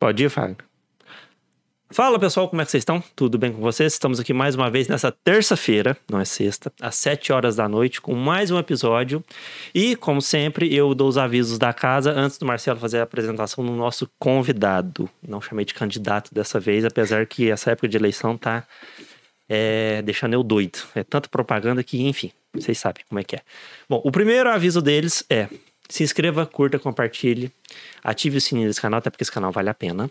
Pode ir, Fábio. Fala pessoal, como é que vocês estão? Tudo bem com vocês? Estamos aqui mais uma vez nessa terça-feira, não é sexta, às 7 horas da noite, com mais um episódio. E, como sempre, eu dou os avisos da casa antes do Marcelo fazer a apresentação do nosso convidado. Não chamei de candidato dessa vez, apesar que essa época de eleição tá é, deixando eu doido. É tanta propaganda que, enfim, vocês sabem como é que é. Bom, o primeiro aviso deles é: se inscreva, curta, compartilhe, ative o sininho desse canal, até porque esse canal vale a pena.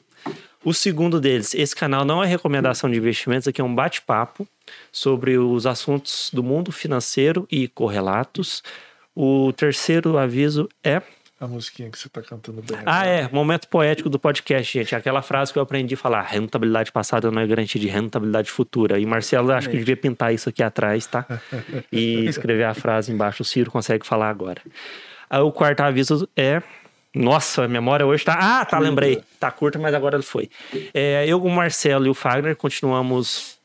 O segundo deles, esse canal não é recomendação de investimentos, aqui é um bate-papo sobre os assuntos do mundo financeiro e correlatos. O terceiro aviso é. A musiquinha que você tá cantando bem. Ah, é. Momento poético do podcast, gente. Aquela frase que eu aprendi a falar: rentabilidade passada não é garantia de rentabilidade futura. E Marcelo, acho que devia pintar isso aqui atrás, tá? E escrever a frase embaixo. O Ciro consegue falar agora. Aí, o quarto aviso é nossa, a memória hoje tá. Ah, tá, lembrei. Tá curta, mas agora ele foi. É, eu, o Marcelo e o Fagner continuamos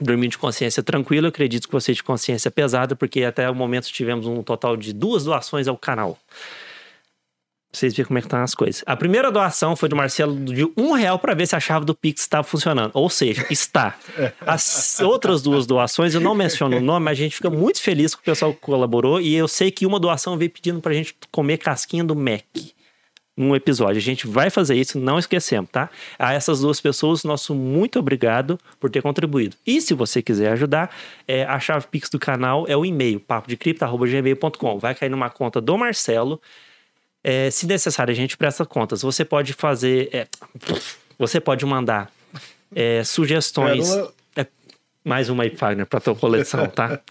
dormindo de consciência tranquila. Eu acredito que você de consciência pesada, porque até o momento tivemos um total de duas doações ao canal. Vocês verem como é que estão as coisas. A primeira doação foi do Marcelo de um real para ver se a chave do Pix estava funcionando. Ou seja, está. As outras duas doações, eu não menciono o nome, mas a gente fica muito feliz que o pessoal colaborou. E eu sei que uma doação veio pedindo para a gente comer casquinha do Mac num episódio. A gente vai fazer isso, não esquecemos, tá? A essas duas pessoas, nosso muito obrigado por ter contribuído. E se você quiser ajudar, é, a chave Pix do canal é o e-mail, papodecripto.gmail.com. Vai cair numa conta do Marcelo. É, se necessário, a gente presta contas. Você pode fazer. É, você pode mandar é, sugestões. É, mais uma aí, Fagner, para tua coleção, tá?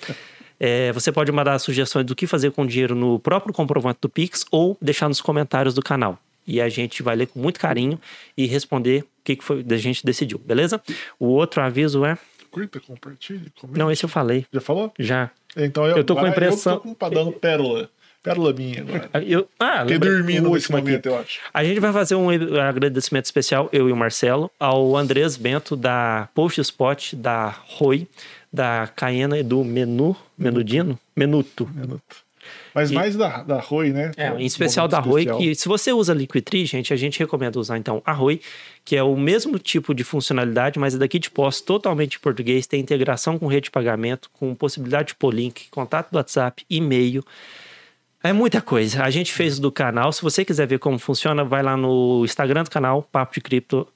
É, você pode mandar sugestões do que fazer com o dinheiro no próprio comprovante do Pix ou deixar nos comentários do canal. E a gente vai ler com muito carinho e responder o que, que foi a gente decidiu, beleza? O outro aviso é. Curta, compartilhe, comente. Não, esse eu falei. Já falou? Já. Então eu, Eu tô com a impressão- Eu tô com, dando pérola. Pérola minha agora. Eu, ah, Fiquei dormindo nesse momento, eu acho. A gente vai fazer um agradecimento especial, eu e o Marcelo, ao Andrés Bento da Post Spot, da Roi, da Caena e do Menu, Menudino? Menuto. Minuto. Mas E- mais da, da Roi, né? É, em especial da Roi, que se você usa Liquidtree, gente, a gente recomenda usar então a Roi, que é o mesmo tipo de funcionalidade, mas é daqui de posse, totalmente em português, tem integração com rede de pagamento, com possibilidade de pôr link, contato do WhatsApp, e-mail. É muita coisa. A gente fez do canal. Se você quiser ver como funciona, vai lá no Instagram do canal, Papo de Cripto,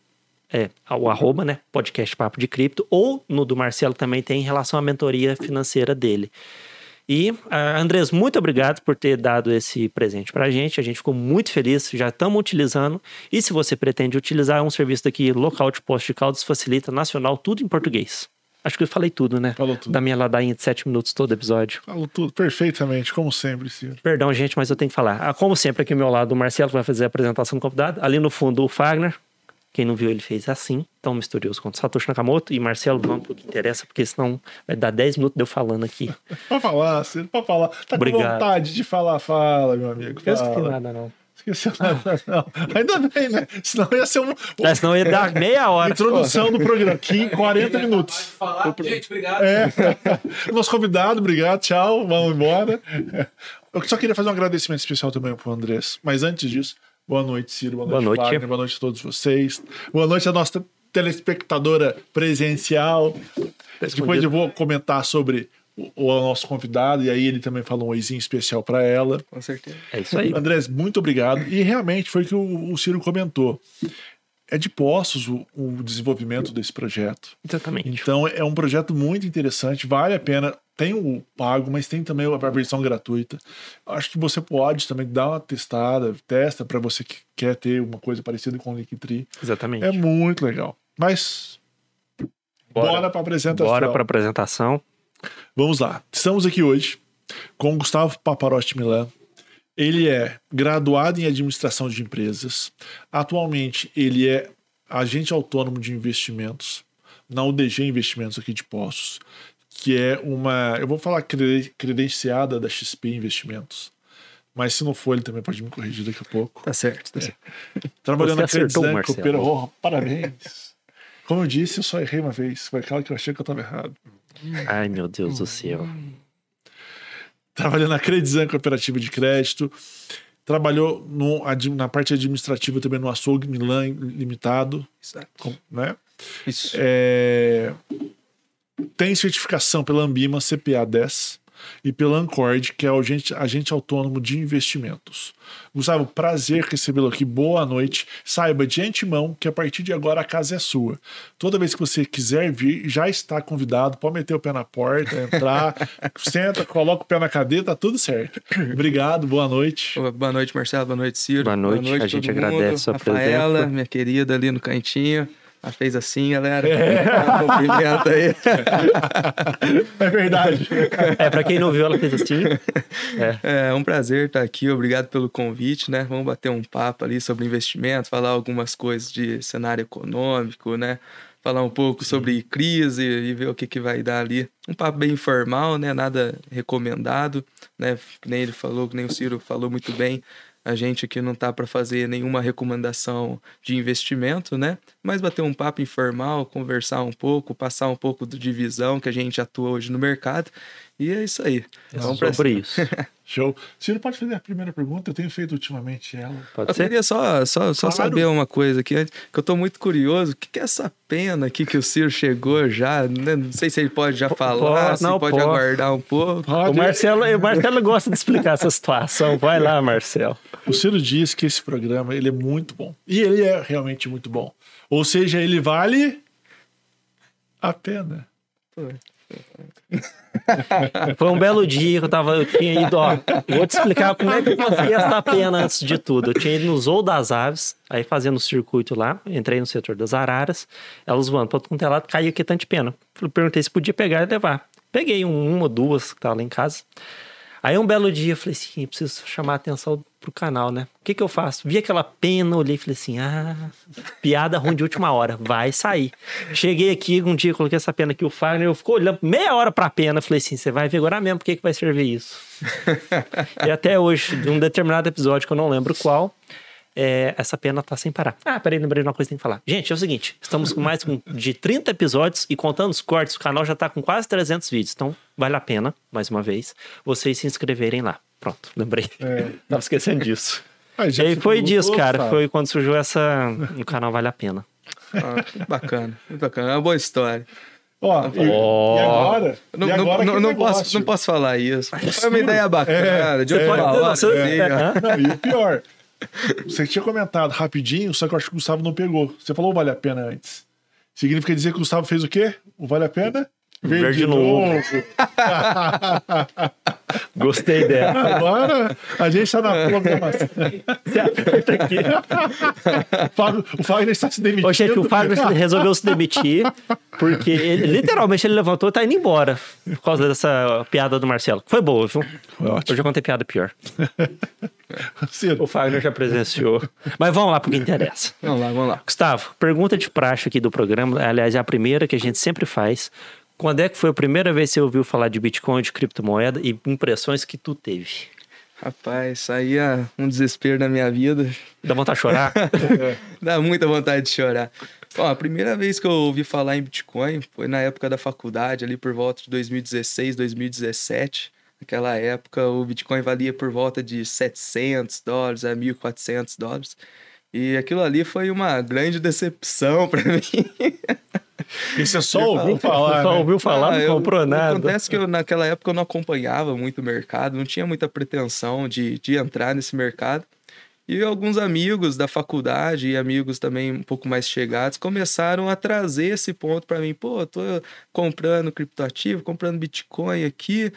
é, o arroba, né? Podcast Papo de Cripto, ou no do Marcelo também tem em relação à mentoria financeira dele. E, ah, Andrés, muito obrigado por ter dado esse presente pra gente. A gente ficou muito feliz, já estamos utilizando. E se você pretende utilizar, é um serviço daqui local de posto de caldas, facilita, nacional, tudo em português. Acho que eu falei tudo, né? Falou tudo. Da minha ladainha de sete minutos todo episódio. Falo tudo perfeitamente, como sempre, senhor. Perdão, gente, mas eu tenho que falar. Ah, Como sempre, aqui ao meu lado, o Marcelo que vai fazer a apresentação do convidado. Ali no fundo, o Fagner. Quem não viu, ele fez assim. Tão misterioso quanto Satoshi Nakamoto. E Marcelo, vamos pro que interessa, porque senão vai dar 10 minutos de eu falando aqui. Pode falar, senhor, pode falar. Tá Obrigado. com vontade de falar, fala, meu amigo. Eu esqueci Fala. nada, não. Esqueceu nada, não. Ainda bem, né? Senão ia ser uma É, senão ia dar meia hora. introdução do programa. 15, 40 minutos. falar. Gente, obrigado. É. Nosso convidado, obrigado, tchau, vamos embora. Eu só queria fazer um agradecimento especial também pro Andrés. Mas antes disso, boa noite, Ciro. Boa noite, Boa noite. Wagner. Boa noite a todos vocês. Boa noite à nossa telespectadora presencial. Depois eu vou comentar sobre o, o nosso convidado, e aí ele também falou um oizinho especial para ela. Com certeza. É isso aí. Andrés, muito obrigado. E realmente foi o que o, o Ciro comentou. É de postos o, o desenvolvimento desse projeto. Exatamente. Então é um projeto muito interessante, vale a pena. Tem o pago, mas tem também a versão gratuita. Acho que você pode também dar uma testada, testa para você que quer ter uma coisa parecida com o Linktree. Exatamente. É muito legal. Mas bora, para apresentação. Bora para apresentação. Vamos lá. Estamos aqui hoje com o Gustavo Paparotti Milan. Ele é graduado em administração de empresas. Atualmente, ele é agente autônomo de investimentos na UDG Investimentos aqui de Poços, que é uma, eu vou falar cre- credenciada da XP Investimentos. Mas se não for, ele também pode me corrigir daqui a pouco. Tá certo, tá certo. Trabalhando na Marcelo. coopera- oh, parabéns. Como eu disse, eu só errei uma vez. Foi aquela que eu achei que eu estava errado. Ai, meu Deus do céu. trabalhando na Credisan Cooperativa de Crédito. Trabalhou no, na parte administrativa também no Açougue Milan Limitado. Exato. Né? Isso. É, tem certificação pela Ambima CPA 10 e pela Ancord, que é o agente, agente autônomo de investimentos. Gustavo, prazer recebê-lo aqui. Boa noite. Saiba de antemão que a partir de agora a casa é sua. Toda vez que você quiser vir, já está convidado. Pode meter o pé na porta, entrar, senta, coloca o pé na cadeira, tá tudo certo. Obrigado, boa noite. Boa noite, Marcelo. Boa noite, Ciro. Boa noite, boa noite a gente mundo. agradece a Rafaela, presença. minha querida, ali no cantinho. Ela fez assim, galera. É. Cumprimenta aí. É verdade. É, pra quem não viu, ela fez assim. É. é um prazer estar aqui. Obrigado pelo convite, né? Vamos bater um papo ali sobre investimento, falar algumas coisas de cenário econômico, né? Falar um pouco sobre crise e ver o que, que vai dar ali. Um papo bem informal, né? Nada recomendado, né? Que nem ele falou, que nem o Ciro falou muito bem a gente aqui não está para fazer nenhuma recomendação de investimento, né? Mas bater um papo informal, conversar um pouco, passar um pouco de visão que a gente atua hoje no mercado. E é isso aí. É Vamos para sobre isso. Show. Ciro, pode fazer a primeira pergunta? Eu tenho feito ultimamente ela. Pode eu ser? queria só, só, só saber uma coisa aqui, que eu estou muito curioso. O que é essa pena aqui que o Ciro chegou já? Né? Não sei se ele pode já falar, pode, se não, pode, pode aguardar um pouco. Pode. O Marcelo, o Marcelo gosta de explicar essa situação. Vai lá, Marcelo. O Ciro diz que esse programa ele é muito bom. E ele é realmente muito bom. Ou seja, ele vale a pena. Foi. Foi um belo dia que eu tava. Eu tinha ido, ó. Vou te explicar como é que eu fazia essa pena antes de tudo. Eu tinha ido no Zoo das Aves, aí fazendo o circuito lá, entrei no setor das araras, elas voando pra todo lado, caiu aqui tanto de pena. Perguntei se podia pegar e levar. Peguei um, uma duas que tava lá em casa. Aí um belo dia eu falei assim, preciso chamar a atenção pro canal, né? O que que eu faço? Vi aquela pena, olhei e falei assim, ah, piada ruim de última hora, vai sair. Cheguei aqui, um dia coloquei essa pena aqui, o Fagner, eu ficou olhando meia hora pra pena, falei assim, você vai ver agora mesmo, por que que vai servir isso? e até hoje, de um determinado episódio que eu não lembro qual, é, essa pena tá sem parar. Ah, peraí, lembrei de uma coisa que tem que falar. Gente, é o seguinte, estamos com mais de 30 episódios e contando os cortes, o canal já tá com quase 300 vídeos, então vale a pena, mais uma vez, vocês se inscreverem lá. Pronto, lembrei. É. Tava esquecendo disso. Ah, e aí foi disso, cara, sabe? foi quando surgiu essa... o canal Vale a Pena. Ah, bacana, muito bacana, é uma boa história. Ó, e, oh. e, agora? Não, e agora não, não, posso, não posso falar isso. Foi uma ideia bacana, é, de é, hora. É, é, não, e o pior, você tinha comentado rapidinho, só que eu acho que o Gustavo não pegou. Você falou vale a pena antes. Significa dizer que o Gustavo fez o quê? O vale a pena? Verde, Verde novo. novo. Gostei dela. Agora a gente está na programação. Você aperta aqui. O Fagner está se demitindo. Ô, gente, o Fagner resolveu se demitir porque ele, literalmente ele levantou e está indo embora por causa dessa piada do Marcelo. Foi boa, viu? Foi ótimo. Eu já contei piada pior. o Fagner já presenciou. Mas vamos lá para o que interessa. Vamos lá, vamos lá. Gustavo, pergunta de praxe aqui do programa. Aliás, é a primeira que a gente sempre faz. Quando é que foi a primeira vez que você ouviu falar de Bitcoin, de criptomoeda e impressões que tu teve? Rapaz, aí é um desespero na minha vida. Dá vontade de chorar? Dá muita vontade de chorar. Bom, a primeira vez que eu ouvi falar em Bitcoin foi na época da faculdade, ali por volta de 2016, 2017. Naquela época, o Bitcoin valia por volta de 700 dólares a 1.400 dólares. E aquilo ali foi uma grande decepção para mim. E você só ouviu falar? Só né? ouviu falar, não comprou eu, nada. Acontece que eu, naquela época eu não acompanhava muito o mercado, não tinha muita pretensão de, de entrar nesse mercado. E alguns amigos da faculdade e amigos também um pouco mais chegados começaram a trazer esse ponto para mim. Pô, tô comprando criptoativo, comprando Bitcoin aqui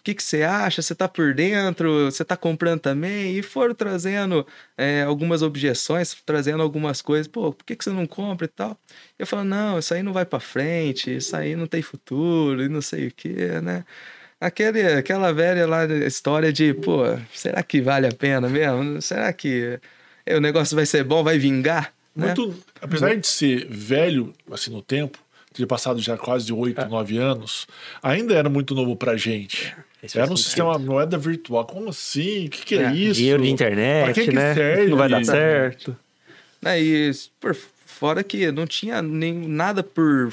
o que, que você acha? Você está por dentro? Você está comprando também? E foram trazendo é, algumas objeções, trazendo algumas coisas. Pô, por que, que você não compra e tal? Eu falo, não, isso aí não vai para frente, isso aí não tem futuro e não sei o que, né? Aquele, aquela velha lá história de, pô, será que vale a pena mesmo? Será que o negócio vai ser bom, vai vingar? Né? Muito, né? Apesar de ser velho, assim, no tempo, ter passado já quase oito, é. nove anos, ainda era muito novo pra gente. Esse era um sistema moeda virtual. Como assim? O que, que é, é, isso? Dinheiro de internet, que né? serve? Não vai dar certo. É, e por fora que não tinha nem nada por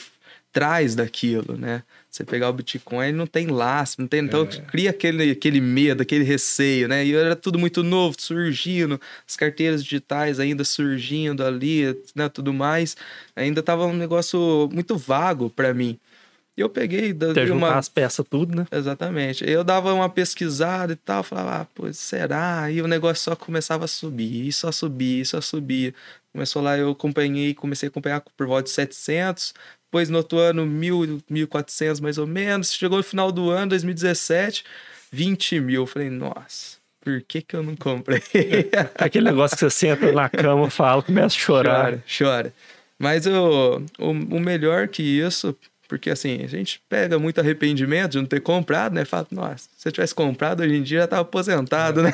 trás daquilo, né? Você pegar o Bitcoin, não tem laço, não tem. Então É. cria aquele, aquele medo, aquele receio, né? E era tudo muito novo, surgindo, as carteiras digitais ainda surgindo ali, né? Tudo mais. Ainda tava um negócio muito vago para mim. E eu peguei, Até juntar uma, as peças tudo, né? Exatamente. Eu dava uma pesquisada e tal, falava, ah, pô, será? E o negócio só começava a subir, e só subia, e só subia. Começou lá, eu acompanhei, comecei a acompanhar por volta de 700, depois no outro ano, 1.000, 1.400 mais ou menos. Chegou no final do ano, 2017, 20 mil. Eu falei, nossa, por que que eu não comprei? Aquele negócio que você senta na cama, fala, começa a chorar. Chora, chora. Mas o, o, o melhor que isso, porque assim, a gente pega muito arrependimento de não ter comprado, né? Fala, nossa, se eu tivesse comprado hoje em dia já tava aposentado, né?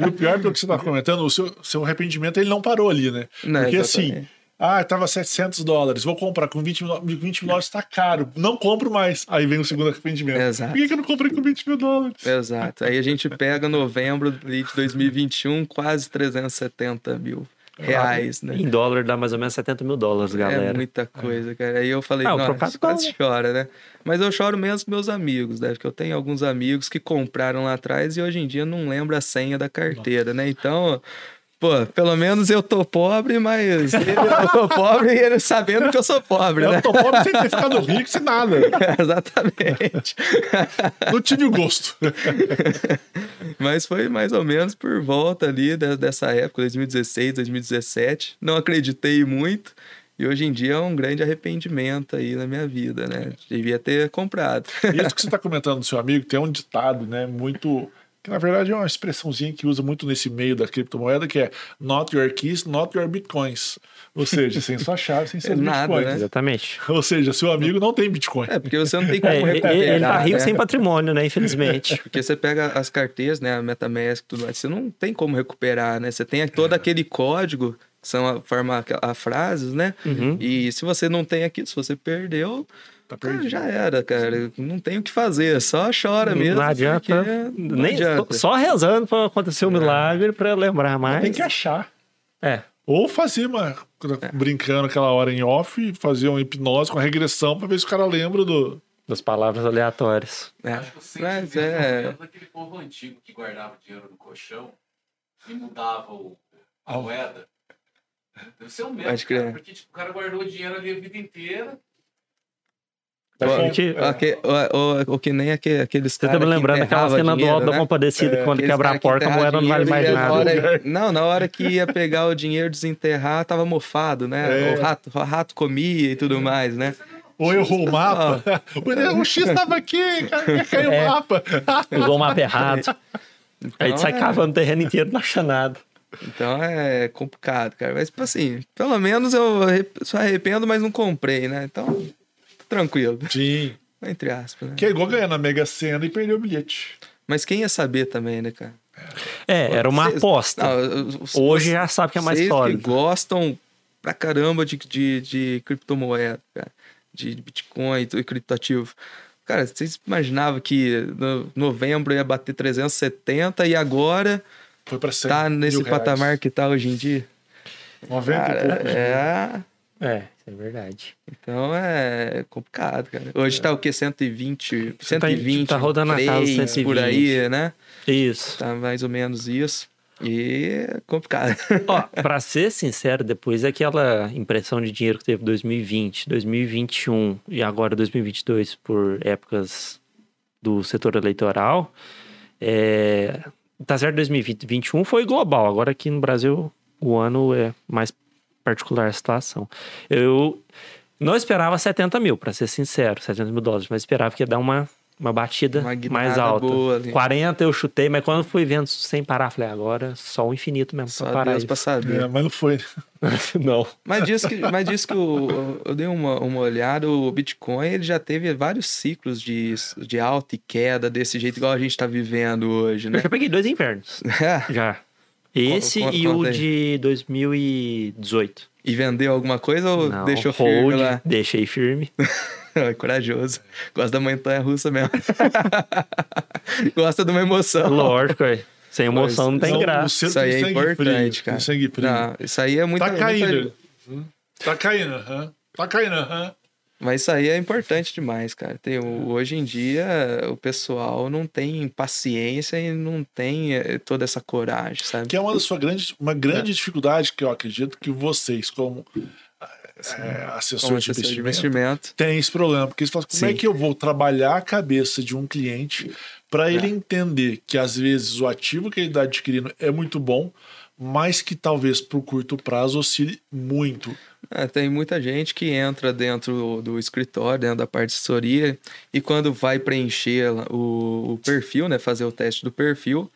E o pior pelo que você tá comentando, o seu, seu arrependimento ele não parou ali, né? Não, Porque exatamente. assim, ah, tava 700 dólares, vou comprar com 20 mil, 20 mil dólares, tá caro, não compro mais. Aí vem o segundo arrependimento. Exato. Por que, que eu não comprei com 20 mil dólares? Exato. Aí a gente pega novembro de 2021, quase 370 mil reais, né? Em dólar dá mais ou menos 70 mil dólares, É galera. muita coisa, cara. Aí eu falei, Ah, nossa, quase chora, né? Mas eu choro mesmo com meus amigos, né? Porque eu tenho alguns amigos que compraram lá atrás e hoje em dia não lembro a senha da carteira, né? Então, pô, pelo menos eu tô pobre, mas ele, eu tô pobre e ele sabendo que eu sou pobre, né? Eu tô pobre sem ter ficado rico, sem nada. Exatamente. Não tive o gosto. Mas foi mais ou menos por volta ali de- dessa época, 2016, 2017. Não acreditei muito. E hoje em dia é um grande arrependimento aí na minha vida, né? Devia ter comprado. Isso que você está comentando do seu amigo, tem um ditado, né, muito... Que na verdade é uma expressãozinha que usa muito nesse meio da criptomoeda, que é not your keys, not your bitcoins. Ou seja, sem sua chave, sem seus Nada, bitcoins. né? Exatamente. Ou seja, seu amigo não tem bitcoin. É, porque você não tem como É, ele, recuperar. ele tá rico né? sem patrimônio, né? Infelizmente. Porque você pega as carteiras, né, a MetaMask e tudo mais, você não tem como recuperar, né? Você tem todo aquele código, que são a forma a frases, né? Uhum. E se você não tem aquilo, se você perdeu, Tá cara, perdido. já era, cara. Não tem o que fazer, só chora mesmo. não adianta. não nem, adianta. Só rezando pra acontecer o milagre, pra lembrar mais. Tem que achar. É. Ou fazer uma. brincando aquela hora em off, fazer uma hipnose com a regressão pra ver se o cara lembra do. Das palavras aleatórias. É. Acho que o Mas é. é daquele povo antigo que guardava dinheiro no colchão e mudava o, a moeda. Deve ser o mesmo, Pode crer. cara, porque tipo, o cara guardou o dinheiro ali a vida inteira. A Ó, gente- que, ó, ó, ó, que nem aque- aqueles Você tá caras me lembrando daquela cena do Alto da? Compadecida, É, quando Aqueles quebra cara a que porta, a moeda não vale mais nada. hora- não, na hora que ia pegar o dinheiro desenterrar, tava mofado, né? É. O, rato, o rato comia e tudo mais, né? Ou errou o mapa. o X tava aqui, cara, caiu É. o mapa. Usou o mapa errado. Aí Então, sai é- cavando o terreno inteiro, não acha nada. Então é complicado, cara. Mas, tipo assim, pelo menos eu só arrependo, mas não comprei, né? Então, tranquilo. Sim. Entre aspas, né? Que é igual ganhar na Mega Sena e perder o bilhete. Mas quem ia saber também, né, cara? É, era uma Vocês- aposta. Não, os- Hoje já sabe que é mais vocês sólido. que gostam pra caramba de, de, de criptomoeda, cara. De Bitcoin e criptativo. Cara, vocês imaginavam que no novembro ia bater 370 e agora Foi pra 100 tá nesse reais. patamar que tá hoje em dia? 90 e Cara, poucos. é... É, isso é verdade. Então é complicado, cara. Hoje tá o quê? 120, Você tá- 120, tá rodando a casa dos 3, por 120. aí, né? Isso. Tá mais ou menos isso. E é complicado. Ó, pra ser sincero, depois daquela impressão de dinheiro que teve 2020, 2021 e agora 2022 por épocas do setor eleitoral, é... tá certo 2021 foi global, agora aqui no Brasil o ano é mais particular situação. Eu não esperava 70 mil, pra ser sincero, 70 mil dólares, mas esperava que ia dar uma, uma batida Uma mais alta. boa ali. 40 eu chutei, mas quando fui vendo sem parar, falei, agora só o infinito mesmo Só pra parar Deus isso. pra saber. É, mas não foi. não. Mas diz que, mas diz que o, eu dei uma, uma olhada, o Bitcoin ele já teve vários ciclos de, de alta e queda desse jeito, igual a gente tá vivendo hoje, Eu né? já peguei dois invernos. É. Já. Esse e o aí. de 2018. E vendeu alguma coisa ou Não, deixou hold, firme lá? Deixei firme. É corajoso. Gosta da montanha russa mesmo. Gosta de uma emoção. Lógico, é. Sem emoção não tem Não, graça. Isso aí é sangue importante, frio, cara. tem sangue frio. Não, isso aí é muito. Tá caindo. muita- Tá caindo, aham. Tá caindo, aham. Mas isso aí é importante demais, cara. Tem, o- hoje em dia, o pessoal não tem paciência e não tem eh, toda essa coragem, sabe? Que é uma das suas grandes, uma É. grande dificuldade que eu acredito que vocês, como é, assessor de assessor de investimento, investimento. tem esse problema. Porque você fala, como é Sim. que eu vou trabalhar a cabeça de um cliente para ele É. entender que às vezes o ativo que ele está adquirindo é muito bom, mas que talvez para o curto prazo oscile muito. É, tem muita gente que entra dentro do escritório, dentro da parte de assessoria, e quando vai preencher o, o perfil, né, fazer o teste do perfil,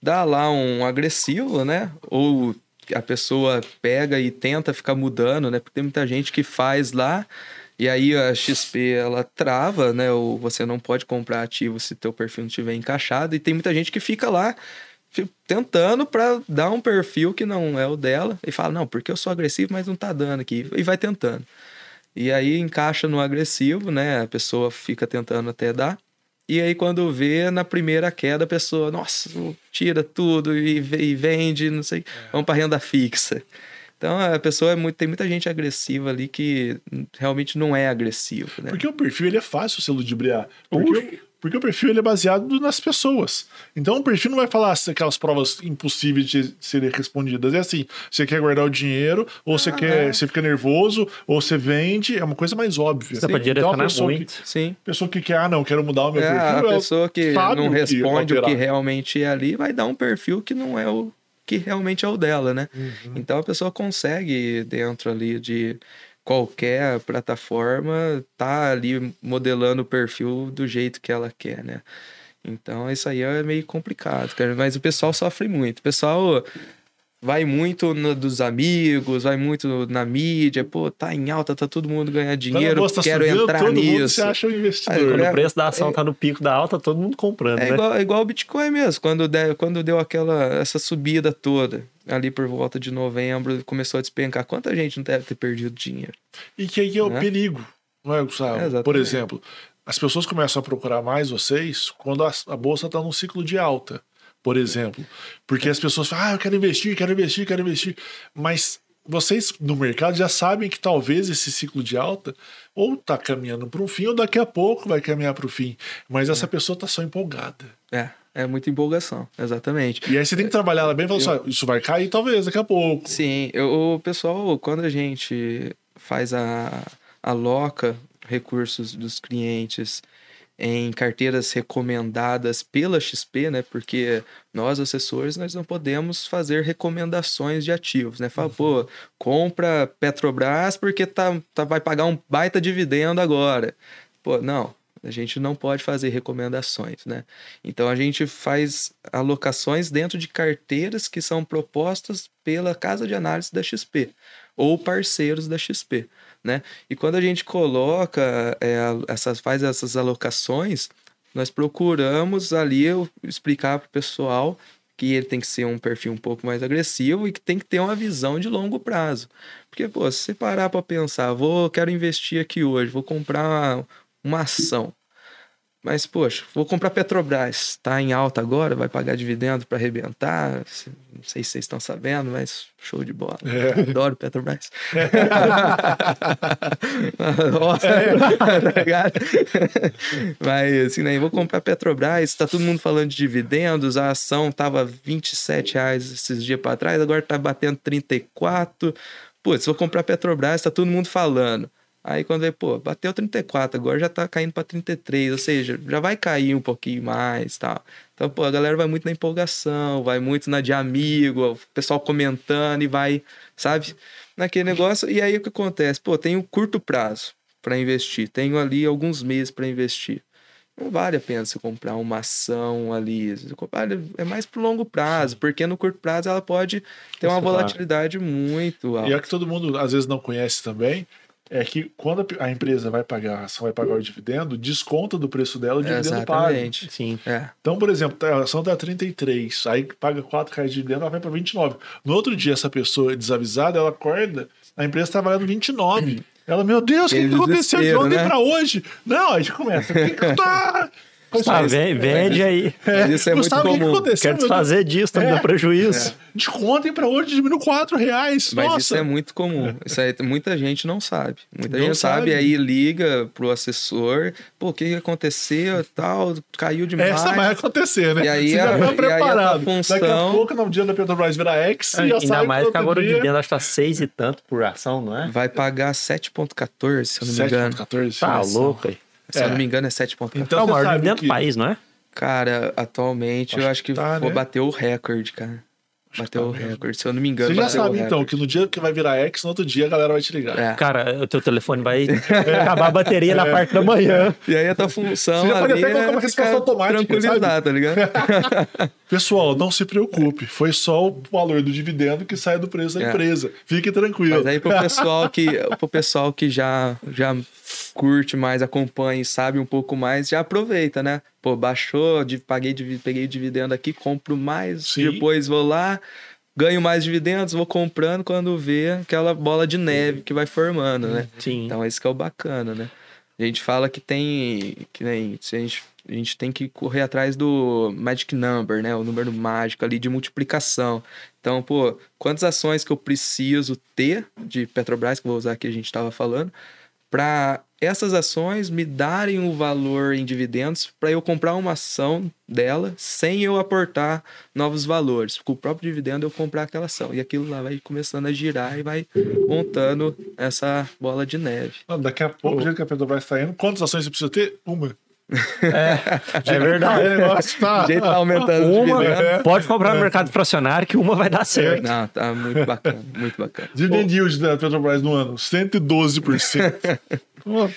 dá lá um agressivo, né? Ou a pessoa pega e tenta ficar mudando, né? Porque tem muita gente que faz lá e aí a XP ela trava, né? Ou você não pode comprar ativo se teu perfil não estiver encaixado e tem muita gente que fica lá fi- tentando para dar um perfil que não é o dela e fala não porque eu sou agressivo mas não tá dando aqui. E vai tentando. E aí encaixa no agressivo né? A pessoa fica tentando até dar. E aí quando vê na primeira queda a pessoa nossa tira tudo e, e vende não sei. Vamos para renda fixa. Então a pessoa é muito tem muita gente agressiva ali que realmente não é agressivo né? Porque o perfil ele é fácil você ludibriar. Porque, o- porque o perfil ele é baseado nas pessoas. Então o perfil não vai falar aquelas provas impossíveis de serem respondidas. É assim: você quer guardar o dinheiro, ou você Ah, quer, é. você fica nervoso, ou você vende. É uma coisa mais óbvia. Dá pra Então, a direcionar pessoa que, muito. sim pessoa que quer, ah, não, quero mudar o meu É, perfil. a pessoa que não o que responde o que realmente é ali vai dar um perfil que não é o que realmente é o dela, né? Uhum. Então a pessoa consegue, dentro ali de qualquer plataforma, tá ali modelando o perfil do jeito que ela quer, né? Então isso aí é meio complicado, cara. Mas o pessoal sofre muito. O pessoal vai muito no, dos amigos, vai muito na mídia, pô, tá em alta, tá todo mundo ganhando Quando a dinheiro, bolsa tá quero subindo, entrar todo mundo nisso. se acha um investidor. Quando É, o preço da ação é- tá no pico da alta, todo mundo comprando, É né? igual, é igual o Bitcoin mesmo. Quando, der, quando deu aquela essa subida toda, ali por volta de novembro, começou a despencar. Quanta gente não deve ter perdido dinheiro? E que aí é o Né? perigo, não é, Gustavo? Exatamente. Por exemplo, as pessoas começam a procurar mais vocês quando a, a bolsa está num ciclo de alta, por exemplo. Porque as pessoas falam, ah, eu quero investir, quero investir, quero investir. Mas vocês no mercado já sabem que talvez esse ciclo de alta ou está caminhando para um fim, ou daqui a pouco vai caminhar para o fim. Mas essa pessoa está só empolgada. É, é muita empolgação, exatamente. E aí você tem que trabalhar ela bem e falar assim, "Ah, isso vai cair talvez daqui a pouco. Sim, eu- o pessoal, quando a gente faz a aloca recursos dos clientes em carteiras recomendadas pela XP, né? Porque nós, assessores, nós não podemos fazer recomendações de ativos, né? Fala, pô, compra Petrobras porque tá, tá, vai pagar um baita dividendo agora. Pô, não, a gente não pode fazer recomendações, né? Então a gente faz alocações dentro de carteiras que são propostas pela casa de análise da XP ou parceiros da XP, né? E quando a gente coloca é, essas faz essas alocações, nós procuramos ali explicar para o pessoal que ele tem que ser um perfil um pouco mais agressivo e que tem que ter uma visão de longo prazo. Porque, pô, se você parar para pensar, vou, quero investir aqui hoje, vou comprar uma, uma ação. Mas, poxa, vou comprar Petrobras, tá em alta agora, vai pagar dividendo para arrebentar. Não sei se vocês estão sabendo, mas show de bola. É. Adoro Petrobras. Ligado? Mas assim, né? Vou comprar Petrobras, tá todo mundo falando de dividendos, a ação tava 27 reais esses dias para trás, agora tá batendo 34. Putz, vou comprar Petrobras, tá todo mundo falando. Aí quando vê, pô, bateu 34, agora já tá caindo para 33, ou seja, já vai cair um pouquinho mais, tal. Então, pô, a galera vai muito na empolgação, vai muito na de amigo, o pessoal comentando e vai, sabe? Naquele negócio. E aí o que acontece? Pô, tenho curto prazo para investir, tenho ali alguns meses para investir. Não vale a pena você comprar uma ação ali. Compra- É mais pro longo prazo, porque no curto prazo ela pode ter uma Isso, volatilidade muito alta. E é que todo mundo às vezes não conhece também, é que quando a empresa vai pagar, a ação vai pagar o dividendo, desconta do preço dela o dividendo pago. Exatamente. Sim. É. Então, por exemplo, a ação tá 33, aí paga 4 reais de dividendo, ela vai para 29. No outro dia, essa pessoa desavisada, ela acorda, a empresa tá valendo 29. Ela, meu Deus, o que, que aconteceu de ontem né? para hoje? Não, aí já começa. "O que que tá?" Tá, ve- vende aí. Isso é muito Gustavo, o que que comum. aconteceu? Quer desfazer disso, tá me É. dando prejuízo. Descontem pra hoje, diminuiu 4 reais. Mas Nossa. isso é muito comum. Isso aí muita gente não sabe. Muita Não gente sabe, sabe. aí liga pro assessor, pô, o que que aconteceu e tal, caiu demais. Essa vai acontecer, né? E aí Você a- já e aí tá preparado. função- Daqui a pouco, no dia da Petrobras virar X, já Ainda sabe mais que agora o dia- dividendo acho que tá seis e tanto por ação, não é? Vai pagar 7,14, se eu não me engano. 7,14. Tá louco aí. Se eu É. não me engano, é 7,14. Então é o maior dividendo que- do país, não é? Cara, atualmente Acho eu acho que que tá, vou né? bater o recorde, cara. Bateu tá o recorde. Se eu não me engano, Você já sabe, então, que no dia que vai virar X, no outro dia a galera vai te ligar. É. Cara, o teu telefone vai acabar a bateria na parte da manhã. E aí a tua função Você já pode ali até colocar é uma resposta automática, tranquilizar, sabe? tá ligado? Pessoal, não se preocupe. Foi só o valor do dividendo que sai do preço da É. empresa. Fique tranquilo. Mas aí pro pessoal que, pro pessoal que já, já curte mais, acompanha e sabe um pouco mais, já aproveita, né? Pô, baixou, de- paguei, peguei dividendo aqui, compro mais, Sim. depois vou lá, ganho mais dividendos, vou comprando quando vê aquela bola de neve que vai formando, né? Sim. Então esse que é o bacana, né? A gente fala que tem que nem se a gente, a gente tem que correr atrás do magic number, né? O número mágico ali de multiplicação. Então, pô, quantas ações que eu preciso ter de Petrobras, que eu vou usar aqui a gente estava falando, para essas ações me darem o valor em dividendos para eu comprar uma ação dela sem eu aportar novos valores. Com o próprio dividendo eu comprar aquela ação. E aquilo lá vai começando a girar e vai montando essa bola de neve. Não, Daqui a pouco, do jeito que a Petrobras está indo, quantas ações você precisa ter? Uma. É verdade. Aí o negócio tá. O jeito tá aumentando Uma, dividendos. pode comprar no mercado fracionário que uma vai dar certo. Não, tá muito bacana, muito bacana. Dividend yield da Petrobras no ano, 112%. Pô,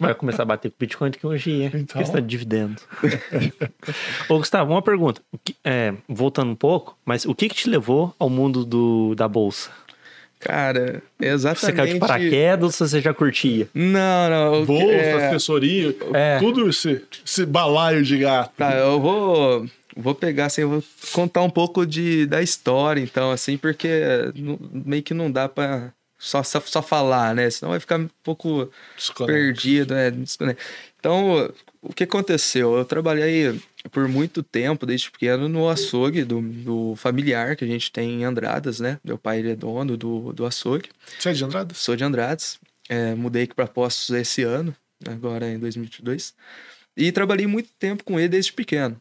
Vai começar a bater com o Bitcoin daqui um dia. Então. Questão de dividendo. Ô, Gustavo, uma pergunta. Que- é, voltando um pouco, mas o que que te levou ao mundo do, da bolsa? Cara, Você exatamente. caiu de paraquedas ou você já curtia? Não, não. o que- Bolsa, é, assessoria, É. tudo esse, esse balaio de gato. Tá, eu vou, vou pegar assim, eu vou contar um pouco de, da história, então, assim, porque meio que não dá pra só, só, só falar, né? Senão vai ficar um pouco perdido, né? Então, o que aconteceu? Eu trabalhei por muito tempo, desde pequeno, no açougue do, do familiar que a gente tem em Andradas, né? Meu pai ele é dono do, do açougue. Você é de Andradas? Sou de Andrades, é, mudei aqui para Postos esse ano, agora em 2022, e trabalhei muito tempo com ele desde pequeno.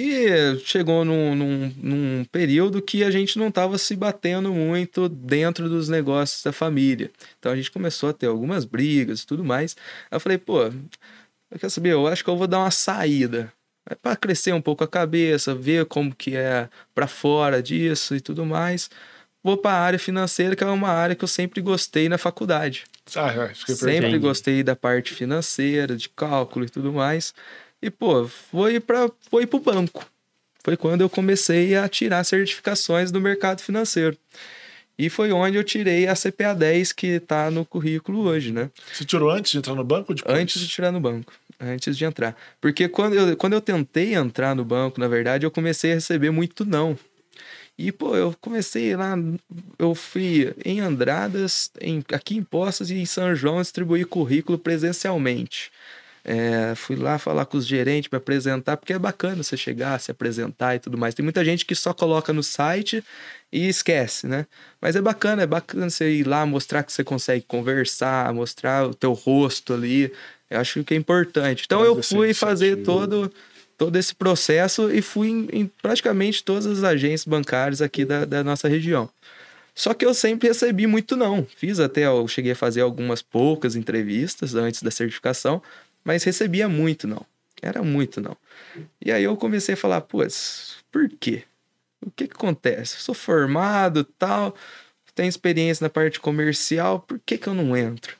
E chegou num, num, num período que a gente não estava se batendo muito dentro dos negócios da família. Então a gente começou a ter algumas brigas e tudo mais. Eu falei, pô, eu quero saber, eu acho que eu vou dar uma saída. Para crescer um pouco a cabeça, ver como que é para fora disso e tudo mais. Vou para a área financeira, que é uma área que eu sempre gostei na faculdade. Ah, que é Sempre gostei da parte financeira, de cálculo e tudo mais. E, pô, foi para foi pro banco. Foi quando eu comecei a tirar certificações do mercado financeiro. E foi onde eu tirei a CPA 10 que está no currículo hoje, né? Você tirou antes de entrar no banco? ou depois? Antes de tirar no banco. Antes de entrar. Porque quando eu, quando eu tentei entrar no banco, na verdade, eu comecei a receber muito não. E, pô, eu comecei lá, eu fui em Andradas, em, aqui em Poços e em São João distribuir currículo presencialmente. É, fui lá falar com os gerentes, me apresentar, porque é bacana você chegar, se apresentar e tudo mais. Tem muita gente que só coloca no site e esquece, né? Mas é bacana, é bacana você ir lá, mostrar que você consegue conversar, mostrar o teu rosto ali. Eu acho que é importante. Então Mas eu fui fazer todo, todo esse processo e fui em, em praticamente todas as agências bancárias aqui da, da nossa região. Só que eu sempre recebi muito não. Fiz até, eu cheguei a fazer algumas poucas entrevistas antes da certificação, mas recebia muito não. Era muito não. E aí eu comecei a falar, putz, por quê? O que que acontece? Eu sou formado, tal, tenho experiência na parte comercial, por que que eu não entro?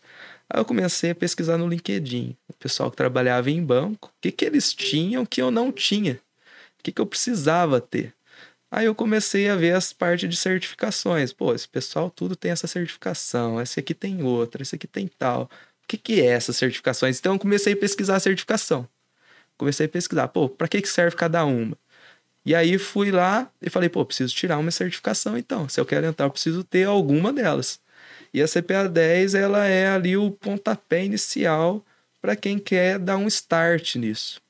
Aí eu comecei a pesquisar no LinkedIn, o pessoal que trabalhava em banco, o que que eles tinham que eu não tinha? O que que eu precisava ter? Aí eu comecei a ver as partes de certificações. Pô, esse pessoal tudo tem essa certificação, esse aqui tem outra, esse aqui tem tal. O que, que é essas certificações? Então eu comecei a pesquisar a certificação. Comecei a pesquisar, pô, para que, que serve cada uma? E aí fui lá e falei, pô, preciso tirar uma certificação então. Se eu quero entrar, eu preciso ter alguma delas. E a CPA 10, ela é ali o pontapé inicial para quem quer dar um start nisso.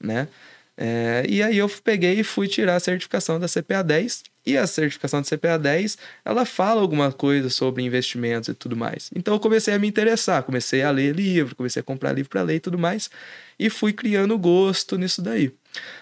né? É, e aí eu peguei e fui tirar a certificação da CPA 10. E a certificação da CPA 10, ela fala alguma coisa sobre investimentos e tudo mais. Então eu comecei a me interessar, comecei a ler livro, comecei a comprar livro para ler e tudo mais, e fui criando gosto nisso daí.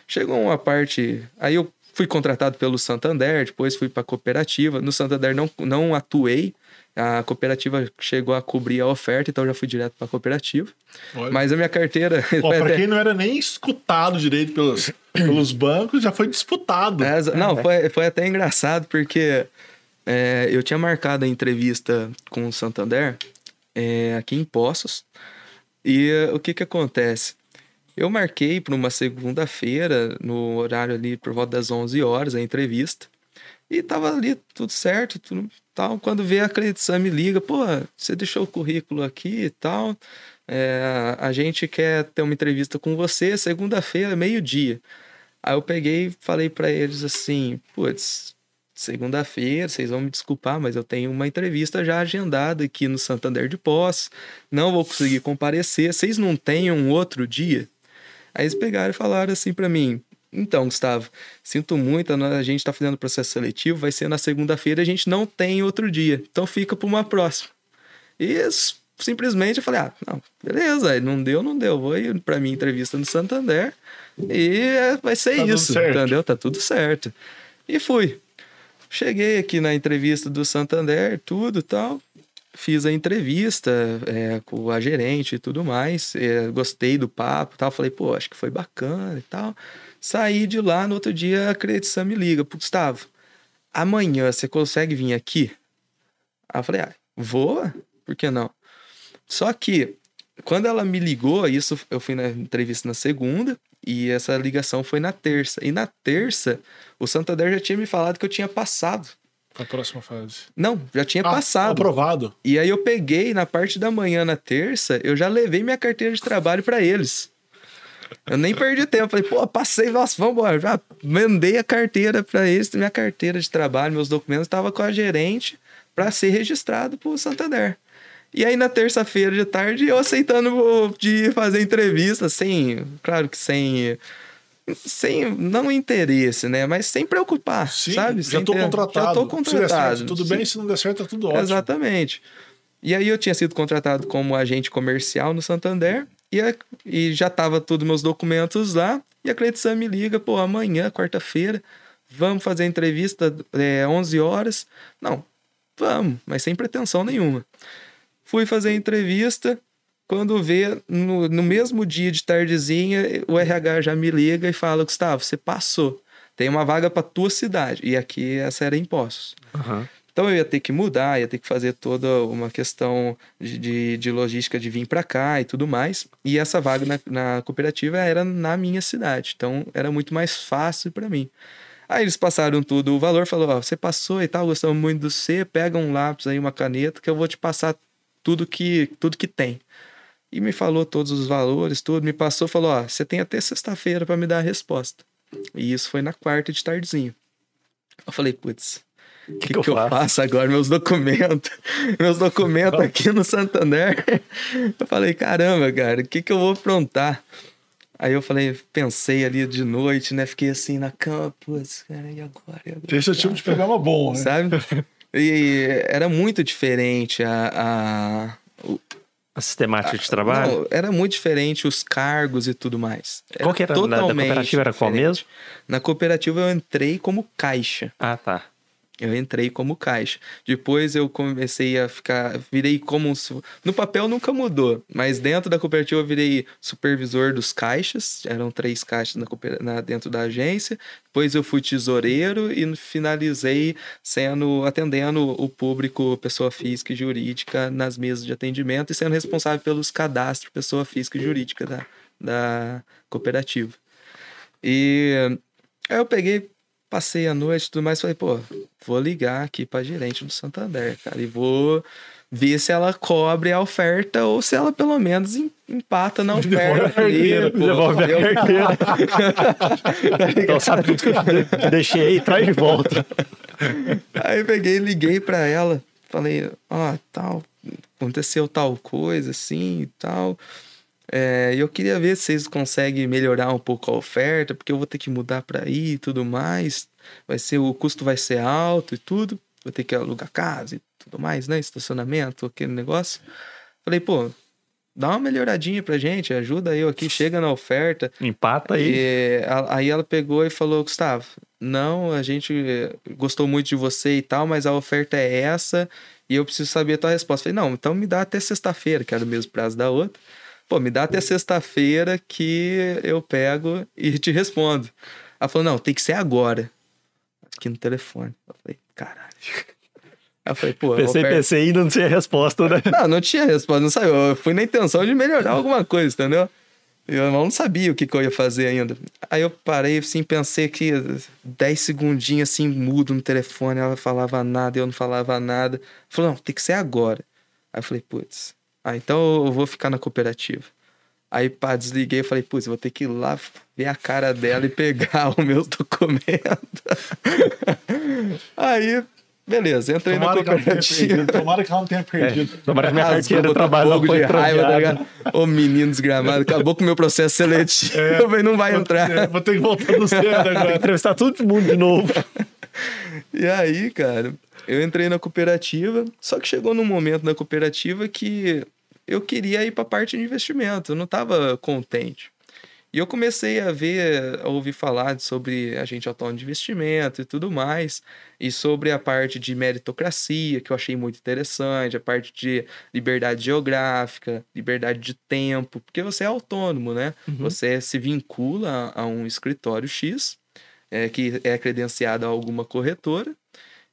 Chegou uma parte, aí eu fui contratado pelo Santander, depois fui para cooperativa. No Santander não, não atuei, a cooperativa chegou a cobrir a oferta, então eu já fui direto para a cooperativa. Olha. Mas a minha carteira. Para até- quem não era nem escutado direito pelos, pelos bancos, já foi disputado. É, não, foi, foi até engraçado porque é, eu tinha marcado a entrevista com o Santander é, aqui em Poços. E é, o que que acontece? Eu marquei para uma segunda-feira, no horário ali por volta das 11 horas, a entrevista. E tava ali tudo certo, tudo tal. Quando vê a Credição me liga, pô, você deixou o currículo aqui e tal. É, a gente quer ter uma entrevista com você segunda-feira, meio-dia. Aí eu peguei e falei pra eles assim, putz, segunda-feira, vocês vão me desculpar, mas eu tenho uma entrevista já agendada aqui no Santander de Poços, não vou conseguir comparecer, vocês não têm um outro dia? Aí eles pegaram e falaram assim pra mim, então, Gustavo, sinto muito, a gente tá fazendo processo seletivo, vai ser na segunda-feira, a gente não tem outro dia, então fica pra uma próxima. E simplesmente eu falei, ah, não, beleza, não deu, não deu, vou ir pra minha entrevista no Santander e é, vai ser Tá isso, entendeu? Tá tudo certo. E fui. Cheguei aqui na entrevista do Santander, tudo tal. Fiz a entrevista é, com a gerente e tudo mais. é, gostei do papo tal. Falei, pô, acho que foi bacana e tal. Saí de lá, no outro dia a Credição me liga. Pô, Gustavo, amanhã você consegue vir aqui? Aí eu falei, ah, vou? Por que não? Só que, quando ela me ligou, isso eu fui na entrevista na segunda, e essa ligação foi na terça. E na terça, o Santander já tinha me falado que eu tinha passado. A próxima fase. Não, já tinha Ah, passado. Aprovado. E aí eu peguei, na parte da manhã, na terça, eu já levei minha carteira de trabalho para eles. Eu nem perdi tempo. Falei, pô, passei, nossa, vamos embora. Já mandei a carteira para eles, minha carteira de trabalho, meus documentos, estava com a gerente para ser registrado pro Santander. E aí na terça-feira de tarde, eu aceitando de fazer entrevista, sem, claro que sem sem não interesse, né, mas sem preocupar, Sim, sabe? já ter- contratado. Já tô contratado. certo, tudo Sim. bem, se não der certo, tá tudo ótimo. Exatamente. E aí eu tinha sido contratado como agente comercial no Santander e, a- e já tava todos meus documentos lá. E a Credição me liga, pô, amanhã, quarta-feira, vamos fazer a entrevista é, 11 horas. Não, vamos, mas sem pretensão nenhuma. Fui fazer a entrevista, quando vê, no, no mesmo dia de tardezinha, o RH já me liga e fala, Gustavo, você passou. Tem uma vaga para tua cidade. E aqui essa era em Poços. Aham. Então eu ia ter que mudar, ia ter que fazer toda uma questão de, de, de logística de vir para cá e tudo mais. E essa vaga na, na cooperativa era na minha cidade, então era muito mais fácil para mim. Aí eles passaram tudo o valor, falou: Ó, você passou e tal, gostamos muito do C, pega um lápis aí, uma caneta, que eu vou te passar tudo que, tudo que tem. E me falou todos os valores, tudo, me passou, falou: Ó, você tem até sexta-feira para me dar a resposta. E isso foi na quarta de tardezinho. Eu falei: Putz, o que, que, eu, faço? agora? Meus documentos. Meus documentos aqui no Santander. Eu falei, caramba, cara, o que, que eu vou aprontar? Aí eu falei, pensei ali de noite, né? Fiquei assim na cama, putz, cara, e agora? E agora? É o tipo de programa bom, né? Sabe? E era muito diferente a. a o- A sistemática de trabalho? Não, era muito diferente os cargos e tudo mais. Qual que era? Na- da cooperativa era qual diferente. mesmo? Na cooperativa eu entrei como caixa. Ah, tá. Eu entrei como caixa. Depois eu comecei a ficar. Virei como. um No papel nunca mudou, mas dentro da cooperativa eu virei supervisor dos caixas. Eram três caixas na, na- dentro da agência. Depois eu fui tesoureiro e finalizei sendo atendendo o público, pessoa física e jurídica, nas mesas de atendimento e sendo responsável pelos cadastros pessoa física e jurídica da, da cooperativa. E aí eu peguei, passei a noite e tudo mais, falei, pô, vou ligar aqui pra gerente do Santander, cara, e vou ver se ela cobre a oferta ou se ela pelo menos em- empata na oferta. ali. Devolve a carteira. então sabe tudo que eu deixei aí, traz de volta. Aí peguei, liguei pra ela, falei, ó, tal, aconteceu tal coisa assim e tal. É, eu queria ver se vocês conseguem melhorar um pouco a oferta, porque eu vou ter que mudar para aí e tudo mais. Vai ser o custo vai ser alto e tudo. Vou ter que alugar casa e tudo mais, né? Estacionamento, aquele negócio. Falei, pô, dá uma melhoradinha pra gente, ajuda eu aqui, chega na oferta. Empata aí. E, aí ela pegou e falou, Gustavo, não, a gente gostou muito de você e tal, mas a oferta é essa e eu preciso saber a tua resposta. Falei, não, então me dá até sexta-feira, que era o mesmo prazo da outra. Pô, me dá até sexta-feira que eu pego e te respondo. Ela falou, não, tem que ser agora. Aqui no telefone. Eu falei, caralho. Aí eu falei, pô. Pensei, oferta... pensei e não tinha resposta, né? Não, não tinha resposta, não saiu. Eu fui na intenção de melhorar alguma coisa, entendeu? Eu não sabia o que, que eu ia fazer ainda. Aí eu parei, assim, pensei que 10 segundinhos, assim, mudo no telefone, ela falava nada, eu não falava nada. Falou, não, tem que ser agora. Aí eu falei, putz, ah, então eu vou ficar na cooperativa. Aí, pá, desliguei e falei, putz, vou ter que ir lá ver a cara dela e pegar os meus documentos. Aí, beleza, entrei Tomara na cooperativa. Que tomara que ela não tenha perdido. É, tomara que minha carteira botou trabalho fogo foi de raiva, tá? Ô menino desgramado, acabou com o meu processo seletivo, É. não vai entrar. É, vou ter que voltar do que agora. entrevistar todo mundo de novo. E aí, cara, eu entrei na cooperativa, só que chegou num momento na cooperativa que eu queria ir para a parte de investimento, eu não estava contente. E eu comecei a ver, a ouvir falar sobre agente autônomo de investimento e tudo mais, e sobre a parte de meritocracia, que eu achei muito interessante, a parte de liberdade geográfica, liberdade de tempo, porque você é autônomo, né? Você se vincula a, a um escritório X, é, que é credenciado a alguma corretora,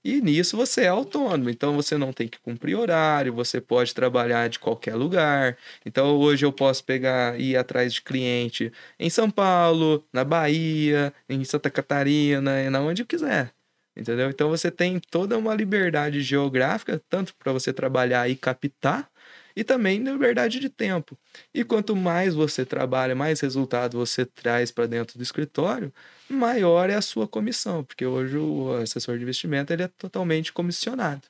e nisso você é autônomo, então você não tem que cumprir horário, você pode trabalhar de qualquer lugar. Então hoje eu posso pegar e ir atrás de cliente em São Paulo, na Bahia, em Santa Catarina, na onde eu quiser. Entendeu? Então você tem toda uma liberdade geográfica, tanto para você trabalhar e captar, e também liberdade de tempo. E quanto mais você trabalha, mais resultado você traz para dentro do escritório, maior é a sua comissão, porque hoje o assessor de investimento ele é totalmente comissionado,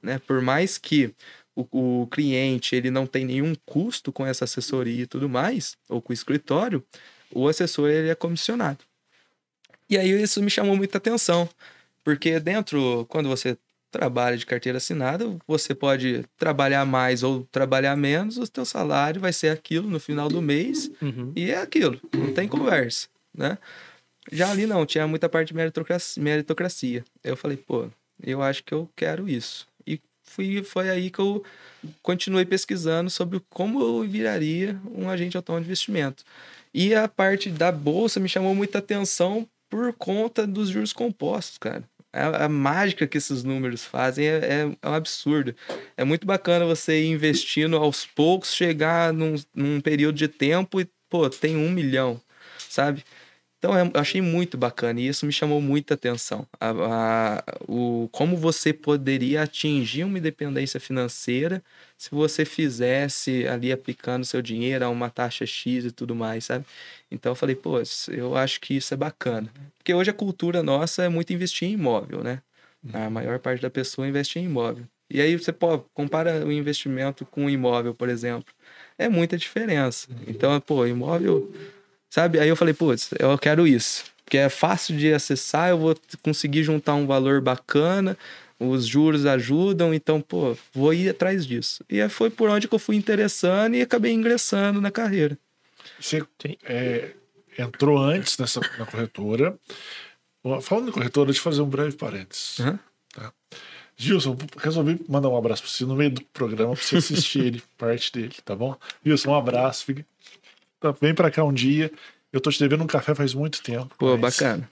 né? Por mais que o, o cliente ele não tem nenhum custo com essa assessoria e tudo mais, ou com o escritório, o assessor ele é comissionado. E aí isso me chamou muita atenção, porque dentro, quando você trabalha de carteira assinada, você pode trabalhar mais ou trabalhar menos, o teu salário vai ser aquilo no final do mês Uhum. e é aquilo, não tem conversa, né? Já ali não, tinha muita parte de meritocracia. meritocracia. Eu falei, pô, eu acho que eu quero isso. E fui, foi aí que eu continuei pesquisando sobre como eu viraria um agente autônomo de investimento. E a parte da bolsa me chamou muita atenção por conta dos juros compostos, cara. A, a mágica que esses números fazem é, é, é um absurdo. É muito bacana você ir investindo aos poucos, chegar num, num período de tempo e, pô, tem um milhão, sabe? Então é- eu achei muito bacana e isso me chamou muita atenção. A, a- o, como você poderia atingir uma independência financeira se você fizesse ali aplicando seu dinheiro a uma taxa X e tudo mais, sabe? Então eu falei, pô, eu acho que isso é bacana. Porque hoje a cultura nossa é muito investir em imóvel, né? A maior parte da pessoa investe em imóvel. E aí você pô, compara o investimento com o imóvel, por exemplo. É muita diferença. Então, pô, imóvel Sabe? Aí eu falei, putz, eu quero isso. Porque é fácil de acessar, eu vou conseguir juntar um valor bacana, os juros ajudam, então, pô, vou ir atrás disso. E aí foi por onde que eu fui interessando e acabei ingressando na carreira. Você é, entrou antes nessa, na corretora. Falando em corretora, deixa eu fazer um breve parênteses. Aham. Tá. Gilson, resolvi mandar um abraço para você no meio do programa para você assistir ele, parte dele, tá bom? Gilson, um abraço. Fica... tá, Vem para cá um dia. Eu tô te devendo um café faz muito tempo. Pô, mas- bacana.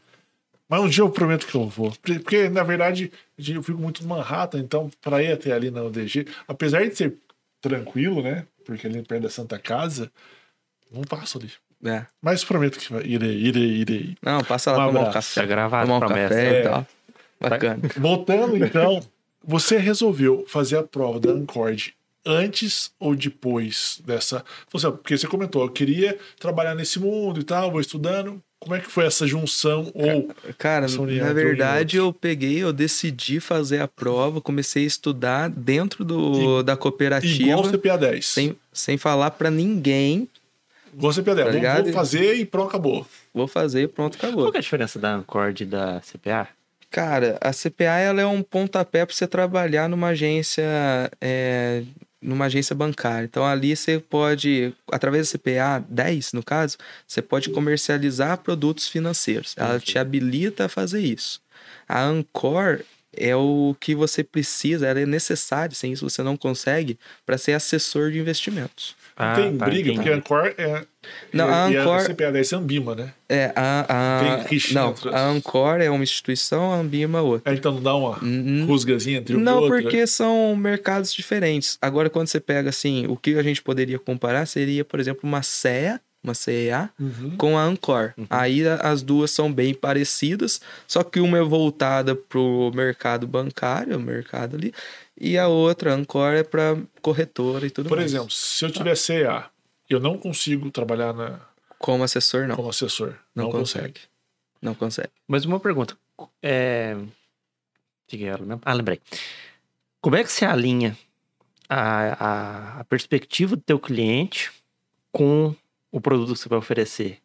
Mas um dia eu prometo que eu vou. Porque- na verdade, eu fico muito no Manhattan, então, para ir até ali na UDG, apesar de ser tranquilo, né? Porque ali perto da Santa Casa, não passo ali. É. Mas prometo que vai- irei, irei, irei. Não, passa lá Um tomar um abraço. Tá café. gravado, Tomar um promessa. café É. e tal. Bacana. Voltando, então, você resolveu fazer a prova da Ancord antes ou depois dessa. Você- Porque você comentou, eu queria trabalhar nesse mundo e tal, vou estudando. Como é que foi essa junção? Ou Cara, Essa na e verdade eu peguei, eu decidi fazer a prova, comecei a estudar dentro do, da cooperativa. igual o CPA 10? sem, sem falar pra ninguém Igual CPA 10. Tá vou, ligado? vou fazer e pronto, acabou. Vou fazer e pronto, acabou. Qual que é a diferença da Ancord e da CPA? Cara, a CPA ela é um pontapé para você trabalhar numa agência, é, numa agência bancária. Então ali você pode, através da CPA 10, no caso, você pode comercializar produtos financeiros. Ela te habilita a fazer isso. A Ancor é o que você precisa, ela é necessária, sem isso você não consegue, para ser assessor de investimentos. Não tem tá, briga, entendi. porque a Ancor é. Não, e, a e Ancor- CPA 10 é Ambima, né? É, a, a, Tem não, a Ancor é uma instituição, a Ambima é outra. Aí então não dá uma Uhum. rusgazinha entre e Não, outro. porque são mercados diferentes. Agora, quando você pega assim, o que a gente poderia comparar seria, por exemplo, uma CEA, uma CEA, Uhum. com a Ancor. Aí a- as duas são bem parecidas, só que uma é voltada pro mercado bancário, o mercado ali, e a outra, Ancor, é para corretora e tudo Por mais. exemplo, se eu tiver CA, eu não consigo trabalhar na, Como assessor, não. como assessor. não, Não, consegue. consegue. Não consegue. Mas uma pergunta. É... Ah, lembrei. Como é que você alinha a, a, a perspectiva do teu cliente com o produto que você vai oferecer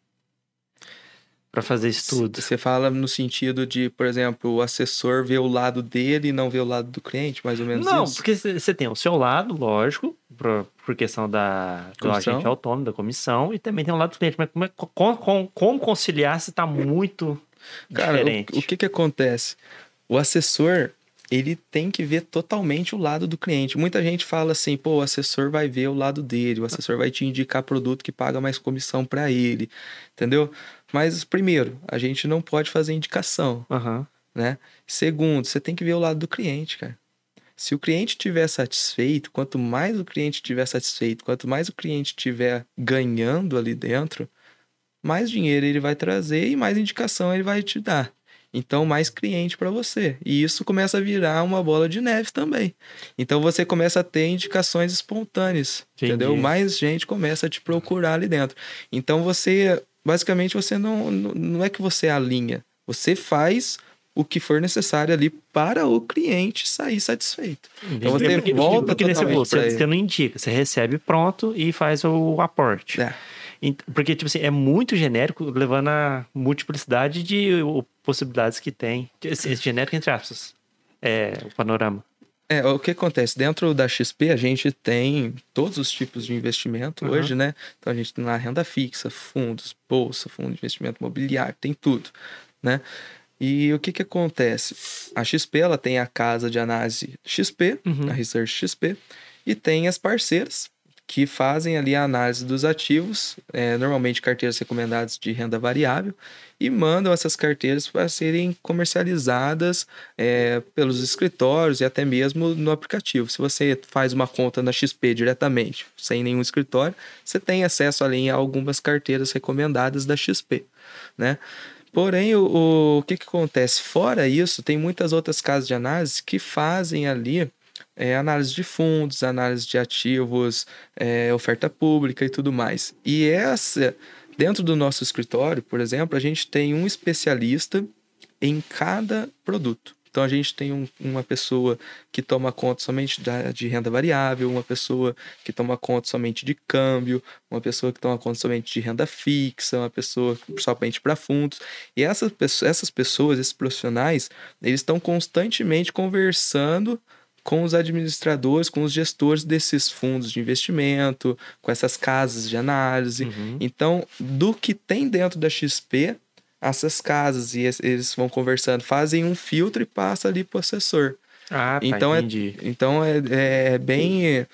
para fazer isso tudo? Você fala no sentido de, por exemplo, o assessor vê o lado dele e não vê o lado do cliente, mais ou menos Não, isso? porque você tem o seu lado, lógico, por, por questão da, do agente autônomo, da comissão, e também tem o lado do cliente. Mas como, é- com- com- como conciliar se está muito Cara, diferente? o, o que que acontece? O assessor, ele tem que ver totalmente o lado do cliente. Muita gente fala assim, pô, o assessor vai ver o lado dele, o assessor vai te indicar produto que paga mais comissão para ele, entendeu? Mas, primeiro, a gente não pode fazer indicação, Aham. né? Segundo, você tem que ver o lado do cliente, cara. Se o cliente estiver satisfeito, quanto mais o cliente estiver satisfeito, quanto mais o cliente estiver ganhando ali dentro, mais dinheiro ele vai trazer e mais indicação ele vai te dar. Então, mais cliente para você. E isso começa a virar uma bola de neve também. Então, você começa a ter indicações espontâneas, Entendi. entendeu? Mais gente começa a te procurar ali dentro. Então, você, basicamente, você não, não é que você alinha. Você faz o que for necessário ali para o cliente sair satisfeito. Então, você Porque- volta porque totalmente você, você não indica, você recebe pronto e faz o aporte. É. Porque, tipo assim, é muito genérico, levando a multiplicidade de possibilidades que tem. Esse genérico, entre aspas, é o panorama. É, o que acontece? Dentro da XP, a gente tem todos os tipos de investimento Uhum. hoje, né? Então, a gente tem lá renda fixa, fundos, bolsa, fundo de investimento imobiliário, tem tudo, né? E o que que acontece? A XP, ela tem a casa de análise XP, Uhum. a Research XP, e tem as parceiras que fazem ali a análise dos ativos, é, normalmente carteiras recomendadas de renda variável, e mandam essas carteiras para serem comercializadas é, pelos escritórios e até mesmo no aplicativo. Se você faz uma conta na XP diretamente, sem nenhum escritório, você tem acesso ali a algumas carteiras recomendadas da XP, né? Porém, o, o, o que, que acontece? Fora isso, tem muitas outras casas de análise que fazem ali é, análise de fundos, análise de ativos, é, oferta pública e tudo mais. E essa, dentro do nosso escritório, por exemplo, a gente tem um especialista em cada produto. Então a gente tem um- uma pessoa que toma conta somente da- de renda variável, uma pessoa que toma conta somente de câmbio, uma pessoa que toma conta somente de renda fixa, uma pessoa somente para fundos. E essas, essas pessoas, esses profissionais, eles estão constantemente conversando com os administradores, com os gestores desses fundos de investimento, com essas casas de análise. Uhum. Então, do que tem dentro da XP, essas casas e es- eles vão conversando, fazem um filtro e passa ali para o assessor. Ah, tá, Então é- entendi. Então é, é bem.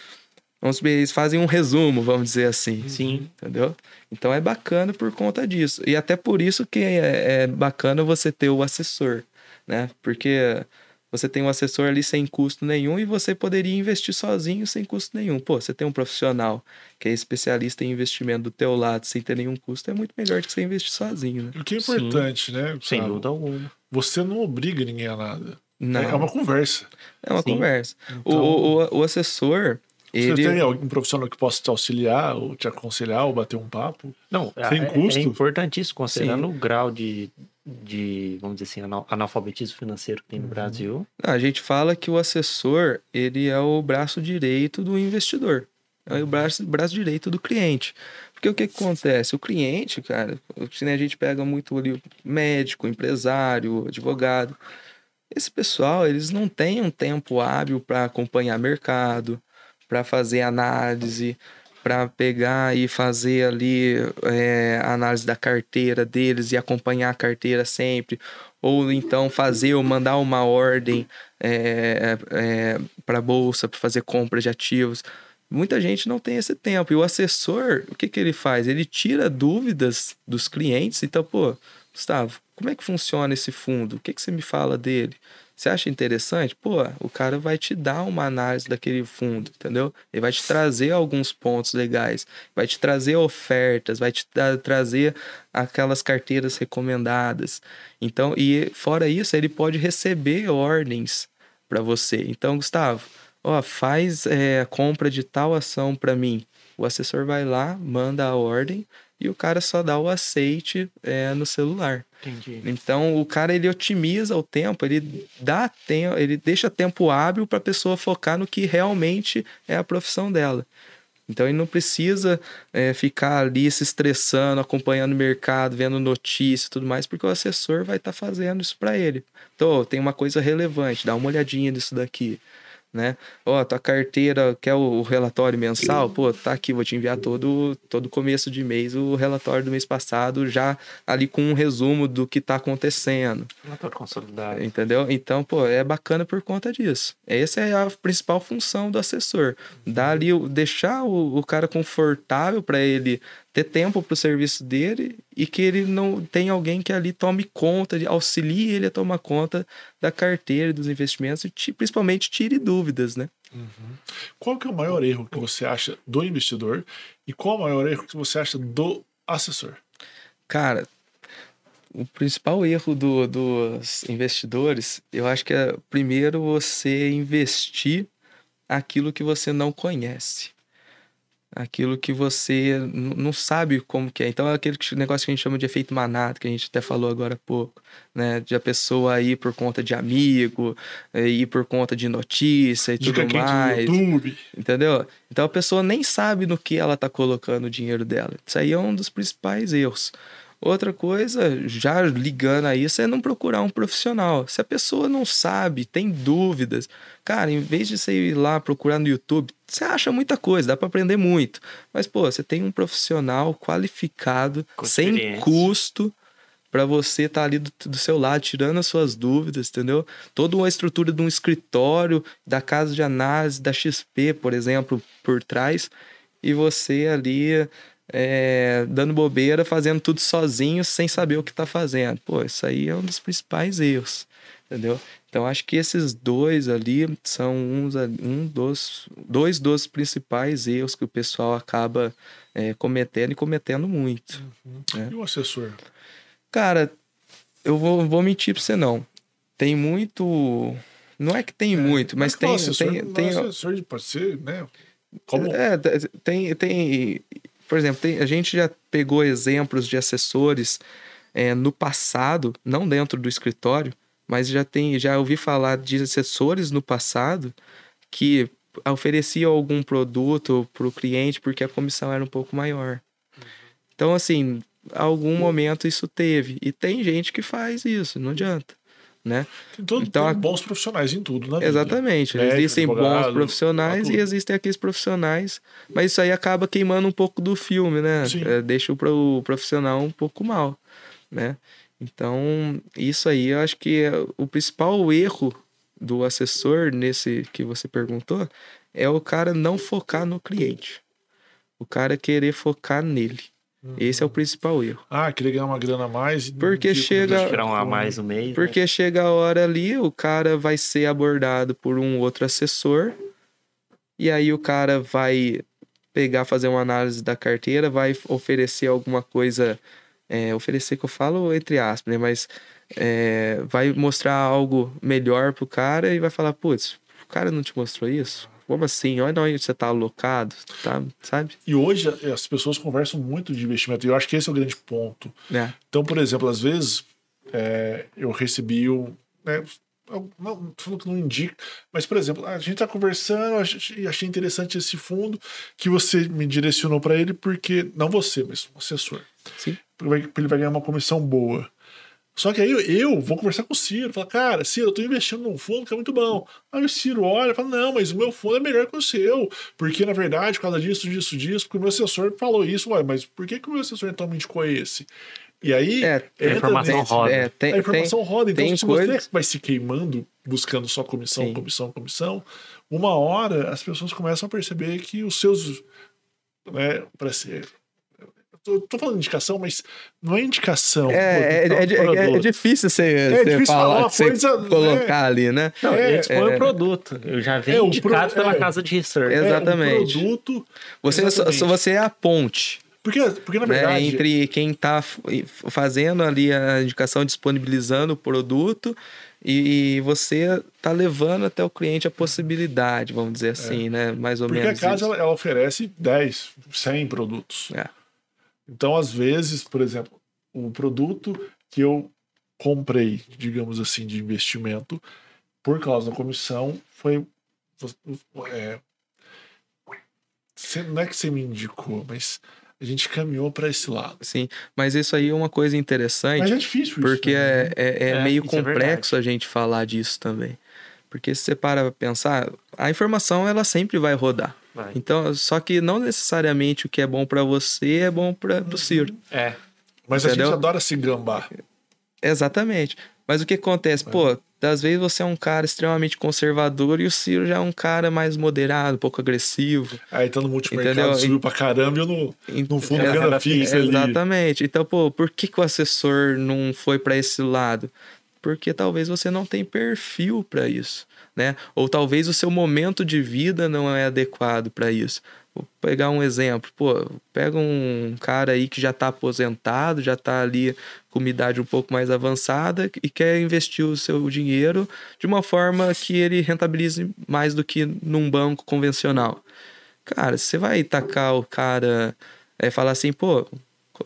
Vamos dizer, eles fazem um resumo, vamos dizer assim. Sim. Entendeu? Então é bacana por conta disso. E até por isso que é, é bacana você ter o assessor, né? Porque você tem um assessor ali sem custo nenhum e você poderia investir sozinho sem custo nenhum. Pô, você tem um profissional que é especialista em investimento do teu lado sem ter nenhum custo, é muito melhor do que você investir sozinho, né? O que é Sim. importante, né? Sem dúvida alguma. Você não obriga ninguém a nada. Não, É uma conversa. é uma Sim. conversa. Então- O, o, o assessor, Você ele... tem algum profissional que possa te auxiliar, ou te aconselhar, ou bater um papo? Não, Sem é, custo? é importantíssimo, considerando o grau de, de, vamos dizer assim, anal- analfabetismo financeiro que tem no Uhum. Brasil. A gente fala que o assessor, ele é o braço direito do investidor. É o braço, braço direito do cliente. Porque o que, que acontece? O cliente, cara, a gente pega muito ali médico, empresário, advogado. Esse pessoal, eles não têm um tempo hábil para acompanhar mercado, para fazer análise, para pegar e fazer ali é, análise da carteira deles e acompanhar a carteira sempre, ou então fazer ou mandar uma ordem é, é, para a bolsa para fazer compra de ativos. Muita gente não tem esse tempo. E o assessor, o que, que ele faz? Ele tira dúvidas dos clientes. Então, pô, Gustavo, como é que funciona esse fundo? O que, que você me fala dele? Você acha interessante? Pô, o cara vai te dar uma análise daquele fundo, entendeu? Ele vai te trazer alguns pontos legais, vai te trazer ofertas, vai te trazer aquelas carteiras recomendadas. Então, e fora isso, ele pode receber ordens para você. Então, Gustavo, ó, faz é, compra de tal ação para mim. O assessor vai lá, manda a ordem e o cara só dá o aceite é, no celular. Entendi. Então o cara ele otimiza o tempo, ele dá tempo, ele deixa tempo hábil para a pessoa focar no que realmente é a profissão dela. Então ele não precisa é, ficar ali se estressando, acompanhando o mercado, vendo notícias e tudo mais, porque o assessor vai estar tá fazendo isso para ele. Então, tem uma coisa relevante, dá uma olhadinha nisso daqui né? Ó, tua carteira quer o relatório mensal? Pô, tá aqui, vou te enviar todo todo começo de mês o relatório do mês passado, já ali com um resumo do que tá acontecendo. Relatório consolidado. Entendeu? Então, pô, é bacana por conta disso. Essa é a principal função do assessor. Dar ali, deixar o, o cara confortável para ele ter tempo para o serviço dele e que ele não tem alguém que ali tome conta, auxilie ele a tomar conta da carteira, dos investimentos e principalmente tire dúvidas, né? Uhum. Qual que é o maior erro que você acha do investidor e qual o maior erro que você acha do assessor? Cara, o principal erro do, dos investidores, eu acho que é primeiro você investir aquilo que você não conhece aquilo que você não sabe como que é. Então é aquele negócio que a gente chama de efeito manada, que a gente até falou agora há pouco, né? De a pessoa ir por conta de amigo, eh, ir por conta de notícia e Dica tudo mais. YouTube. Entendeu? Então a pessoa nem sabe no que ela tá colocando o dinheiro dela. Isso aí é um dos principais erros. Outra coisa, já ligando a isso, é não procurar um profissional. Se a pessoa não sabe, tem dúvidas, cara, em vez de você ir lá procurar no YouTube, você acha muita coisa, dá para aprender muito. Mas, pô, você tem um profissional qualificado, sem custo, para você estar tá ali do, do, seu lado, tirando as suas dúvidas, entendeu? Toda uma estrutura de um escritório, da casa de análise, da XP, por exemplo, por trás, e você ali é, dando bobeira, fazendo tudo sozinho, sem saber o que está fazendo. Pô, isso aí é um dos principais erros, entendeu? Então, acho que esses dois ali são uns, um dos, dois dos principais erros que o pessoal acaba é, cometendo e cometendo muito. Uhum. Né? E o assessor? Cara, eu vou, vou mentir para você não. Tem muito... Não é que tem é, muito, mas, tem... Assessor, tem, tem, assessor pode ser, né? Como? É, tem, tem por exemplo, tem, a gente já pegou exemplos de assessores é, no passado, não dentro do escritório, mas já tem, já ouvi falar de assessores no passado que ofereciam algum produto para o cliente porque a comissão era um pouco maior. Então, assim, algum momento isso teve. E tem gente que faz isso, não adianta né? Tem, todo, então, tem bons profissionais em tudo, né? Exatamente. Médico, existem bons profissionais e existem aqueles profissionais, mas isso aí acaba queimando um pouco do filme, né? É, deixa o profissional um pouco mal, né? Então, isso aí eu acho que é o principal erro do assessor nesse que você perguntou é o cara não focar no cliente. O cara querer focar nele. Esse é o principal erro. Ah, queria ganhar uma grana a mais. Porque chega. Tirar um a mais no mês. Porque né? chega a hora ali, o cara vai ser abordado por um outro assessor. E aí o cara vai pegar, fazer uma análise da carteira, vai oferecer alguma coisa. É, oferecer que eu falo entre aspas, né? Mas é, vai mostrar algo melhor pro cara e vai falar, putz, o cara não te mostrou isso? Como assim? Olha onde você está alocado, tá? sabe? E hoje as pessoas conversam muito de investimento, e eu acho que esse é o grande ponto. É. Então, por exemplo, às vezes é, eu recebi o. Né, não falando que não indica, mas, por exemplo, a gente tá conversando, achei, achei interessante esse fundo que você me direcionou para ele, porque, não você, mas o assessor. Sim. Ele vai ganhar uma comissão boa. Só que aí eu, vou conversar com o Ciro, falar, cara, Ciro, eu tô investindo num fundo que é muito bom. Aí o Ciro olha e fala, não, mas o meu fundo é melhor que o seu, porque na verdade, por causa disso, disso, disso, porque o meu assessor falou isso, ué, mas por que, que o meu assessor então me indicou esse? E aí, É, A informação nesse- roda. É, tem, a informação roda. Então, tem se você vai se queimando, buscando só comissão, Sim. comissão, comissão, uma hora as pessoas começam a perceber que os seus. Né, para ser. Tô, tô falando indicação, mas não é indicação. é, é, pô, é, é- é produto. difícil você, É você difícil falar falar, você coisa, né? colocar ali, né? Não, É, ele expõe é. o produto. Eu já venho É, o indicado pro- pela é. casa de research. É, um Exatamente. produto. Você, Exatamente. só você é a ponte Porque, porque na né, verdade. entre quem está fazendo ali a indicação, disponibilizando o produto e você tá levando até o cliente a possibilidade, vamos dizer assim, né? Mais ou Porque a menos. casa isso. ela, ela oferece 10, 100 produtos. É. Então, às vezes, por exemplo, o produto que eu comprei, digamos assim, de investimento, por causa da comissão, foi. é, não é que você me indicou, mas a gente caminhou para esse lado. Sim, mas isso aí é uma coisa interessante. Mas é difícil isso. Porque né? é, é, é É, meio é complexo a gente falar disso também. Porque se você para pra pensar, a informação ela sempre vai rodar. Vai. Então, só que não necessariamente o que é bom pra você é bom para o Ciro. É. Mas a entendeu? gente adora se gambar. Exatamente. Mas o que acontece? Pô, às vezes você é um cara extremamente conservador e o Ciro já é um cara mais moderado, um pouco agressivo. Aí tá no multimercado, Entendeu? subiu pra caramba e eu no, no fundo É, fixa ali. Exatamente. Então, pô, por que, que o assessor não foi para esse lado? Porque talvez você não tem perfil para isso, né? Ou talvez o seu momento de vida não é adequado para isso. Vou pegar um exemplo, pô, pega um cara aí que já tá aposentado, já tá ali com uma idade um pouco mais avançada e quer investir o seu dinheiro de uma forma que ele rentabilize mais do que num banco convencional. Cara, você vai tacar o cara, é, falar assim, pô,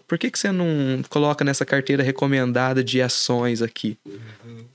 por que, que você não coloca nessa carteira recomendada de ações aqui?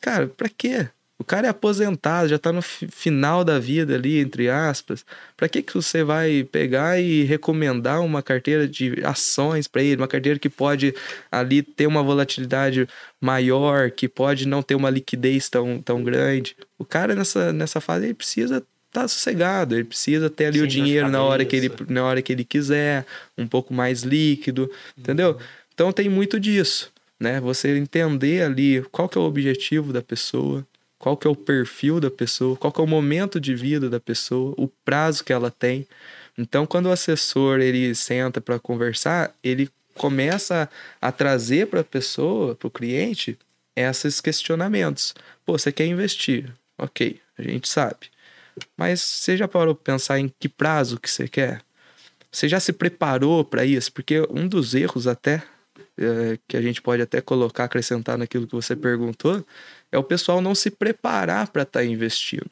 Cara, pra quê? O cara é aposentado, já tá no fi- final da vida ali, entre aspas. Pra que, que você vai pegar e recomendar uma carteira de ações pra ele? Uma carteira que pode ali ter uma volatilidade maior, que pode não ter uma liquidez tão, tão grande. O cara nessa, nessa fase ele precisa estar sossegado, ele precisa ter ali Sem o dinheiro na hora que ele na hora que ele quiser, um pouco mais líquido, entendeu? Então tem muito disso, né? Você entender ali qual que é o objetivo da pessoa, qual que é o perfil da pessoa, qual que é o momento de vida da pessoa, o prazo que ela tem. Então, quando o assessor ele senta para conversar, ele começa a trazer para a pessoa, para o cliente, esses questionamentos. Pô, você quer investir? Ok, a gente sabe. Mas você já parou para pensar em que prazo que você quer? Você já se preparou para isso? Porque um dos erros até é, que a gente pode até colocar, acrescentar naquilo que você perguntou, é o pessoal não se preparar para estar investindo.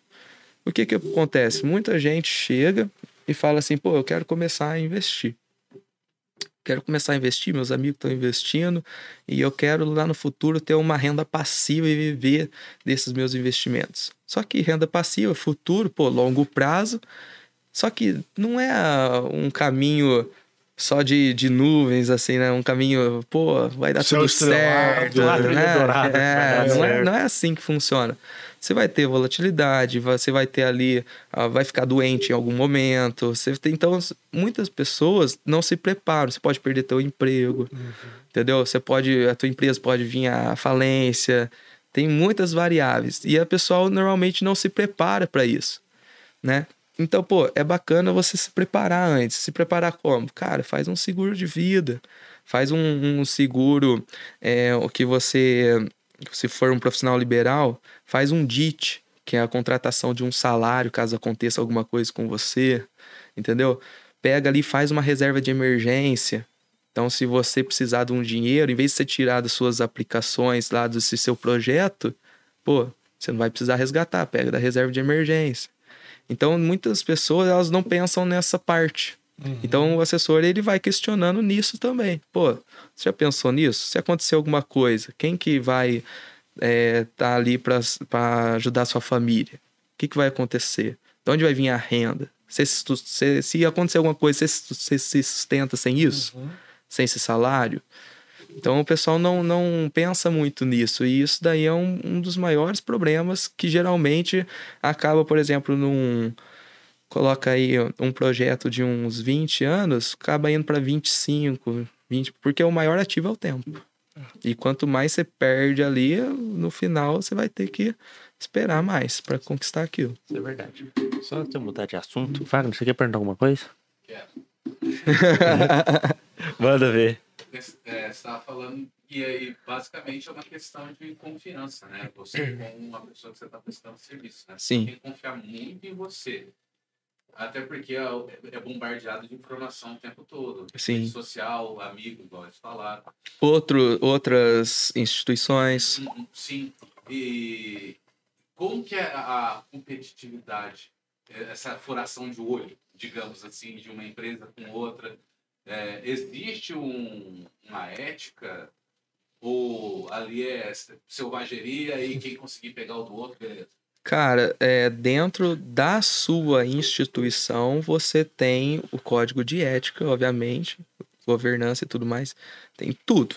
O que que acontece? Muita gente chega e fala assim, pô, eu quero começar a investir. Quero começar a investir, meus amigos estão investindo e eu quero lá no futuro ter uma renda passiva e viver desses meus investimentos. Só que renda passiva, futuro, pô, longo prazo, só que não é um caminho só de, de nuvens, assim, né? Um caminho, pô, vai dar Céu tudo certo. né? dourada, vai É, não, é, não é assim que funciona. Você vai ter volatilidade, você vai ter ali, ah, vai ficar doente em algum momento. Você tem, então, muitas pessoas não se preparam. Você pode perder teu emprego, entendeu? Você pode, a tua empresa pode vir à falência. Tem muitas variáveis e a pessoa normalmente não se prepara para isso, né? Então, pô, é bacana você se preparar antes. Se preparar como? Cara, faz um seguro de vida. Faz um, um seguro é, o que você, se for um profissional liberal, faz um DIT, que é a contratação de um salário caso aconteça alguma coisa com você, entendeu? Pega ali, faz uma reserva de emergência. Então, se você precisar de um dinheiro, em vez de você tirar das suas aplicações lá desse seu projeto, pô, você não vai precisar resgatar, pega da reserva de emergência. Então, muitas pessoas elas não pensam nessa parte. Então, o assessor ele vai questionando nisso também. Pô, você já pensou nisso? Se acontecer alguma coisa, quem que vai é, tá ali para ajudar sua família, o que, que vai acontecer? De onde vai vir a renda? Você, se, se acontecer alguma coisa, você, você se sustenta sem isso? Uhum. Sem esse salário? Então o pessoal não, não pensa muito nisso. E isso daí é um, um dos maiores problemas que geralmente acaba, por exemplo, num. Coloca aí um projeto de uns 20 anos, acaba indo para 25, 20, porque o maior ativo é o tempo. E quanto mais você perde ali, no final você vai ter que esperar mais para conquistar aquilo. Isso é verdade. Só se eu mudar de assunto. Fagner, você quer perguntar alguma coisa? Quero. Manda ver é, estava falando, e aí basicamente é uma questão de confiança, né? Você com uma pessoa que você está prestando serviço, né? Sim. Você tem que confiar muito em você. Até porque é, é bombardeado de informação o tempo todo. Sim. Rede social, amigo, igual eles falaram. Outro, outras instituições. Uhum, sim. E como que é a competitividade, essa furação de olho, digamos assim, de uma empresa com outra? É, existe um, uma ética ou ali é selvageria e quem conseguir pegar o do outro, beleza? Cara, é, dentro da sua instituição você tem o código de ética, obviamente, governança e tudo mais, tem tudo.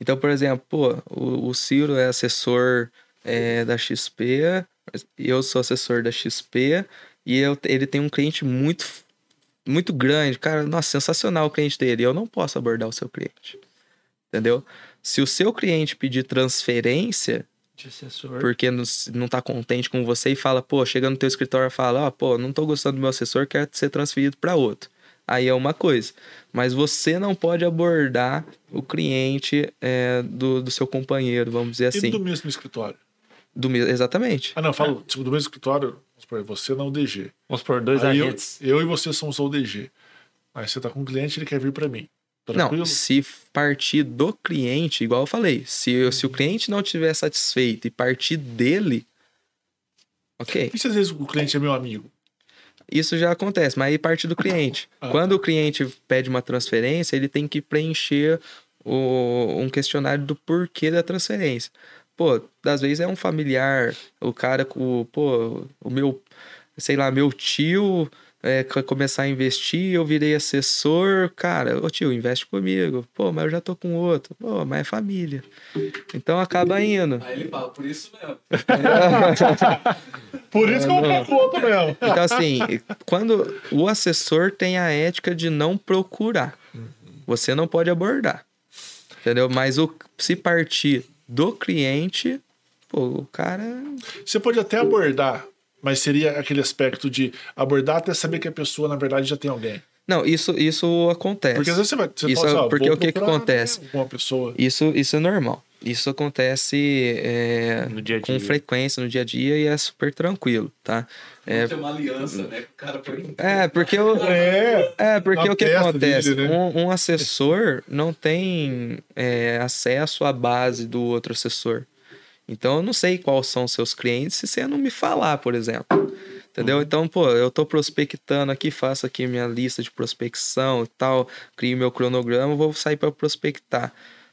Então, por exemplo, pô, o, o Ciro é assessor é, da XP, eu sou assessor da XP e eu, ele tem um cliente muito muito grande. Cara, nossa, sensacional o cliente dele. Eu não posso abordar o seu cliente. Entendeu? Se o seu cliente pedir transferência, porque não, não tá contente com você e fala, pô, chega no teu escritório e fala, ó, oh, pô, não tô gostando do meu assessor, quero ser transferido para outro. Aí é uma coisa. Mas você não pode abordar o cliente é, do, do seu companheiro, vamos dizer assim. E do mesmo escritório? Do mesmo, exatamente. Ah, não, eu falo, tipo, do mesmo escritório, supor, você não DG. Vamos por dois Aí agentes. Eu, eu, e você somos o DG. Aí você tá com um cliente, ele quer vir para mim. Tranquilo? Não, se partir do cliente, igual eu falei, se, se o cliente não estiver satisfeito e partir dele, ok. E se às vezes o cliente é meu amigo? Isso já acontece, mas aí parte do cliente. Ah, Quando tá. o cliente pede uma transferência, ele tem que preencher o, um questionário do porquê da transferência. Pô, às vezes é um familiar, o cara com, pô, o meu, sei lá, meu tio é, começar a investir, eu virei assessor, cara, ô tio, investe comigo. Pô, mas eu já tô com outro. Pô, mas é família. Então acaba indo. Aí ele fala, por isso mesmo. por isso que eu é, outro mesmo. Então, assim, quando o assessor tem a ética de não procurar, você não pode abordar. Entendeu? Mas o, se partir do cliente, pô, o cara. Você pode até abordar, mas seria aquele aspecto de abordar até saber que a pessoa, na verdade, já tem alguém. Não, isso, isso acontece. Porque às vezes você vai. Você isso, fala, assim, porque o que, que acontece? Uma pessoa. Isso, isso é normal. Isso acontece é, no dia -dia. com frequência no dia a dia e é super tranquilo, tá? É, uma aliança, né? O cara É, porque, o, é, é, porque o que acontece? Dele, né? um, um, assessor não tem é, acesso à base do outro assessor. Então eu não sei quais são os seus clientes se você não me falar, por exemplo. Entendeu? Uhum. Então, pô, eu tô prospectando aqui, faço aqui minha lista de prospecção e tal, crio meu cronograma, vou sair para prospectar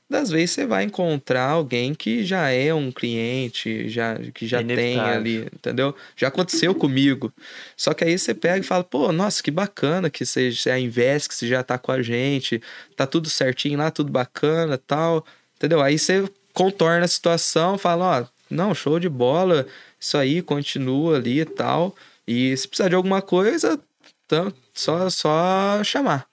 das vezes você vai encontrar alguém que já é um cliente, já, que já tem ali, entendeu? Já aconteceu comigo. Só que aí você pega e fala, pô, nossa, que bacana que você já investe, que você já tá com a gente, tá tudo certinho lá, tudo bacana tal, entendeu? Aí você contorna a situação, fala, ó, não, show de bola, isso aí, continua ali e tal. E se precisar de alguma coisa, então, só, só chamar,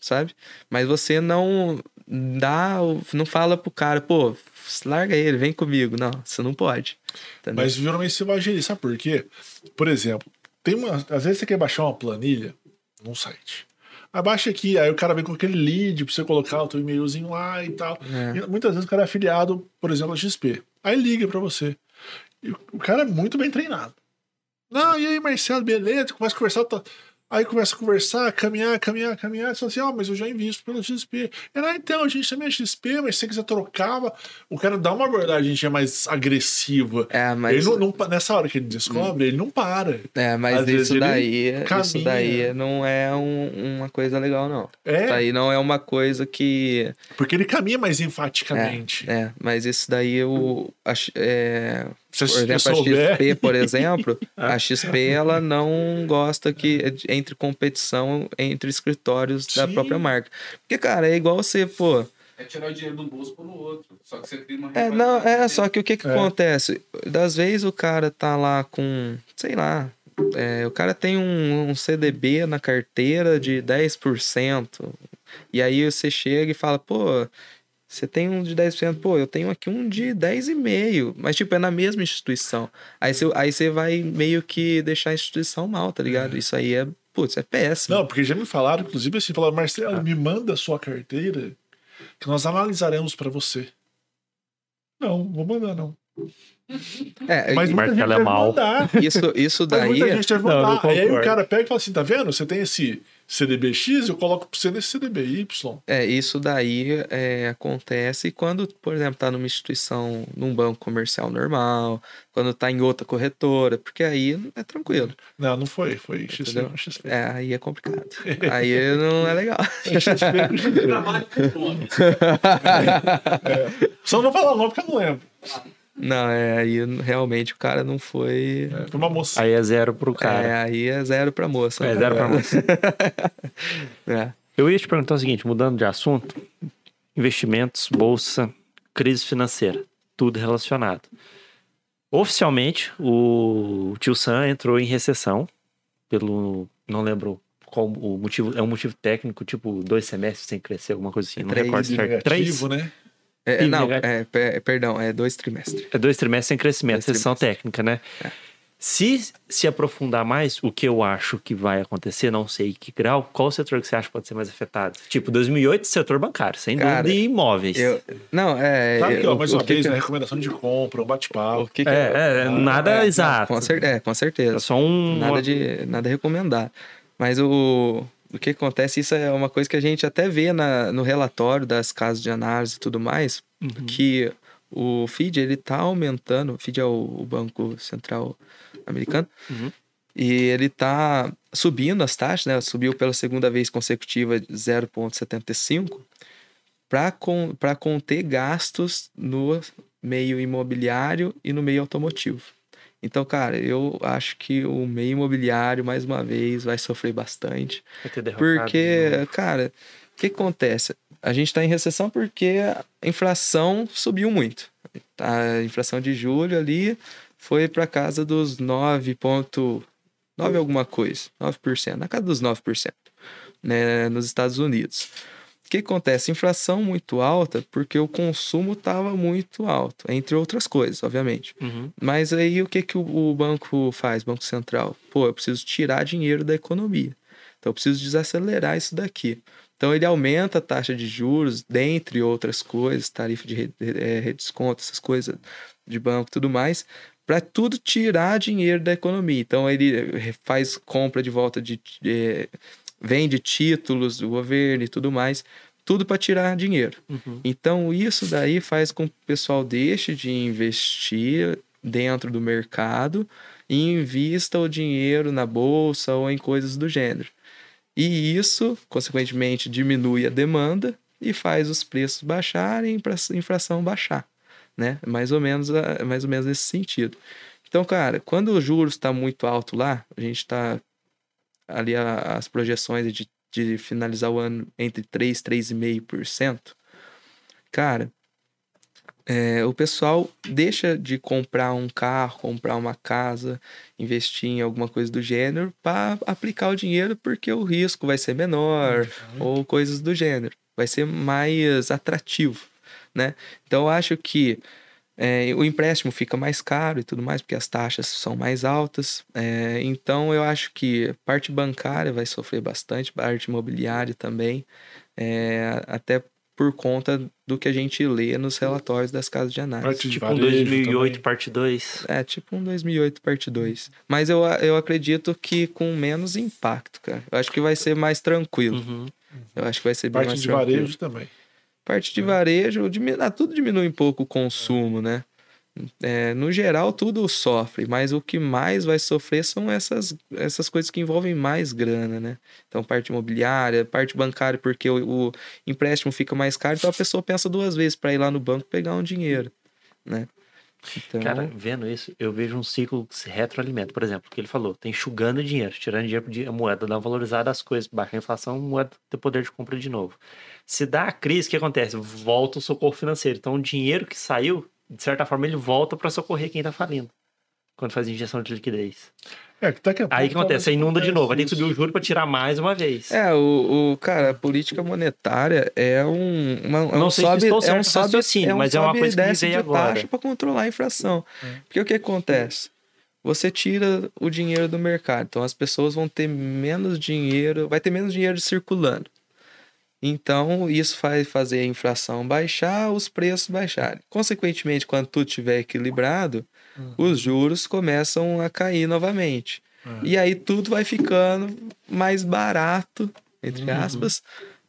sabe? Mas você não dá, não fala pro cara, pô, larga ele, vem comigo. Não, você não pode. Entendeu? Mas geralmente você vai gerir, sabe por quê? Por exemplo, tem uma, às vezes você quer baixar uma planilha num site. Abaixa aqui, aí o cara vem com aquele lead pra você colocar o teu e-mailzinho lá e tal. É. E muitas vezes o cara é afiliado, por exemplo, a XP. Aí liga para você. E o cara é muito bem treinado. Não, e aí, Marcelo, beleza? Começa a conversar. Tá... Aí começa a conversar, caminhar, caminhar, caminhar. Você fala assim, ó, mas eu já invisto pelo XP. Ele, ah, então, a gente também é XP, mas se você quiser trocar, o cara dá uma abordagem já mais agressiva. É, mas. Ele não, não- nessa hora que ele descobre, ele não para. É, mas Às isso daí, isso daí não é um- uma coisa legal, não. É, Isso aí não é uma coisa que. porque ele caminha mais enfaticamente. É, mas isso daí eu. acho- é, Se por exemplo, a souber- XP, por exemplo, a XP ela não gosta que entre competição entre escritórios da Sim. própria marca. Porque, cara, é igual você, pô. É tirar o dinheiro de um bolso para o outro. Só que você cria uma É, não, é, só que o que que É. acontece? Das vezes o cara tá lá com, sei lá, é, o cara tem um, um CDB na carteira de 10%. E aí você chega e fala, pô, você tem um de 10%, pô, eu tenho aqui um de 10,5%. Mas, tipo, é na mesma instituição. Aí você, aí você vai meio que deixar a instituição mal, tá ligado? Isso aí é, putz, é péssimo. Não, porque já me falaram, inclusive assim, falaram, Marcelo, Ah. me manda a sua carteira que nós analisaremos pra você. Não, vou mandar não. É, Mas muita gente Marcelo é mau. mandar. isso, isso Mas daí. muita gente deve mandar. não Aí, aí o cara pega e fala assim, tá vendo? Você tem esse CDBX, eu coloco pra você nesse CDBY. É, isso daí é, acontece quando, por exemplo, tá numa instituição, num banco comercial normal, quando tá em outra corretora, porque aí é tranquilo. Não, não foi, foi XP. XP. É, aí é complicado. Aí não é legal. Trabalho com o nome. Só não vou falar o nome porque eu não lembro. Não, é, aí realmente o cara não foi. Foi uma moça. Aí é zero pro É, cara. aí é zero pra moça. É, zero pra moça. É. Eu ia te perguntar o seguinte, mudando de assunto, investimentos, bolsa, crise financeira, tudo relacionado. Oficialmente, o tio Sam entrou em recessão pelo, não lembro qual o motivo, é um motivo técnico, tipo dois semestres sem crescer, alguma coisa assim, não Três recordo certo. Três? Negativo, né? É, Sim, não, é, per- perdão, é dois trimestres. É dois trimestres sem crescimento, trimestres. técnica, né? É. Se se aprofundar mais, o que eu acho que vai acontecer, não sei em que grau, qual setor que você acha que pode ser mais afetado? Tipo, 2008, setor bancário, sem Cara, dúvida, e imóveis. Eu, não, é. Sabe que, ó, mais uma vez, né? Recomendação de compra, um o bate-papo. que que É, é, nada É, exato. Com, cer é, com certeza. É só um. Nada de nada recomendar. Mas o, o que acontece, isso é uma coisa que a gente até vê na, no relatório das casas de análise e tudo mais, Uhum. que o FID ele tá aumentando, o FID é o, o Banco Central Americano, Uhum. e ele tá subindo as taxas, né? Subiu pela segunda vez consecutiva de 0,75 para conter gastos no meio imobiliário e no meio automotivo. Então, cara, eu acho que o meio imobiliário, mais uma vez, vai sofrer bastante. Vai Porque, cara, o que acontece? A gente está em recessão porque a inflação subiu muito. A inflação de julho ali foi para casa dos 9,9 alguma coisa, 9%, na casa dos 9%, né, nos Estados Unidos. O que acontece? Inflação muito alta porque o consumo estava muito alto, entre outras coisas, obviamente. Uhum. Mas aí o que, que o, banco faz, Banco Central? Pô, eu preciso tirar dinheiro da economia. Então eu preciso desacelerar isso daqui. Então ele aumenta a taxa de juros, dentre outras coisas, tarifa de eh, redesconto, essas coisas de banco e tudo mais, para tudo tirar dinheiro da economia. Então ele eh, faz compra de volta de. eh, vende títulos do governo e tudo mais, tudo para tirar dinheiro. Uhum. Então, isso daí faz com que o pessoal deixe de investir dentro do mercado e invista o dinheiro na bolsa ou em coisas do gênero. E isso, consequentemente, diminui a demanda e faz os preços baixarem para a inflação baixar, né? Mais ou menos, mais ou menos nesse sentido. Então, cara, quando o juros está muito alto lá, a gente está ali a- as projeções de, de finalizar o ano entre 3 e 3,5%, cara, é, o pessoal deixa de comprar um carro, comprar uma casa, investir em alguma coisa do gênero para aplicar o dinheiro porque o risco vai ser menor ou coisas do gênero. Vai ser mais atrativo, né? Então eu acho que é, o empréstimo fica mais caro e tudo mais, porque as taxas são mais altas. É, então, eu acho que parte bancária vai sofrer bastante, parte imobiliária também. É, até por conta do que a gente lê nos relatórios das casas de análise. Parte de Tipo um varejo 2008, também. parte 2. É, tipo um 2008 parte 2. Mas eu, eu acredito que com menos impacto, cara. Eu acho que vai ser mais tranquilo. Uhum. Eu acho que vai ser bem Parte mais de tranquilo. varejo também. Parte de varejo, diminu... ah, tudo diminui um pouco o consumo, né? É, no geral, tudo sofre, mas o que mais vai sofrer são essas, essas coisas que envolvem mais grana, né? Então, parte imobiliária, parte bancária, porque o, o empréstimo fica mais caro, então a pessoa pensa duas vezes para ir lá no banco pegar um dinheiro, né? Então, Cara, vendo isso, eu vejo um ciclo que se retroalimenta. Por exemplo, o que ele falou, tem enxugando dinheiro, tirando dinheiro, de- a moeda dá uma valorizada as coisas, baixa a inflação, a moeda tem poder de compra de novo. Se dá a crise, o que acontece? Volta o socorro financeiro. Então, o dinheiro que saiu, de certa forma, ele volta para socorrer quem tá falindo. Quando faz injeção de liquidez. É, que daqui a Aí o que pouco acontece? Aí inunda de novo. Vai ter que subir o juro para tirar mais uma vez. É, o, o- cara, a política monetária é um, uma, é Não um sei se sobe, estou é certo um no sobe, raciocínio, é um mas é uma coisa que de agora. taxa para controlar a inflação. É. Porque o que acontece? Você tira o dinheiro do mercado, então as pessoas vão ter menos dinheiro, vai ter menos dinheiro circulando. Então, isso vai fazer a inflação baixar, os preços baixarem. Consequentemente, quando tudo estiver equilibrado, os juros começam a cair novamente. E aí tudo vai ficando mais barato, entre aspas,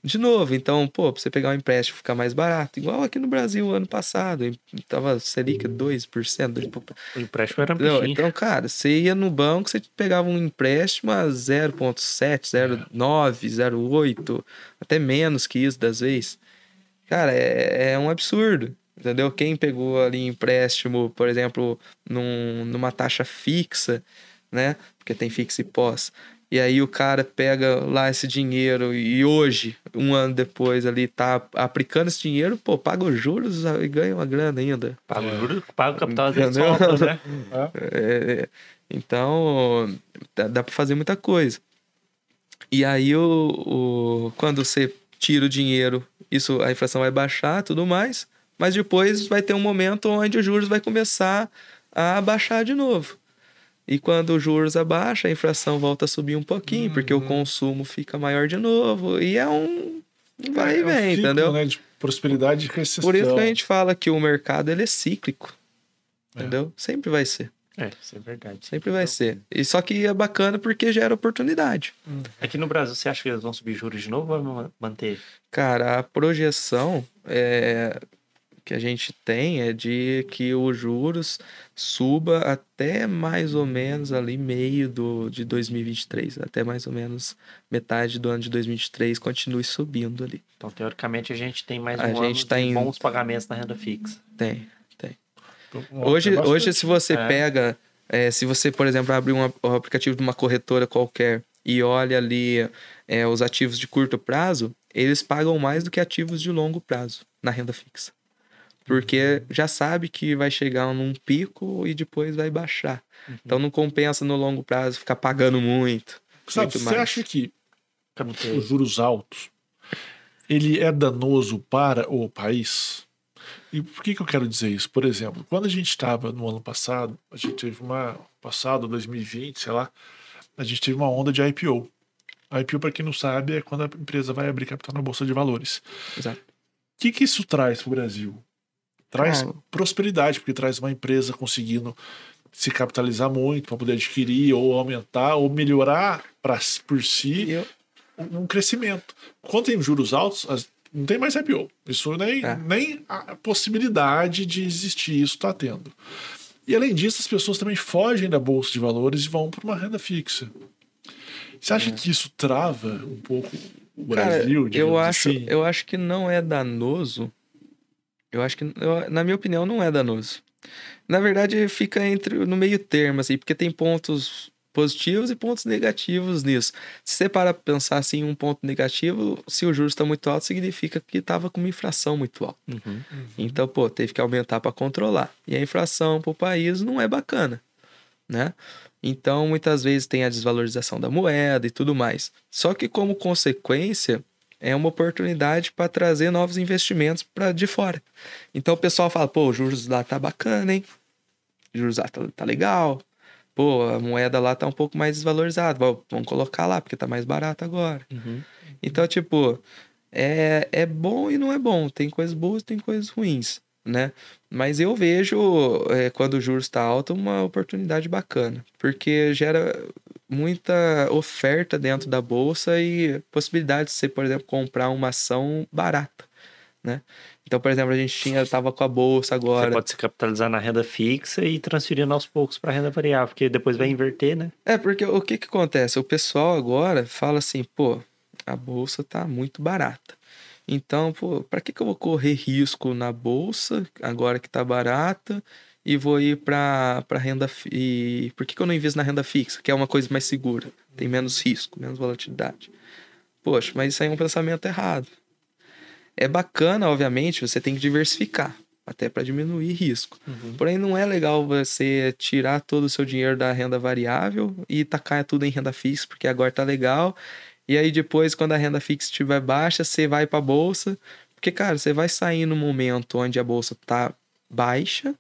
de novo. Então, pô, pra você pegar um empréstimo ficar mais barato, igual aqui no Brasil ano passado, tava Selic 2%. dois- O empréstimo era bichinho. Então, cara, você ia no banco, você pegava um empréstimo a 0,7, 0,9, 0,8, até menos que isso das vezes. Cara, é, é um absurdo. Entendeu? Quem pegou ali empréstimo, por exemplo, num, numa taxa fixa, né? Porque tem fixa e pós. E aí o cara pega lá esse dinheiro e hoje, um ano depois, ali tá aplicando esse dinheiro, pô, paga os juros e ganha uma grana ainda. Paga o juro, paga o capital, às vezes né? É, é. então, dá, dá para fazer muita coisa. E aí, o, o, quando você tira o dinheiro, isso, a inflação vai baixar tudo mais, mas depois vai ter um momento onde os juros vai começar a baixar de novo. E quando os juros abaixa, a inflação volta a subir um pouquinho, porque o consumo fica maior de novo. E é um vai e É um vem, ciclo, entendeu? Né, de prosperidade e recessão. Por isso que a gente fala que o mercado ele é cíclico. É. Entendeu? Sempre vai ser. É, isso é verdade. Sempre vai ser. E só que é bacana porque gera oportunidade. Aqui no Brasil, você acha que eles vão subir juros de novo ou vão manter? Cara, a projeção é, que a gente tem é de que os juros suba até mais ou menos ali meio do, de 2023. Até mais ou menos metade do ano de 2023 continue subindo ali. Então, teoricamente, a gente tem mais A um gente tá de em- bons pagamentos na renda fixa. Tem, tem. Então, Hoje, é hoje se você É. pega, é, se você, por exemplo, abrir um, o aplicativo de uma corretora qualquer e olha ali é, os ativos de curto prazo, eles pagam mais do que ativos de longo prazo na renda fixa. Porque já sabe que vai chegar num pico e depois vai baixar. Então não compensa no longo prazo ficar pagando muito. Sabe, muito você mais. acha que os juros altos ele é danoso para o país? E por que, que eu quero dizer isso? Por exemplo, quando a gente estava no ano passado, a gente teve uma passado 2020, sei lá, a gente teve uma onda de IPO. A IPO, para quem não sabe, é quando a empresa vai abrir capital na bolsa de valores. Exato. O que, que isso traz para o Brasil? Traz Cara. prosperidade, porque traz uma empresa conseguindo se capitalizar muito para poder adquirir ou aumentar ou melhorar pra, por si eu- um crescimento. Quando tem juros altos, as- não tem mais IPO. Isso nem, É. nem a possibilidade de existir isso está tendo. E além disso, as pessoas também fogem da bolsa de valores e vão para uma renda fixa. Você acha que isso trava um pouco o É. Cara, Brasil? eu acho, assim? eu acho que não é danoso. Eu acho que, eu- na minha opinião, não é danoso. Na verdade, fica entre no meio termo, assim, porque tem pontos positivos e pontos negativos nisso. Se você para pensar assim, um ponto negativo, se o juros está muito alto, significa que estava com uma inflação muito alta. Uhum. Então, pô, teve que aumentar para controlar. E a inflação para o país não é bacana, né? Então, muitas vezes tem a desvalorização da moeda e tudo mais. Só que, como consequência, é uma oportunidade para trazer novos investimentos para de fora. Então, o pessoal fala, pô, o juros lá tá bacana, hein? O juros lá tá, tá legal. Pô, a moeda lá tá um pouco mais desvalorizada. Vamos- colocar lá, porque tá mais barato agora. Uhum. Então, tipo, é, é bom e não é bom. Tem coisas boas tem coisas ruins, né? Mas eu vejo, é, quando o juros está alto, uma oportunidade bacana, porque gera muita oferta dentro da bolsa e possibilidade de você, por exemplo, comprar uma ação barata, né? Então, por exemplo, a gente tinha tava com a bolsa agora. Você pode se capitalizar na renda fixa e transferindo aos poucos para renda variável, porque depois vai inverter, né? É, porque o que que acontece? O pessoal agora fala assim, pô, a bolsa tá muito barata. Então, pô, para que que eu vou correr risco na bolsa agora que tá barata e vou ir para renda e por que que eu não invisto na renda fixa, que é uma coisa mais segura, tem menos risco, menos volatilidade? Poxa, mas isso aí é um pensamento errado. É bacana, obviamente, você tem que diversificar, até para diminuir risco. Uhum. Porém, não é legal você tirar todo o seu dinheiro da renda variável e tacar tudo em renda fixa, porque agora tá legal. E aí depois, quando a renda fixa estiver baixa, você vai para a bolsa, porque cara, você vai sair no momento onde a bolsa tá baixa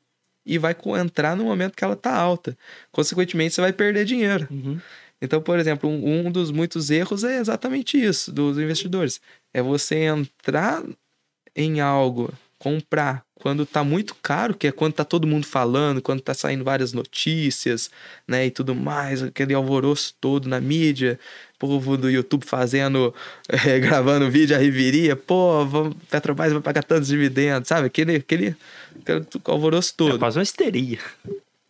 e vai entrar no momento que ela tá alta. Consequentemente, você vai perder dinheiro. Uhum. Então, por exemplo, um, um dos muitos erros é exatamente isso dos investidores. É você entrar em algo, comprar quando tá muito caro, que é quando tá todo mundo falando, quando tá saindo várias notícias, né, e tudo mais, aquele alvoroço todo na mídia, povo do YouTube fazendo, é, gravando vídeo, a riveria, pô, vamos, Petrobras vai pagar tantos dividendos, sabe? Aquele, aquele, aquele alvoroço todo. É quase uma histeria.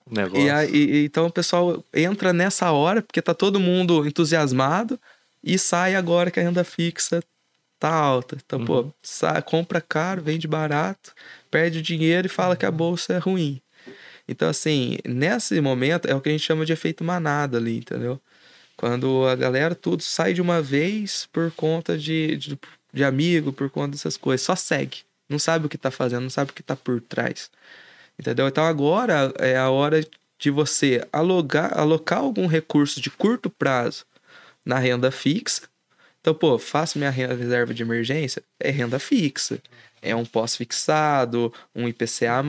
Negócio. E, aí, então o pessoal entra nessa hora, porque tá todo mundo entusiasmado, e sai agora que a renda fixa tá alta. Então, uhum. pô, sai, compra caro, vende barato, perde dinheiro e fala que a bolsa é ruim. Então, assim, nesse momento é o que a gente chama de efeito manada ali, entendeu? Quando a galera tudo sai de uma vez por conta de, de, de amigo, por conta dessas coisas, só segue. Não sabe o que tá fazendo, não sabe o que tá por trás. Entendeu? Então agora é a hora de você alogar, alocar algum recurso de curto prazo na renda fixa. Então, pô, faço minha reserva de emergência, é renda fixa. É um pós-fixado, um IPCA,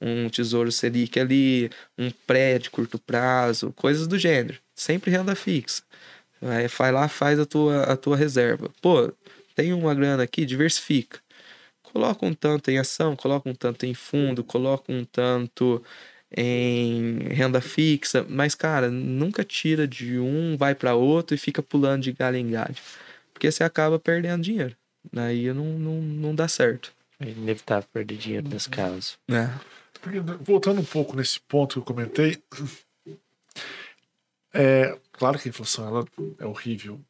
um Tesouro Selic ali, um pré de curto prazo, coisas do gênero. Sempre renda fixa. Aí vai lá, faz a tua, a tua reserva. Pô, tem uma grana aqui, diversifica coloca um tanto em ação, coloca um tanto em fundo, coloca um tanto em renda fixa, mas cara, nunca tira de um, vai para outro e fica pulando de galho em galho, porque você acaba perdendo dinheiro. Aí não, não, não dá certo. É inevitável perder dinheiro nesse caso. É. Voltando um pouco nesse ponto que eu comentei, é claro que a inflação ela é horrível,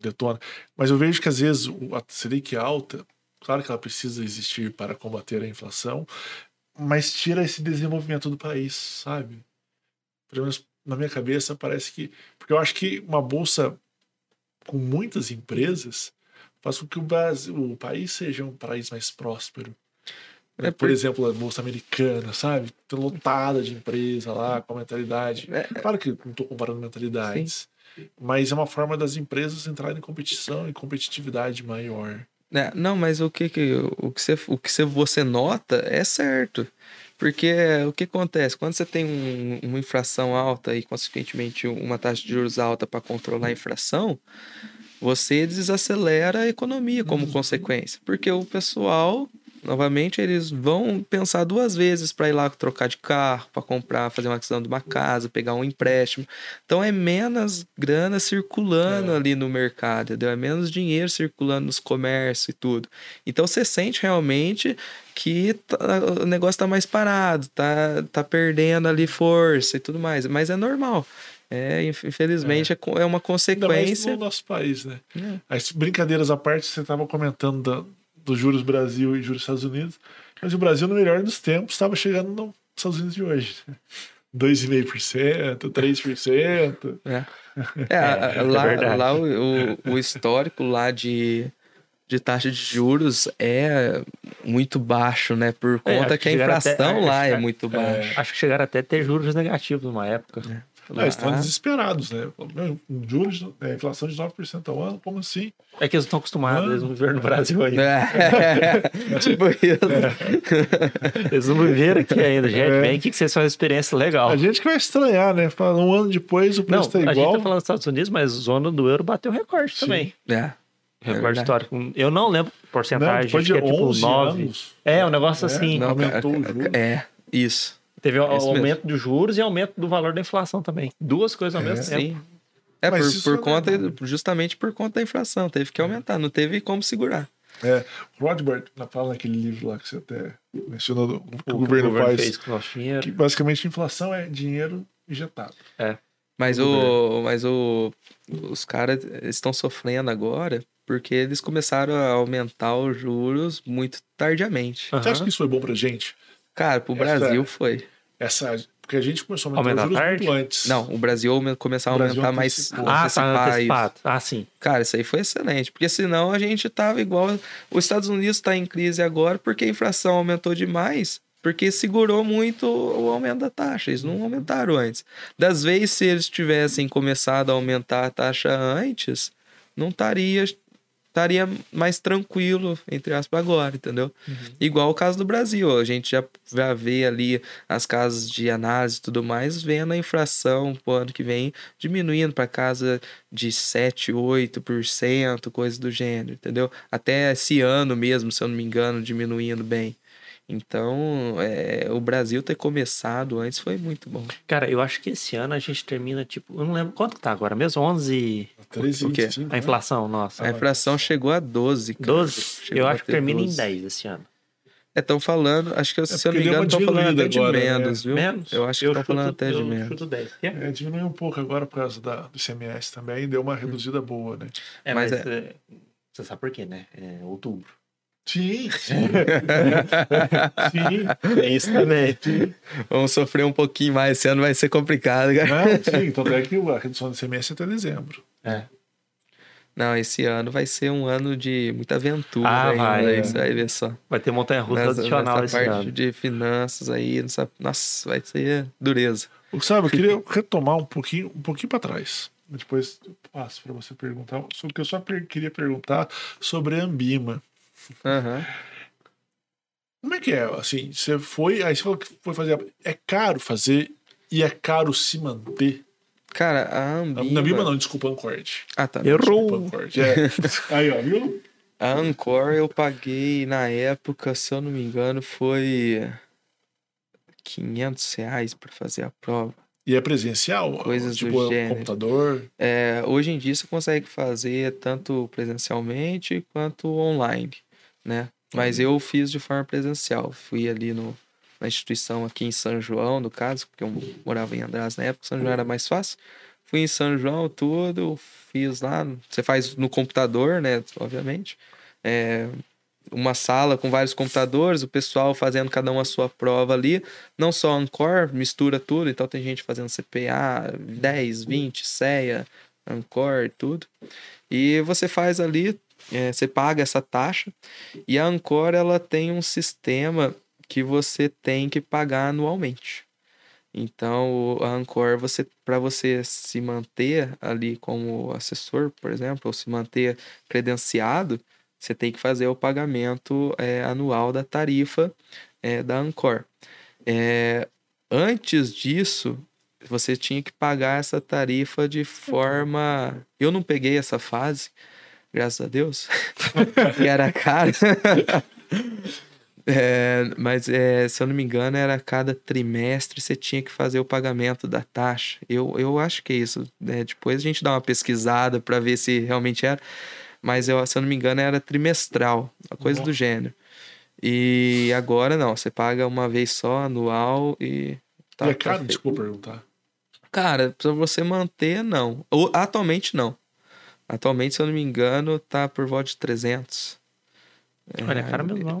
detona, mas eu vejo que às vezes a Selic alta Claro que ela precisa existir para combater a inflação, mas tira esse desenvolvimento do país, sabe? Pelo menos na minha cabeça parece que. Porque eu acho que uma bolsa com muitas empresas faz com que o, Brasil, o país seja um país mais próspero. É, por, por exemplo, a bolsa americana, sabe? Tem lotada de empresa lá, com a mentalidade. É, é. claro que não estou comparando mentalidades, sim. mas é uma forma das empresas entrarem em competição e competitividade maior. É, não, mas o que, que, o que, você, o que você, você nota é certo. Porque o que acontece? Quando você tem um, uma inflação alta e, consequentemente, uma taxa de juros alta para controlar a inflação, você desacelera a economia como uhum. consequência. Porque o pessoal novamente eles vão pensar duas vezes para ir lá trocar de carro, para comprar, fazer uma aquisição de uma casa, pegar um empréstimo. Então é menos grana circulando é. ali no mercado, entendeu? É menos dinheiro circulando nos comércios e tudo. Então você sente realmente que tá, o negócio está mais parado, tá, tá perdendo ali força e tudo mais. Mas é normal. É, infelizmente é, é uma consequência. Ainda no nosso país, né? É. As brincadeiras à parte, você estava comentando da, dos juros Brasil e juros Estados Unidos. Mas o Brasil, no melhor dos tempos, estava chegando nos Estados Unidos de hoje. 2,5%, 3%. É. É, é, lá, é lá o, o, histórico lá de, de taxa de juros é muito baixo, né? Por é, conta que, que a inflação até, lá é muito baixa. Acho que chegaram até a ter juros negativos numa época. É. Não, eles estão desesperados, né? Juros, é, inflação de 9% ao ano, como assim? É que eles estão acostumados, eles não viveram no Brasil ainda. É. tipo isso. É. Eles não viveram aqui ainda, gente. É. Vem aqui que vocês fazem uma experiência legal. A gente que vai estranhar, né? Um ano depois o preço está igual. A gente tá falando dos Estados Unidos, mas a zona do euro bateu recorde Sim. também. É. Recorde verdade. histórico. Eu não lembro porcentagem, Não, depois acho de que é tipo 11 9. anos. É, um negócio É, assim. não. Aumentou o juro. É, isso. Teve o É aumento dos juros e aumento do valor da inflação também. Duas coisas ao É. mesmo tempo. Sim. É, Mas por, por é conta, justamente por conta da inflação. Teve que aumentar, não teve como segurar. É, Rothbard, na fala naquele livro lá que você até mencionou, que o, O governo, faz, fez com o nosso dinheiro. que basicamente inflação é dinheiro injetado. Mas, Do o, mas o, os caras estão sofrendo agora porque eles começaram a aumentar os juros muito tardiamente. Você acha que isso foi bom pra gente? Cara, pro Essa- Brasil foi. Essa, porque a gente começou a aumentar Aumentar os juros tarde? muito antes. Não, o Brasil começar a Brasil aumentar mais. Ah, tá isso. Ah, sim. Cara, isso aí foi excelente, porque senão a gente tava igual. Os Estados Unidos está em crise agora porque a inflação aumentou demais, porque segurou muito o aumento da taxa. Eles não aumentaram antes. Das vezes, se eles tivessem começado a aumentar a taxa antes, não estaria estaria mais tranquilo, entre aspas, agora, entendeu? Igual o caso do Brasil. A gente já, já vê ali as casas de análise e tudo mais, vendo a inflação pro ano que vem diminuindo para casa de 7, 8%, coisa do gênero, entendeu? Até esse ano mesmo, se eu não me engano, diminuindo bem. Então, é, o Brasil ter começado antes foi muito bom. Cara, eu acho que esse ano a gente termina, tipo, eu não lembro quanto que tá agora mesmo, 11 13 O quê? 25, a né? inflação nossa. A inflação chegou a 12, cara. 12? Chegou Eu acho que ter termina 12. em 10 esse ano. É, estão falando, acho que, se eu não me engano, estão falando até de agora, né? menos, viu? Menos? Eu acho que estão falando até de menos. chuto 10. É, É, diminuiu um pouco agora por causa da, do ICMS também, deu uma reduzida boa, né? É, Mas mas, é, você sabe por quê, né? É outubro. Sim, sim. sim. É isso também. Vamos sofrer um pouquinho mais, esse ano vai ser complicado, cara. Não, sim, tanto é que a redução do ICMS é até dezembro. É. Não, esse ano vai ser um ano de muita aventura Ah, ainda, vai, aí é. Você vai ver só. Vai ter montanha-russa Nessa, adicional nessa esse parte ano. de finanças aí, nessa, nossa, vai ser dureza. O Sabe, eu queria retomar um pouquinho, um pouquinho para trás. Depois eu passo para você perguntar. Só que eu só per- queria perguntar sobre a Ambima. Aham. Como é que é? Assim, você foi, aí você falou que foi fazer. É caro fazer e é caro se manter. Cara, a Ambima... Na Ambima não, desculpa, Ancord. Ah, tá. Desculpa, Errou. Ancord. É. Aí, ó, viu? A Ancor eu paguei na época, se eu não me engano, foi 500 reais pra fazer a prova. E é presencial? Coisas do tipo, é um gênero. computador. É, hoje em dia você consegue fazer tanto presencialmente quanto online, né? Mas eu fiz de forma presencial. Fui ali no, na instituição aqui em São João, no caso, porque eu morava em András na época, São João era mais fácil. Fui em São João, tudo, fiz lá. Você faz no computador, né? Obviamente. É, uma sala com vários computadores, o pessoal fazendo cada um a sua prova ali. Não só Ancor, mistura tudo. Então tem gente fazendo CPA 10, 20, CEA, Ancor, tudo. E você faz ali, é, você paga essa taxa. E a Ancor, ela tem um sistema que você tem que pagar anualmente. Então, a Ancor, você, para você se manter ali como assessor, por exemplo, ou se manter credenciado, você tem que fazer o pagamento é, anual da tarifa é, da Ancor. É, antes disso, você tinha que pagar essa tarifa de forma. Eu não peguei essa fase, graças a Deus, que era caro. É, mas é, se eu não me engano, era a cada trimestre você tinha que fazer o pagamento da taxa. Eu, eu acho que é isso. né? Depois a gente dá uma pesquisada para ver se realmente era. Mas eu, se eu não me engano, era trimestral, uma coisa do gênero. E agora não, você paga uma vez só, anual e. Tá, e é tá caro, feito. desculpa perguntar. Cara, pra você manter, não. Ou, atualmente, não. Atualmente, se eu não me engano, tá por volta de 300. Olha, é caro mesmo não.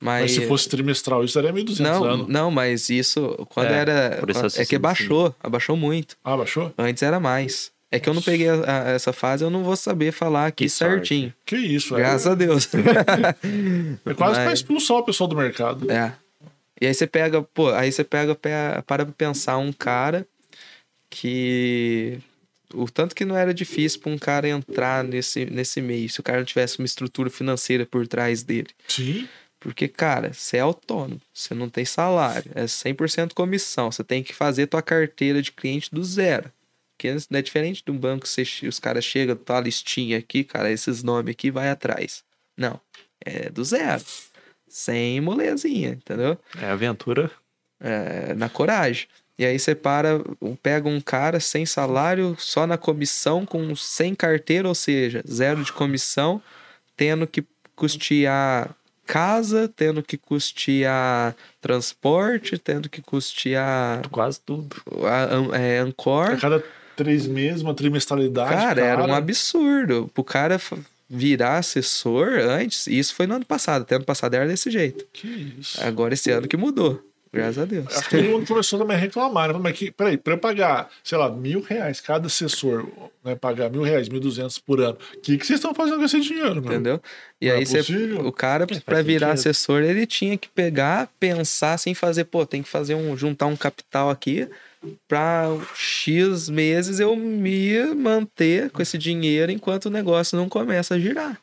Mas, Mas se fosse trimestral, isso daria 1.200 não, anos. não, mas isso, quando É, era. É que abaixou, abaixou muito. Ah, baixou? Antes era mais. É que eu não peguei a- a- essa fase, eu não vou saber falar aqui Que sorte. certinho. Que isso, Graças é, a Deus. é quase pra Mas- expulsar o pessoal do mercado. É. E aí você pega, pô, aí você pega, pe- para pra pensar um cara que. O tanto que não era difícil pra um cara entrar nesse, nesse meio, se o cara não tivesse uma estrutura financeira por trás dele. Sim. Porque, cara, você é autônomo, você não tem salário, é 100% comissão, você tem que fazer tua carteira de cliente do zero. Porque não é diferente de um banco, você, os caras chegam, tá a listinha aqui, cara, esses nomes aqui, vai atrás. Não, é do zero. Sem molezinha, entendeu? É aventura. É, na coragem. E aí você para, pega um cara sem salário, só na comissão, com sem carteira, ou seja, zero de comissão, tendo que custear casa, tendo que custear transporte, tendo que custear Quase tudo. a, é, Ancor. A cada três meses, uma trimestralidade. Cara, era um absurdo. Pro cara virar assessor antes, isso foi no ano passado. Até ano passado era desse jeito. Que isso. Agora esse ano que mudou. Graças a Deus. Acho que todo mundo começou também a reclamar, né? Mas que, peraí, pra eu pagar, sei lá, mil reais cada assessor, né? Pagar mil reais, mil duzentos por ano. O que, que vocês estão fazendo com esse dinheiro, meu? Entendeu? E Não é aí você, possível. o cara, faz pra virar sentido. assessor, ele tinha que pegar, pensar sem fazer, pô, tem que fazer um, juntar um capital aqui pra X meses eu me manter com esse dinheiro enquanto o negócio não começa a girar.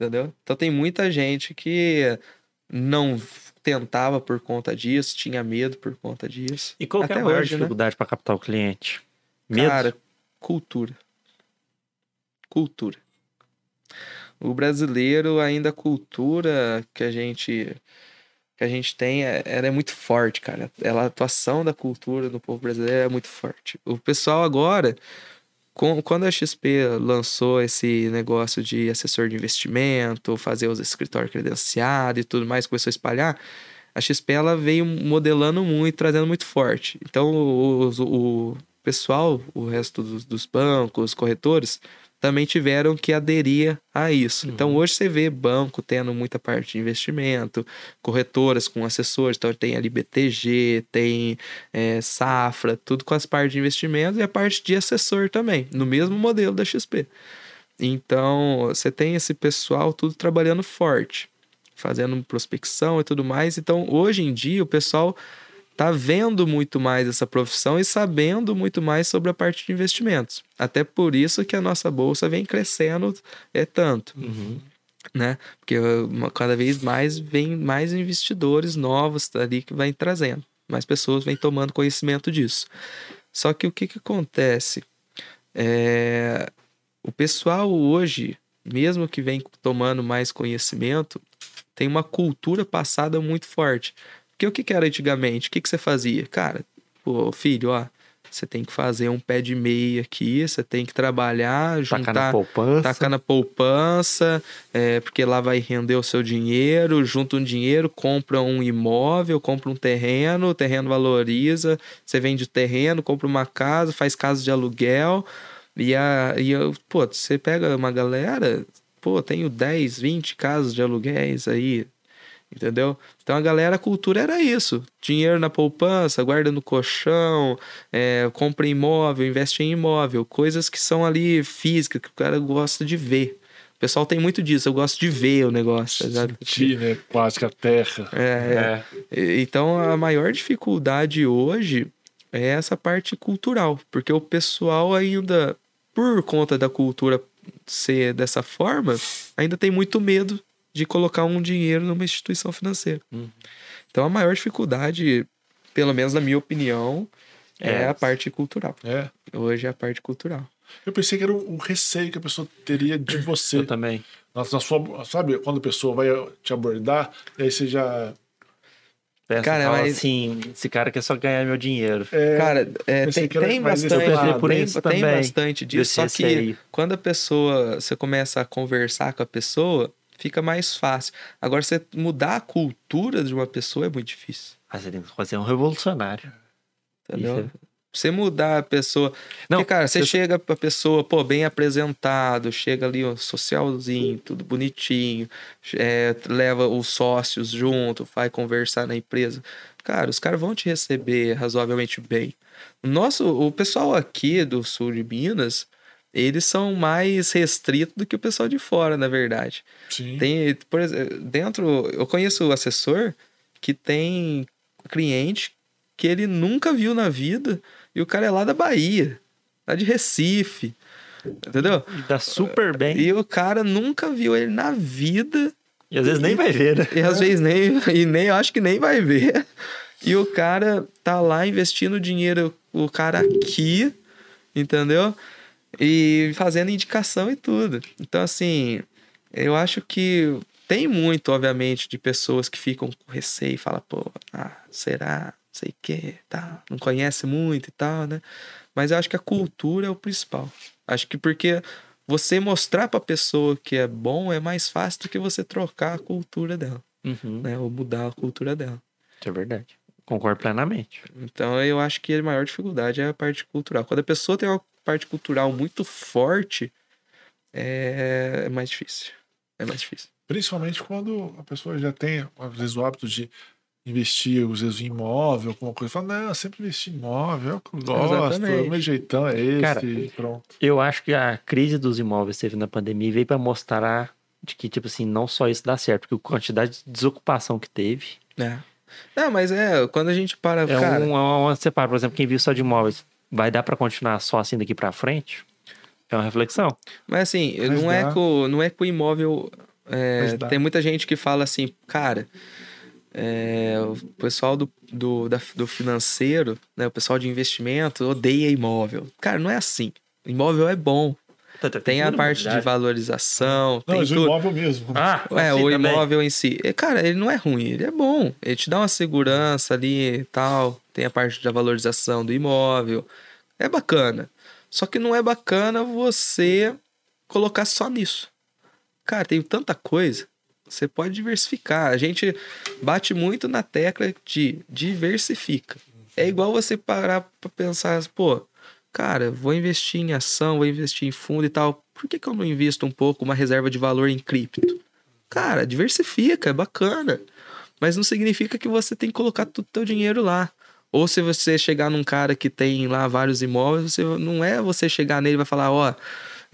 Entendeu? Então tem muita gente que não tentava por conta disso, tinha medo por conta disso. E qual é a maior hoje, né? dificuldade para captar o cliente? Medo? Cara, cultura. Cultura. O brasileiro ainda a cultura que a gente que a gente tem, é- ela é muito forte, cara. Ela, a atuação da cultura do povo brasileiro é muito forte. O pessoal agora, quando a XP lançou esse negócio de assessor de investimento, fazer os escritórios credenciados e tudo mais, começou a espalhar, a XP ela veio modelando muito, trazendo muito forte. Então, o, o- pessoal, o resto dos, dos bancos, corretores, também tiveram que aderir a isso. Então, hoje você vê banco tendo muita parte de investimento, corretoras com assessores, então tem ali BTG, tem é, Safra, tudo com as partes de investimento e a parte de assessor também, no mesmo modelo da XP. Então, você tem esse pessoal tudo trabalhando forte, fazendo prospecção e tudo mais. Então, hoje em dia, o pessoal tá vendo muito mais essa profissão e sabendo muito mais sobre a parte de investimentos. Até por isso que a nossa bolsa vem crescendo é tanto, Uhum. né? Porque uh, cada vez mais vem mais investidores novos ali que vai trazendo, mais pessoas vêm tomando conhecimento disso. Só que o que que acontece? É, o pessoal hoje, mesmo que vem tomando mais conhecimento, tem uma cultura passada muito forte. Porque o que, que era antigamente? O que, que você fazia? Cara, pô, filho, ó, você tem que fazer um pé de meia aqui, você tem que trabalhar, Tacar na juntar, poupança. tacar na poupança, é, porque lá vai render o seu dinheiro, junta um dinheiro, compra um imóvel, compra um terreno, o terreno valoriza, você vende o terreno, compra uma casa, faz casa de aluguel, e, a, e eu, pô, você pega uma galera, pô, tenho 10, 20 casas de aluguéis aí, entendeu? Então a galera, a cultura era isso: dinheiro na poupança, guarda no colchão, é, compra imóvel, investe em imóvel, coisas que são ali físicas, que o cara gosta de ver. O pessoal tem muito disso, eu gosto de ver o negócio? Sentir, né? Quase que a terra. É, é. E- Então a maior dificuldade hoje é essa parte cultural, porque o pessoal ainda, por conta da cultura ser dessa forma, ainda tem muito medo de colocar um dinheiro numa instituição financeira. Uhum. Então a maior dificuldade, pelo menos na minha opinião, é, É. a parte cultural. É. Hoje é a parte cultural. Eu pensei que era um receio que a pessoa teria de você. Eu também. Na, na sua, sabe, quando a pessoa vai te abordar, e aí você já. Peça Cara, fala mas- assim, esse cara quer só ganhar meu dinheiro. É, Cara, é, tem, tem bastante, lado. por tem, isso tem também, bastante disso. desse Só que quando a pessoa, você começa a conversar com a pessoa, fica mais fácil. Agora, você mudar a cultura de uma pessoa é muito difícil. Ah, você tem que fazer um revolucionário. Entendeu? Isso Você mudar a pessoa. Não, Porque, cara, você eu- chega pra pessoa, pô, bem apresentado, chega ali, ó, socialzinho, tudo bonitinho, é, leva os sócios junto, vai conversar na empresa. Cara, os caras vão te receber razoavelmente bem. Nosso, o pessoal aqui do sul de Minas, eles são mais restritos do que o pessoal de fora, na verdade. sim. Tem, por exemplo, dentro, eu conheço o assessor que tem cliente que ele nunca viu na vida e o cara é lá da Bahia, lá de Recife, entendeu? E dá super bem. E o cara nunca viu ele na vida E às vezes nem vai ver, né? e às vezes nem, e nem, eu acho que nem vai ver. E o cara tá lá investindo dinheiro, o cara aqui, entendeu? E fazendo indicação e tudo. Então, assim, eu acho que tem muito, obviamente, de pessoas que ficam com receio e falam, pô, ah, será? Sei que, tá, não conhece muito e tal, né? Mas eu acho que a cultura é o principal. Acho que porque você mostrar pra pessoa que é bom é mais fácil do que você trocar a cultura dela, Uhum. né? Ou mudar a cultura dela. Isso é verdade. Concordo plenamente. Então eu acho que a maior dificuldade é a parte cultural. Quando a pessoa tem uma parte cultural muito forte, é, é mais difícil. É mais difícil. Principalmente quando a pessoa já tem, às vezes, o hábito de investir, às vezes, em imóvel, alguma coisa. Fala, não, eu sempre investi em imóvel, é o que eu gosto, Exatamente. o meu jeitão é esse, Cara, e pronto. Eu acho que a crise dos imóveis teve na pandemia veio pra mostrar de que, tipo assim, não só isso dá certo, porque a quantidade de desocupação que teve. É. Não, mas é, quando a gente para, É cara, um, é uma separa, por exemplo, quem vive só de imóveis, vai dar pra continuar só assim daqui pra frente? É uma reflexão. Mas assim, Mas não, é que o, não é que o imóvel. é, tem muita gente que fala assim, cara, é, o pessoal do, do, da- do financeiro, né, o pessoal de investimento odeia imóvel. Cara, não é assim. Imóvel é bom. Tem a parte de valorização, Não, tem mas o tudo. imóvel mesmo. Ah, É, o também. imóvel em si. É, Cara, ele não é ruim, ele é bom. Ele te dá uma segurança ali e tal. Tem a parte da valorização do imóvel. É bacana. Só que não é bacana você colocar só nisso. Cara, tem tanta coisa. Você pode diversificar. A gente bate muito na tecla de diversifica. É igual você parar pra pensar, pô, cara, vou investir em ação, vou investir em fundo e tal. Por que, que eu não invisto um pouco uma reserva de valor em cripto? Cara, diversifica, é bacana. Mas não significa que você tem que colocar todo o teu dinheiro lá. Ou se você chegar num cara que tem lá vários imóveis, você, não é você chegar nele e vai falar, ó,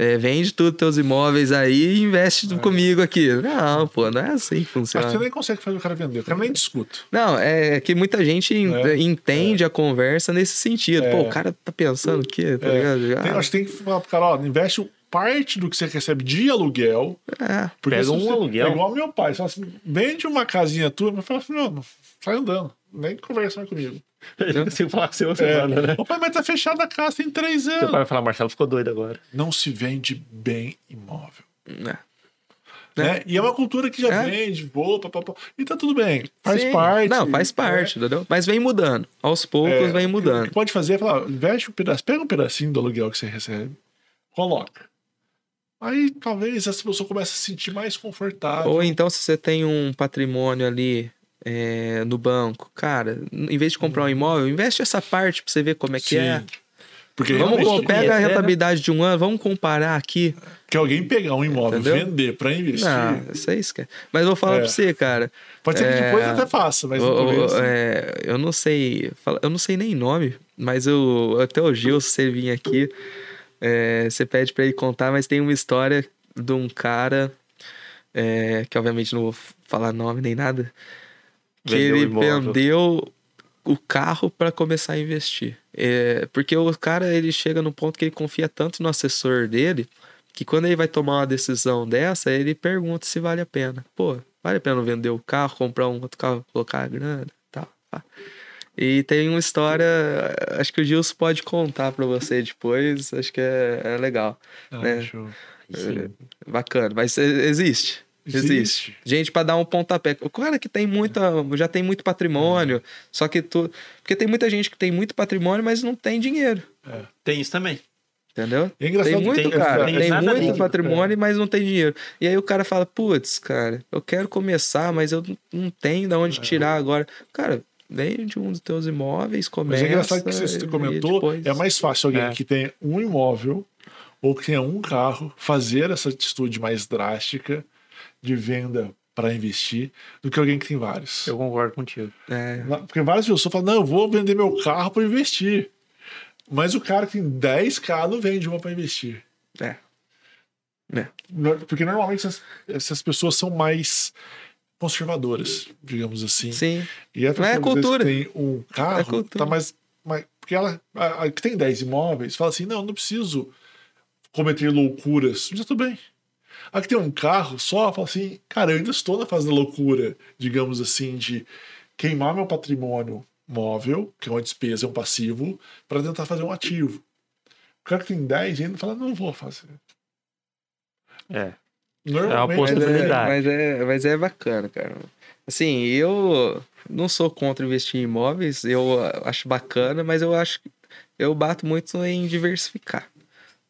é, vende tudo teus imóveis aí e investe comigo aqui. Não, pô, não é assim que Acho que funciona. você nem consegue fazer o cara vender, o cara nem discuta. Não, é que muita gente en- É, entende a conversa nesse sentido. É. Pô, o cara tá pensando o quê? Tá É, ligado? Tem- acho que tem que falar pro cara, ó, investe parte do que você recebe de aluguel. Porque Pega um você- aluguel. É igual meu pai. Fala assim, vende uma casinha tua, mas fala assim, não, sai andando. Nem conversar comigo. Eu consigo falar com você É. semana, né? Ô pai, mas tá fechada a casa tem três Seu anos. pai vai falar, Marcelo ficou doido agora. Não se vende bem imóvel. é. Né? E é uma cultura que já É. vende, voa, papapá. E tá tudo bem. Faz Sim. parte. Não, faz parte, entendeu? Mas vem mudando. Aos poucos É, vem O mudando. que pode fazer é falar, investe um pedaço, pega um pedacinho do aluguel que você recebe, coloca. Aí talvez essa pessoa comece a se sentir mais confortável. Ou então, se você tem um patrimônio ali é, no banco, cara, em vez de comprar um imóvel, investe essa parte pra você ver como é que Sim. é. Porque Vamos co- pega a né? rentabilidade de um ano, vamos comparar aqui. que alguém pegar um imóvel, Entendeu? vender pra investir, Não, isso é isso, cara. Mas vou falar É. pra você, cara. pode ser que é, depois até faça, mas o- começo... é, eu não sei, eu não sei nem nome, mas eu, até o Gil, se você vir aqui, é, você pede pra ele contar, mas tem uma história de um cara, é, que obviamente não vou falar nome nem nada, que Vendeu ele imóvel. vendeu o carro pra começar a investir. É, porque o cara ele chega no ponto que ele confia tanto no assessor dele que quando ele vai tomar uma decisão dessa, ele pergunta se vale a pena. Pô, vale a pena vender o carro, comprar um outro carro, colocar a grana e tal. pá. E tem uma história, acho que o Gilson pode contar pra você depois, acho que é, é legal, Ah, né? Sim. bacana, mas e- existe. Existe. Existe. Gente pra dar um pontapé. O cara que tem muita, já tem muito patrimônio, só que tu, porque tem muita gente que tem muito patrimônio, mas não tem dinheiro, Tem isso também. entendeu? É engraçado Tem muito, tem- cara, tem tem, muito líquido, patrimônio, mas não tem dinheiro. E aí o cara fala, putz, cara, eu quero começar, mas eu não- tenho de onde tirar agora. Cara, vende um dos teus imóveis, Mas começa. é engraçado que você comentou, depois- é mais fácil alguém É. que tem um imóvel ou que tenha um carro fazer essa atitude mais drástica de venda para investir do que alguém que tem vários. Eu concordo contigo. É, Porque várias pessoas falam, não, eu vou vender meu carro para investir. Mas o cara que tem 10k não vende uma para investir. é. No- Porque normalmente essas, essas pessoas são mais conservadoras, digamos assim. Sim. E a Não pessoa é cultura. tem um carro, É tá mais, mais. Porque ela a, a que tem 10 imóveis fala assim: não, não preciso cometer loucuras. Já tudo bem. A que tem um carro só fala assim: cara, eu ainda estou na fase da loucura, digamos assim, de queimar meu patrimônio móvel, que é uma despesa, é um passivo, para tentar fazer um ativo. O cara que tem 10 ainda fala, não vou fazer. É. Normalmente, Mas possibilidade. Mas é, mas é, mas é bacana, cara. Assim, eu não sou contra investir em imóveis, eu acho bacana, mas eu acho que eu bato muito em diversificar.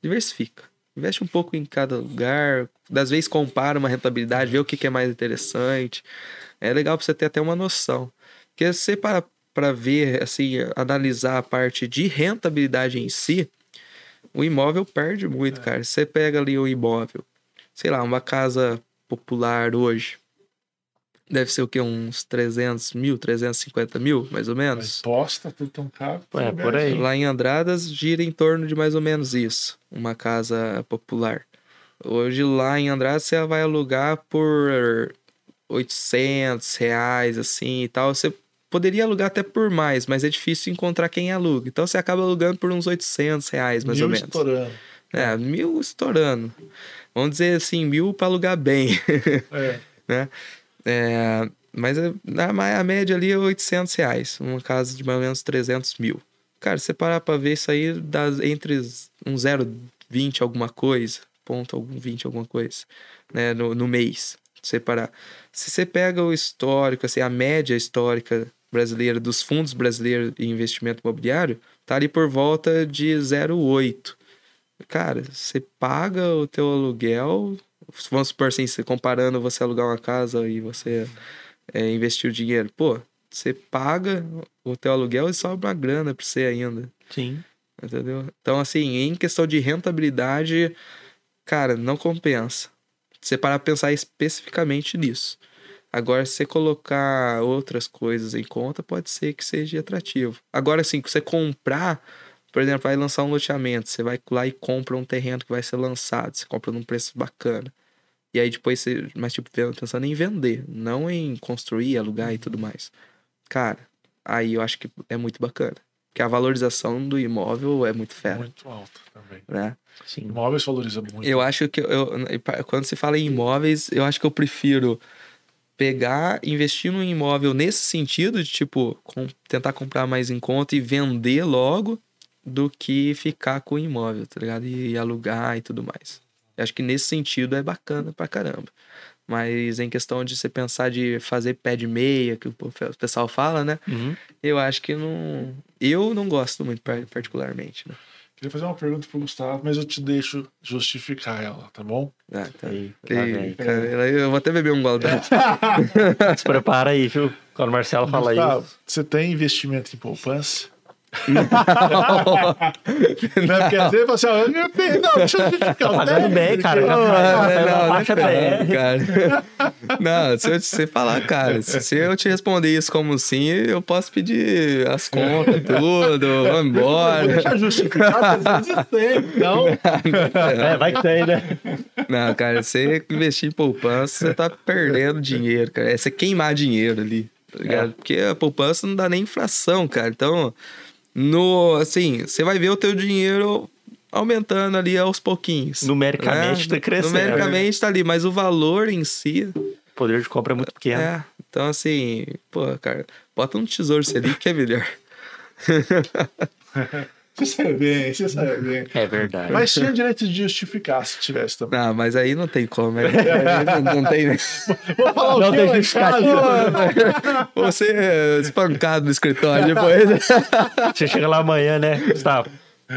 Diversifica. Investe um pouco em cada lugar, das vezes compara uma rentabilidade, vê o que, que é mais interessante. É legal pra você ter até uma noção. Porque se você para para ver, assim, analisar a parte de rentabilidade em si, o imóvel perde muito, cara. Você pega ali o imóvel, sei lá, uma casa popular hoje, deve ser o quê? Uns 300 mil, 350 mil, mais ou menos? Posta, tudo tão caro. É, por aí. Lá em Andradas gira em torno de mais ou menos isso, uma casa popular. Hoje lá em Andradas você vai alugar por 800 reais, assim e tal. Você poderia alugar até por mais, mas é difícil encontrar quem aluga. Então você acaba alugando por uns 800 reais, mais Mil ou menos. estourando. É, mil estourando. Vamos dizer assim, mil para alugar bem. É. É, mas a, a- média ali é 800 reais. Uma casa de mais ou menos 300 mil. Cara, você parar pra ver isso aí, dá entre um 0,20 alguma coisa, ponto algum 20 alguma coisa, né, no, no mês. Se você parar. Se você pega o histórico, assim, a média histórica brasileira dos fundos brasileiros em investimento imobiliário, tá ali por volta de 0,8. Cara, você paga o teu aluguel, vamos supor assim, comparando você alugar uma casa e você é, investir o dinheiro, pô, você paga o teu aluguel e sobra uma grana pra você ainda, Sim. entendeu? Então, assim, em questão de rentabilidade, cara, não compensa. Você parar pra pensar especificamente nisso. Agora, se você colocar outras coisas em conta, pode ser que seja atrativo. Agora, assim, que você comprar, por exemplo, vai lançar um loteamento, você vai lá e compra um terreno que vai ser lançado, você compra num preço bacana. E aí depois você, mas tipo, pensando em vender, não em construir, alugar e tudo mais. Cara, aí eu acho que é muito bacana. Porque a valorização do imóvel é muito fera, Muito alto também. Né? Sim. Imóveis valoriza muito. Eu acho que eu, quando se fala em imóveis, eu acho que eu prefiro pegar, investir num imóvel nesse sentido de tipo com- tentar comprar mais em conta e vender logo do que ficar com o imóvel, tá ligado? E, alugar e tudo mais. Eu acho que nesse sentido é bacana pra caramba. Mas em questão de você pensar de fazer pé de meia, que o pessoal fala, né? Uhum. Eu acho que não. Eu não gosto muito, par- particularmente, né? Queria fazer uma pergunta pro Gustavo, mas eu te deixo justificar ela, tá bom? Ah, tá. Ih, vem. cara, eu vou até beber um gole. Se prepara aí, viu? Quando o Marcelo fala Gustavo, isso. você tem investimento em poupança? não é porque às vezes você fala assim, tenho, não, deixa eu justificar. tenho, bem, cara. Não, tá- não, tá não, não, cara. Não, se eu te falar, cara, se, se eu te responder isso como sim, eu posso pedir as contas, tudo, vamos embora. deixar justificar, às vezes tem, então. É, vai que tem, né? Não, cara, você investir em poupança, você tá perdendo dinheiro, cara. É você queimar dinheiro ali, tá ligado? Porque a poupança não dá nem inflação, cara. Então, no, assim, você vai ver o teu dinheiro aumentando ali aos pouquinhos. Numericamente né? tá crescendo. Numericamente tá ali, mas o valor em si O poder de compra é muito pequeno. É, então assim, pô, cara, bota um tesouro Selic que é melhor. Você sabe bem, você sabe bem. É verdade. Mas tinha direito de justificar se tivesse também. Ah, mas aí não tem como, né? Aí não, não tem. Vou falar o Não quê tem lá em justificativa. Você é espancado no escritório depois. Você chega lá amanhã, né, Gustavo?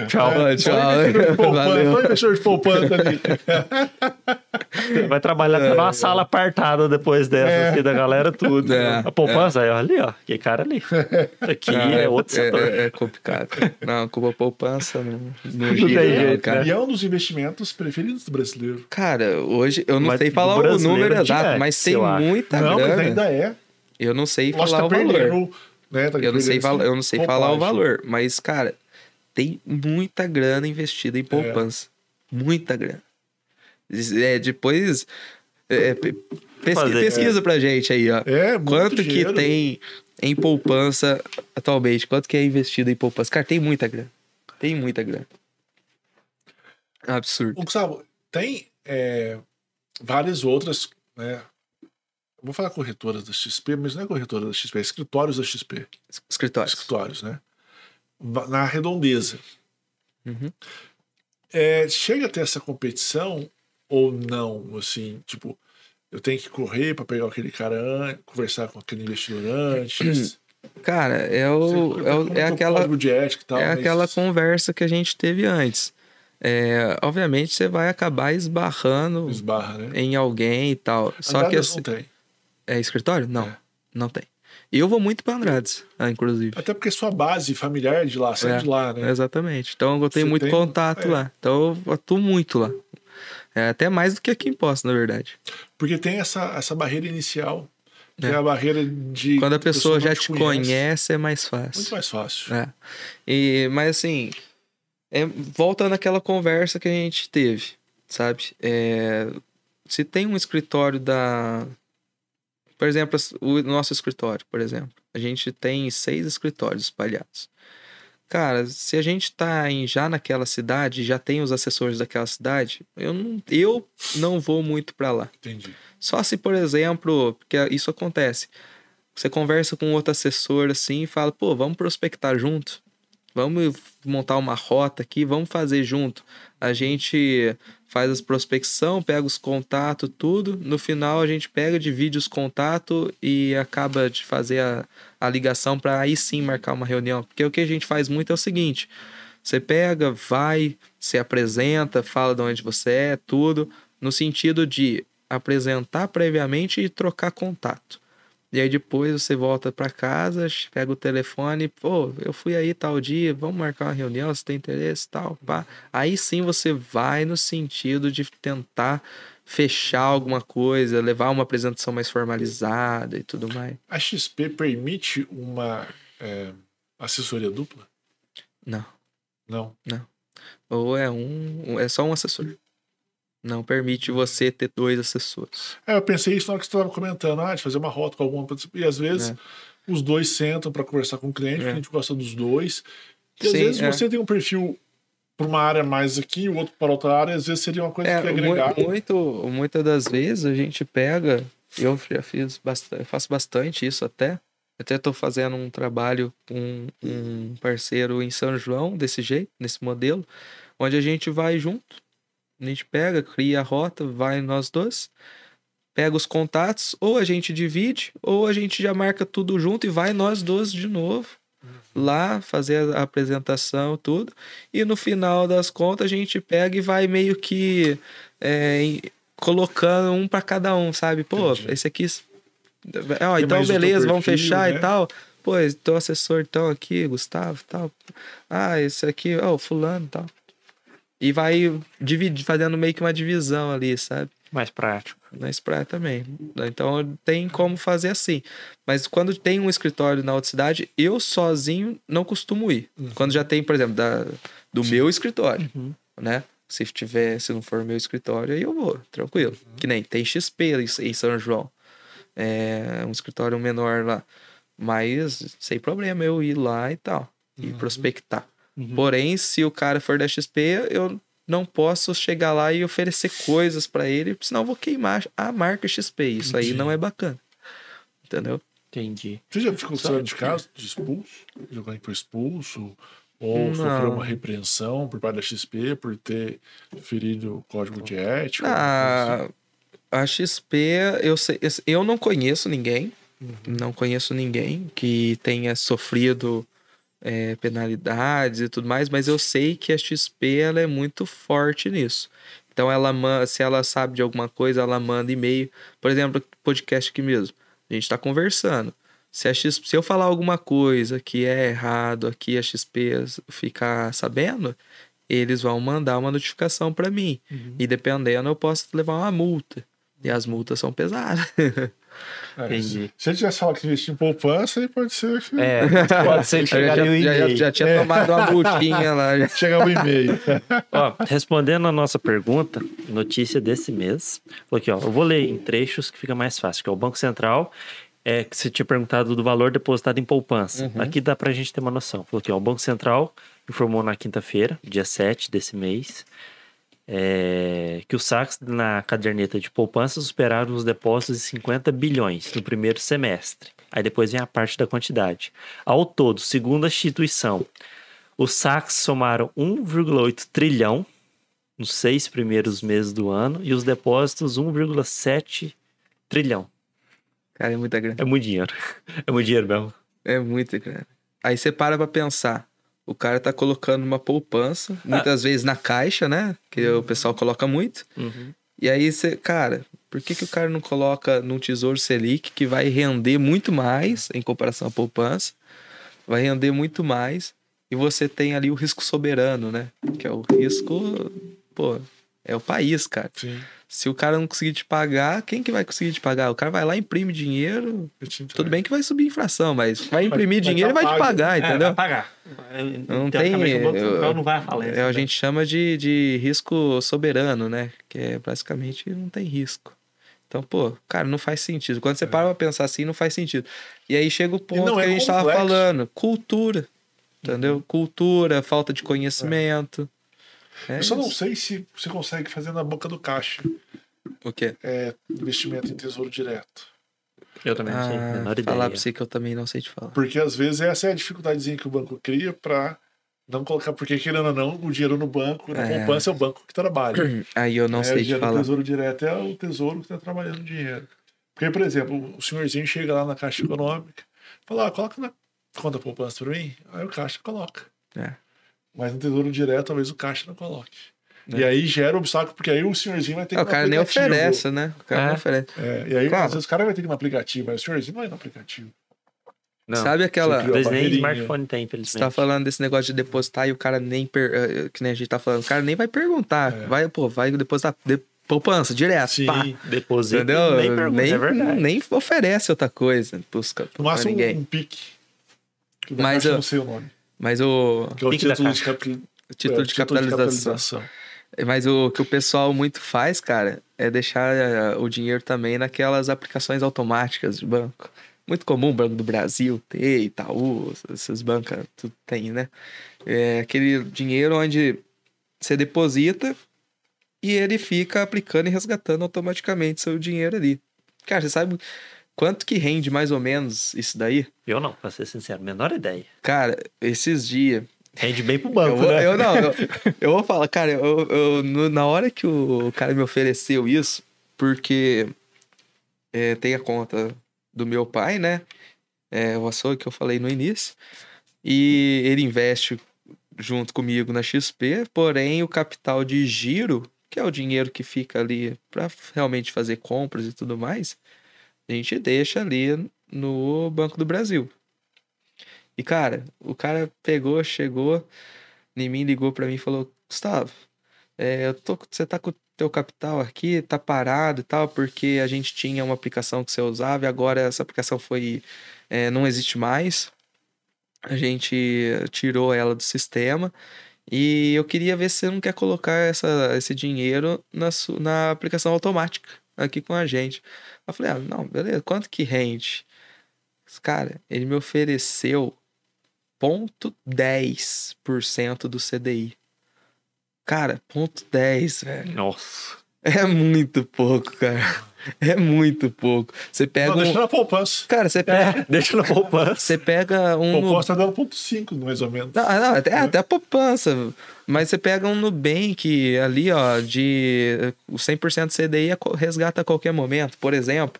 Tchau. Ó, Tchau. Poupança, Valeu. Foi investidor de poupança ali. Vai trabalhar até numa sala apartada depois dessa, aqui da galera, tudo. É, a poupança, aí, ali, ó. Que cara ali. Aqui é outro é, setor. é, é complicado. Não, com a poupança não, não não, jeito, cara. E é um dos investimentos preferidos do brasileiro. Cara, hoje eu não Mas sei falar o número exato, mas tem muita não, mas grana. ainda é. Eu não sei Lógico falar o tá valor. perdendo, né? Tá Eu não sei, eu não falar o valor, mas, cara, tem muita grana investida em poupança. Muita grana. É, depois. é, pe- pesqui- Fazer, pesquisa pra gente aí, ó. É, muito Quanto dinheiro. que tem em poupança atualmente? Quanto que é investido em poupança? Cara, tem muita grana. Tem muita grana. Absurdo. O Gustavo, tem é, várias outras, né? Vou falar corretoras da XP, mas não é corretora da XP, é escritórios da XP. Escritórios. Escritórios, né? Na redondeza. Uhum. É, chega a ter essa competição ou não? Assim, tipo, eu tenho que correr para pegar aquele cara antes, conversar com aquele investidor antes. Cara, é, o, é, é aquela, tal, é aquela conversa que a gente teve antes. É, obviamente você vai acabar esbarrando esbarra, né? em alguém e tal. Só que assim, não tem. é escritório? Não, É. não tem. Eu vou muito pra Andrades, ah, inclusive. Até porque sua base familiar é de lá, você é, É, de lá, né? Exatamente. Então eu tenho Você muito tem- contato é. lá. Então eu atuo muito lá. É até mais do que aqui em Poço, na verdade. Porque tem essa, essa barreira inicial, que é, É. a barreira de. Quando a pessoa não já te conhece, é mais Muito fácil. mais fácil. É. E, mas assim, é, volta naquela conversa que a gente teve, sabe? É, se tem um escritório da. Por exemplo, o nosso escritório, por exemplo. A gente tem seis escritórios espalhados. Cara, se a gente tá em, já naquela cidade, já tem os assessores daquela cidade, eu não, eu não vou muito para lá. Entendi. Só se, por exemplo, porque isso acontece. Você conversa com outro assessor assim e fala, pô, vamos prospectar junto. Vamos montar uma rota aqui, vamos fazer junto. A gente faz as prospecção, pega os contatos, tudo. No final a gente pega, divide os contatos e acaba de fazer a, a ligação para aí sim marcar uma reunião. Porque o que a gente faz muito é o seguinte: você pega, vai, se apresenta, fala de onde você é, tudo, no sentido de apresentar previamente e trocar contato. E aí depois você volta para casa, pega o telefone, pô, eu fui aí tal dia, vamos marcar uma reunião, se tem interesse, tal, pá. Aí sim você vai no sentido de tentar fechar alguma coisa, levar uma apresentação mais formalizada e tudo mais. A XP permite uma é, assessoria dupla? Não. Não. Ou é um- é só um assessor. Não permite você ter dois assessores. É, eu pensei isso na hora que você estava comentando, ah, de fazer uma rota com alguma. E às vezes É. os dois sentam para conversar com o cliente, É. a gente gosta dos dois. E às Sim, vezes é. você tem um perfil para uma área mais aqui, o outro para outra área, às vezes seria uma coisa É, que mu- agregar. muito, muitas das vezes a gente pega, eu já fiz bastante, faço bastante isso até. Até estou fazendo um trabalho com um parceiro em São João, desse jeito, nesse modelo, onde a gente vai junto, a gente pega, cria a rota, vai nós dois, pega os contatos, ou a gente divide, ou a gente já marca tudo junto e vai nós dois de novo lá fazer a apresentação, tudo. E no final das contas a gente pega e vai meio que é, colocando um para cada um, sabe? Pô, Entendi. esse aqui. Ó, então beleza, vamos perfil, fechar né? e tal. Pô, teu assessor então aqui, Gustavo e tal. Ah, esse aqui, ó, fulano e tal. E vai dividir, fazendo meio que uma divisão ali, sabe? Mais prático. na Spraia também. Então tem como fazer assim. Mas quando tem um escritório na outra cidade, eu sozinho não costumo ir. Quando já tem, por exemplo, da, do meu escritório, Uhum. né? Se tiver, se não for meu escritório, aí eu vou, tranquilo. Que nem tem XP em- em São João. É um escritório menor lá. Mas sem problema eu ir lá e tal. E prospectar. Uhum. Porém, se o cara for da XP, eu não posso chegar lá e oferecer coisas pra ele, senão eu vou queimar a marca XP. Isso aí Entendi. não é bacana. Entendeu? Entendi. Você já ficou sabendo de caso de expulso? De alguém que foi expulso? Ou Não. sofreu uma repreensão por parte da XP por ter ferido o código de ética? Ah, a XP, eu, sei, eu não conheço ninguém, não conheço ninguém que tenha sofrido é, penalidades e tudo mais, mas eu sei que a XP ela é muito forte nisso. Então, ela se ela sabe de alguma coisa, ela manda e-mail. Por exemplo, podcast aqui mesmo. A gente está conversando. Se, a X, se eu falar alguma coisa que é errado aqui, a XP ficar sabendo, eles vão mandar uma notificação para mim. E dependendo, eu posso levar uma multa. E as multas são pesadas. É, Entendi. Se ele tivesse falado que investir em poupança, aí pode ser que É, pode ser que já, chegaria o já, já, e-mail. já tinha É. tomado uma multinha lá. já. chegava o e-mail. Ó, respondendo a nossa pergunta, notícia desse mês. Falou aqui, ó. Eu vou ler em trechos que fica mais fácil, que é o Banco Central. É, que você tinha perguntado do valor depositado em poupança. Uhum. Aqui dá pra gente ter uma noção. Falou aqui, ó. O Banco Central informou na quinta-feira, dia 7 desse mês, é, que os saques na caderneta de poupança superaram os depósitos de 50 bilhões no primeiro semestre. Aí depois vem a parte da quantidade. Ao todo, segundo a instituição, os saques somaram 1,8 trilhão nos seis primeiros meses do ano e os depósitos 1,7 trilhão. Cara, é muita grana. É muito dinheiro. É muito dinheiro mesmo. É muita grana. Aí você para pra pensar. O cara tá colocando uma poupança, muitas vezes na caixa, né? Que o pessoal coloca muito. Uhum. E aí você, cara, por que, que o cara não coloca num tesouro Selic que vai render muito mais em comparação à poupança? Vai render muito mais. E você tem ali o risco soberano, né? Que é o risco, pô, é o país, cara. Sim. Se o cara não conseguir te pagar, quem que vai conseguir te pagar? O cara vai lá, imprime dinheiro. Tudo bem que vai subir a inflação, mas vai imprimir vai dinheiro e vai te pagar, entendeu? É, vai pagar. Não tem- eu- não vai falência. É, a né? gente chama de, de risco soberano, né? Que é basicamente não tem risco. Então, pô, cara, não faz sentido. Quando você para pra pensar assim, não faz sentido. E aí chega o ponto que é a gente tava complexo. falando: cultura. Entendeu? Cultura, falta de conhecimento. É Eu só não sei se você consegue fazer na boca do caixa O quê? é, investimento em tesouro direto. Eu também não sei. Ah, Menor falar ideia. pra você que eu também não sei te falar. Porque às vezes essa é a dificuldadezinha que o banco cria para não colocar, porque querendo ou não, o dinheiro no banco, na É. poupança é o banco que trabalha. Aí eu não É, sei o te falar. tesouro direto é o tesouro que está trabalhando o dinheiro. Porque, por exemplo, o senhorzinho chega lá na Caixa Econômica, fala, ah, coloca na conta poupança para mim, aí o caixa coloca. É. Mas no tesouro direto, talvez o caixa não coloque. É. E aí gera obstáculo, porque aí o senhorzinho vai ter que ir o no cara nem oferece, né? O cara É. nem oferece. É, e aí, Cara. às vezes, o cara vai ter que ir no aplicativo, mas o senhorzinho não vai no aplicativo. Não. Sabe aquela. Você Eles nem smartphone tem, Você infelizmente. tá falando desse negócio de depositar e o cara nem. Per... eh, Que nem a gente tá falando. O cara nem vai perguntar. É. Vai, pô, vai depositar. De... Poupança, direto. Sim. Pá. Deposita Entendeu? nem pergunta, nem, é verdade. nem oferece outra coisa pros, ca- No pra máximo, ninguém. um pique. Que Mas eu- não sei o nome. Mas o Que é o título de, capi- título é, de capitalização. Mas o que o pessoal muito faz, cara, é deixar eh, o dinheiro também naquelas aplicações automáticas de banco. Muito comum, Banco do Brasil, ter, Itaú, esses bancos, tudo tem, né? É aquele dinheiro onde você deposita e ele fica aplicando e resgatando automaticamente seu dinheiro ali. Cara, você sabe quanto que rende mais ou menos isso daí? Eu não, pra ser sincero, menor ideia. Cara, esses dias Rende bem pro eu, banco, vou, né? eu não, eu, eu vou falar, cara, eu, eu- na hora que o cara me ofereceu isso, porque é, tem a conta do meu pai, né? É, o açougue que eu falei no início. E ele investe junto comigo na XP, porém o capital de giro, que é o dinheiro que fica ali para realmente fazer compras e tudo mais, a gente deixa ali no Banco do Brasil. E, cara, o cara pegou, chegou em mim, ligou pra mim e falou: Gustavo, é, eu tô, você tá com o teu capital aqui, tá parado e tal, porque a gente tinha uma aplicação que você usava e agora essa aplicação foi. é, não existe mais. A gente tirou ela do sistema. E eu queria ver se você não quer colocar essa, esse dinheiro na, na aplicação automática aqui com a gente. Eu falei, ah, não, beleza, quanto que rende? Cara, ele me ofereceu 0,10% do CDI. Cara, 0,10, velho. Nossa. É muito pouco, cara. É muito pouco. Você pega Não, um... deixa na poupança. Cara, você pega, É, deixa na poupança. você pega um... Poupança tá dando ponto 5, mais ou menos. Não, não, até, até a poupança. Mas você pega um Nubank ali, ó, de o 100% CDI é resgata a qualquer momento, por exemplo.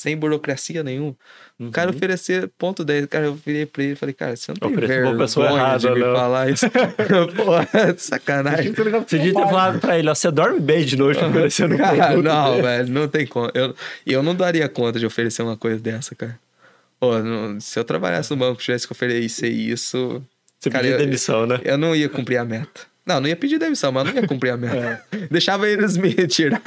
Sem burocracia nenhuma. O cara oferecer ponto 10. Cara, eu virei pra ele e falei, cara, você não tem vergonha pessoa errada, de me não. falar isso. Porra, de Tinha sacanagem. Você devia ter falado pra ele, ó, você dorme bem de noite oferecendo um Cara, produto não, desse. velho, não tem como. Eu, eu não daria conta de oferecer uma coisa dessa, cara. Pô, não- se eu trabalhasse no banco e tivesse que oferecer isso, Você Cara, pediu eu- demissão, né? eu não ia cumprir a meta. Não, não ia pedir demissão, mas não ia cumprir a meta. É. Deixava eles me tirar.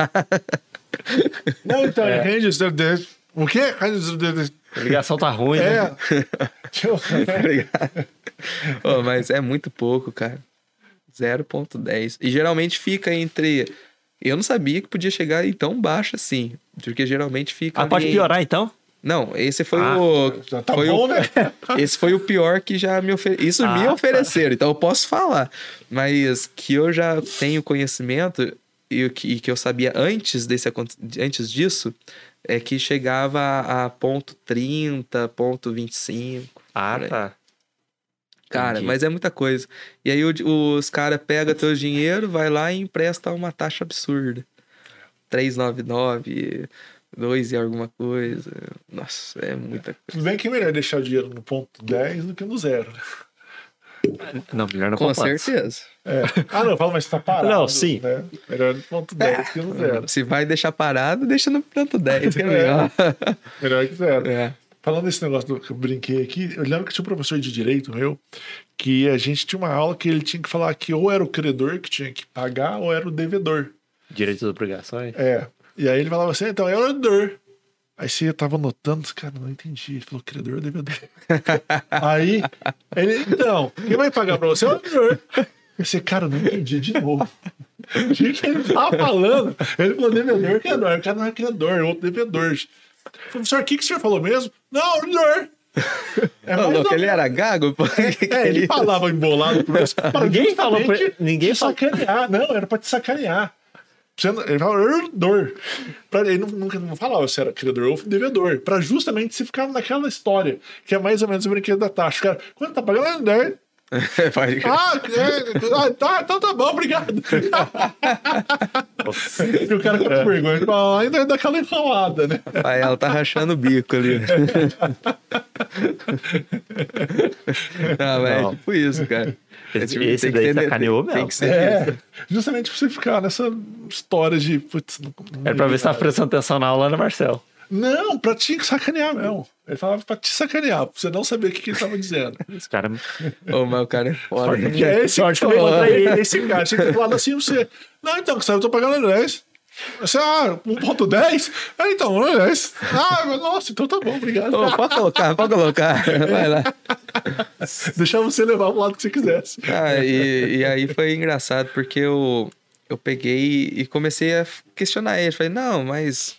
Não, então, É. dedos. O quê? A ligação tá ruim, né? É. Deixa eu- tá? Ô, mas é muito pouco, cara. 0.10. E geralmente fica entre. Eu não sabia que podia chegar em tão baixo assim. Porque geralmente fica. Ah, ali pode piorar então? Não, esse foi Ah, o. Já tá foi bom, o... né? Esse foi o pior que já me ofereceram. Isso Ah, me tá. ofereceram, então eu posso falar. Mas que eu já tenho conhecimento e o que, e que eu sabia antes, desse, antes disso é que chegava a ponto 30, ponto 25. Ah, tá. Cara, Entendi. mas é muita coisa. E aí o- os caras pegam teu dinheiro, vai lá e empresta uma taxa absurda. 399, 2 e alguma coisa. Nossa, é muita coisa. Tudo bem que é melhor deixar o dinheiro no ponto 10 do que no zero. né? Não, melhor não Com poupança. certeza. É. Ah, não, fala, mas tá parado. Não, sim. Né? Melhor no ponto 10 que no zero. Se vai deixar parado, deixa no ponto 10, que é melhor. Melhor que zero. É. Falando desse negócio do que eu brinquei aqui, eu lembro que tinha um professor de direito meu, que a gente tinha uma aula que ele tinha que falar que ou era o credor que tinha que pagar, ou era o devedor. Direitos e obrigações. É. E aí ele falava assim, então é o devedor. Aí você tava anotando, cara, não entendi. Ele falou, credor ou devedor? aí, ele, então, quem vai pagar pra você é o devedor. Eu disse, cara, não entendi de novo. O que que ele tava falando? Ele falou, devedor, credor. O cara não é credor, é outro devedor. Professor, o que, que o senhor falou mesmo? Não, devedor. É, ou ele era gago? Pô, que que é, ele falava embolado por isso. Ninguém falou pra- ninguém te falou- sacanear. Não, era pra te sacanear. Não- Ele falava herdor. Ele não- nunca não falava se era credor ou devedor. Pra justamente se ficar naquela história, que é mais ou menos o brinquedo da taxa. Cara, quando tá pagando, é. Pode crer. Ah, é, ah, tá, então tá bom, obrigado. e o cara com vergonha, ele fala, ainda dá aquela enrolada, né? Rafael tá rachando o bico ali. Não, mas é tipo isso, cara. É Esse- tipo, esse tem daí ter- sacaneou tem mesmo. que ser É, justamente pra você ficar nessa história de. Putz, não- não Era pra ver se tava cara. prestando atenção na aula, né, Marcel? Não, pra te sacanear mesmo. Ele falava pra te sacanear, pra você não saber o que, que ele tava dizendo. Esse cara. Ô, mas o cara é foda. né? Que é esse Sorte que eu ele, esse cara. Tinha que ter falado assim você. Não, então, que sabe, eu tô pagando 10. Você, ah, 1.10? Ah, então, 10. Ah, mas nossa, então tá bom, obrigado. Ô, pode colocar, pode colocar. Vai lá. Deixar você levar pro lado que você quisesse. Ah, e, e aí foi engraçado, porque eu, eu peguei e comecei a questionar ele. Falei, não, mas,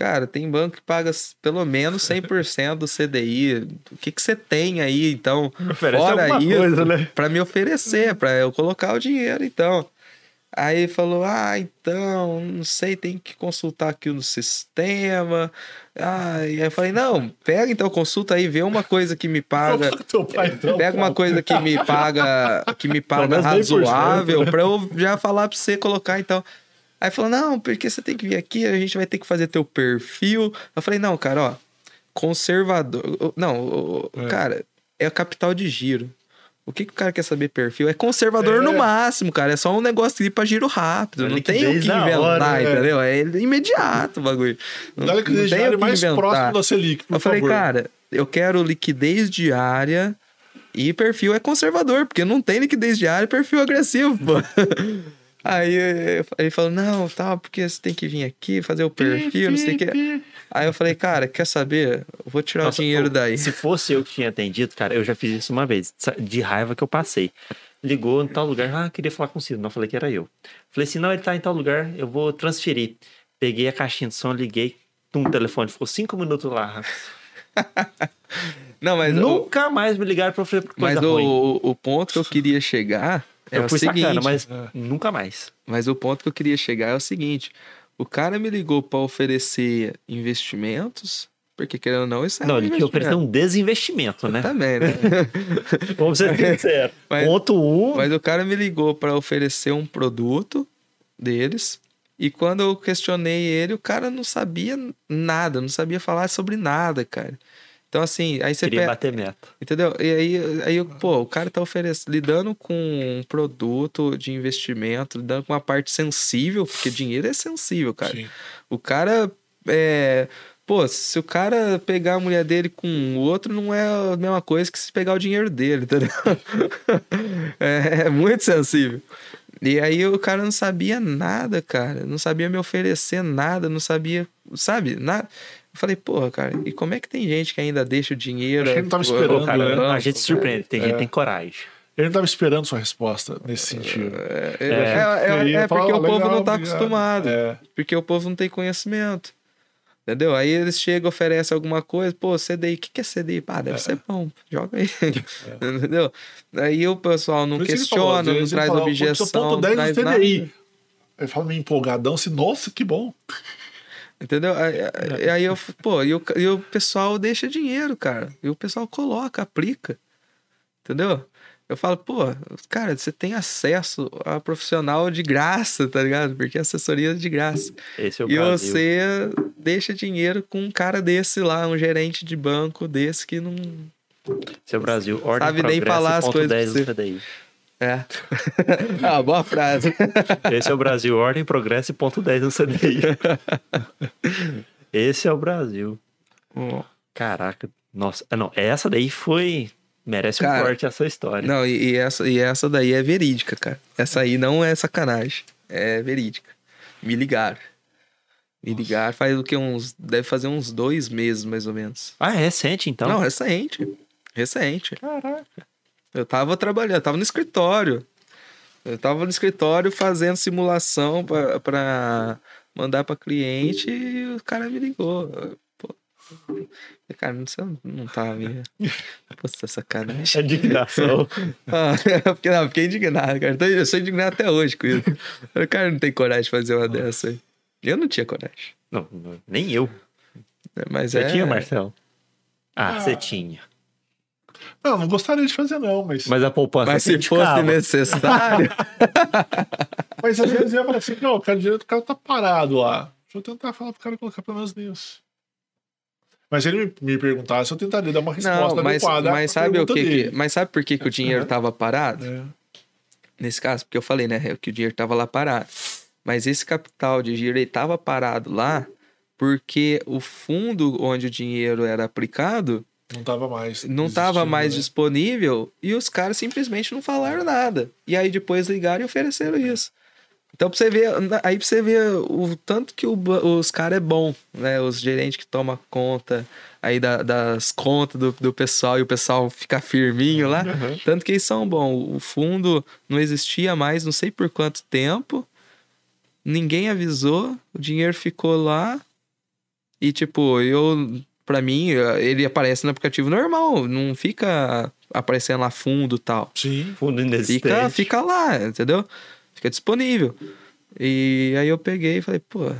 cara, tem banco que paga pelo menos 100% do CDI. O que, que você tem aí, então, fora isso, coisa, né? pra me oferecer, pra eu colocar o dinheiro, então. Aí falou, ah, então, não sei, tem que consultar aqui no sistema. Ah, e aí eu falei, não, pega então, consulta aí, vê uma coisa que me paga. Então, Pega uma coisa que me paga, que me paga menos 10%, razoável né? pra eu já falar pra você colocar então. Aí falou: "Não, porque você tem que vir aqui, a gente vai ter que fazer teu perfil". Eu falei: "Não, cara, ó, conservador, não, É. cara, é o capital de giro. O que, que o cara quer saber perfil? É conservador É. no máximo, cara. É só um negócio ali pra giro rápido. É não tem o que inventar, hora, é. entendeu? É imediato o bagulho. Não, Dá não liquidez tem o diária que mais inventar. próximo da Selic, por Eu falei, favor. cara, eu quero liquidez diária e perfil é conservador, porque não tem liquidez diária e perfil agressivo, pô. Aí ele falou, não, tal, porque você tem que vir aqui fazer o perfil, não sei o que. Aí eu falei, cara, quer saber? Eu vou tirar Nossa, o dinheiro daí. Se fosse eu que tinha atendido, cara, eu já fiz isso uma vez, de raiva que eu passei. Ligou em tal lugar, ah, queria falar com o Ciro, não falei que era eu. Falei assim, não, ele tá em tal lugar, eu vou transferir. Peguei a caixinha de som, liguei, tum, o telefone, ficou cinco minutos lá. Não, mas, o, Nunca mais me ligaram pra oferecer coisa mas o, o, o ponto que eu queria chegar é eu o fui seguinte. sacana, mas nunca mais. Mas o ponto que eu queria chegar é o seguinte: o cara me ligou para oferecer investimentos, porque querendo ou não, isso é não, um ele queria oferecer um desinvestimento, né? Também, né? Vamos ser sinceros. Mas- Ponto um, Mas o cara me ligou para oferecer um produto deles. E quando eu questionei ele, o cara não sabia nada, não sabia falar sobre nada, cara. Então, assim, aí você queria pega. bater meta. Entendeu? E aí, aí, pô, o cara tá oferecendo, lidando com um produto de investimento, lidando com uma parte sensível, porque dinheiro é sensível, cara. Sim. O cara é. Pô, se o cara pegar a mulher dele com o outro, não é a mesma coisa que se pegar o dinheiro dele, entendeu? é, é muito sensível. E aí o cara não sabia nada, cara. Não sabia me oferecer nada, não sabia, sabe? Nada. Eu falei, porra, cara, e como é que tem gente que ainda deixa o dinheiro? Acho que ele não tava esperando, Pô, cara, né? a gente se surpreende, tem gente que tem coragem. Ele não tava esperando sua resposta nesse sentido. É, é, É. é- é porque o povo "Legal, não tá obrigado." acostumado. É. Porque o povo não tem conhecimento. Entendeu? Aí eles chegam, oferecem alguma coisa, pô, CDI, o que, que é CDI? Ah, deve ser bom, joga aí. Entendeu? Aí o pessoal não Por isso que ele falou, questiona, não traz fala, "Pô, objeção. seu ponto não 10 traz do nada. CDI. Ele fala meio empolgadão, assim, nossa, que bom. Entendeu? Aí, aí- aí eu, pô, e o, e o pessoal deixa dinheiro, cara. E o pessoal coloca, aplica. Entendeu? Eu falo, pô, cara, você tem acesso a profissional de graça, tá ligado? Porque assessoria é de graça. Esse é o e Brasil. você deixa dinheiro com um cara desse lá, um gerente de banco desse que não. Esse é o Brasil. Ordem, Sabe nem falar as coisas 10 pra do você. CDI. É. ah, boa frase. Esse é o Brasil. Ordem, progresso e ponto 10 no CDI. Esse é o Brasil. Caraca. Nossa. Ah, não. Essa daí foi... Merece um Cara, corte essa história. Não, e, e essa, e essa daí é verídica, cara. Essa aí não é sacanagem. É verídica. Me ligaram. Me ligaram faz o que? Uns. Deve fazer uns dois meses, mais ou menos. Ah, é recente, então? Não, recente. Recente. Caraca. Eu tava trabalhando, eu tava no escritório. Eu tava no escritório fazendo simulação pra, pra mandar pra cliente e o cara me ligou. Pô, cara, não, você não tá me. Poxa, sacanagem. Indignação. Ah, eu fiquei, não, eu fiquei indignado, cara. Então, Eu sou indignado até hoje com isso. O cara não tem coragem de fazer uma dessa aí. Eu não tinha coragem. não, não, nem eu. Mas Você é. tinha, Marcelo? Ah, Ah. você tinha. Não, não gostaria de fazer, não, mas. Mas a poupança Mas se fosse necessário. Mas às vezes eu ia falar assim, não, o cara direito, o cara tá parado lá. Deixa eu tentar falar pro cara colocar pelo menos nisso. Mas se ele me, me perguntasse, eu tentaria dar uma resposta Não, mas, adequada. mas sabe o que, dele. que. Mas sabe por que, que o dinheiro Uhum. tava parado? É. Nesse caso, porque eu falei, né? Que o dinheiro tava lá parado. Mas esse capital de giro ele tava parado lá porque o fundo onde o dinheiro era aplicado Não tava mais. não estava existindo, mais né? disponível e os caras simplesmente não falaram nada. E aí depois ligaram e ofereceram isso. Então pra você ver, aí pra você ver o tanto que o os caras é bom, né? Os gerentes que tomam conta aí da- das contas do, do pessoal e o pessoal fica firminho lá. Uhum. Tanto que eles são bons. O fundo não existia mais, não sei por quanto tempo. Ninguém avisou, o dinheiro ficou lá. E tipo, eu Pra mim, ele aparece no aplicativo normal, não fica aparecendo lá fundo e tal. Sim. Fundo inexistente. Fica, fica lá, entendeu? Fica disponível. E aí eu peguei e falei, pô,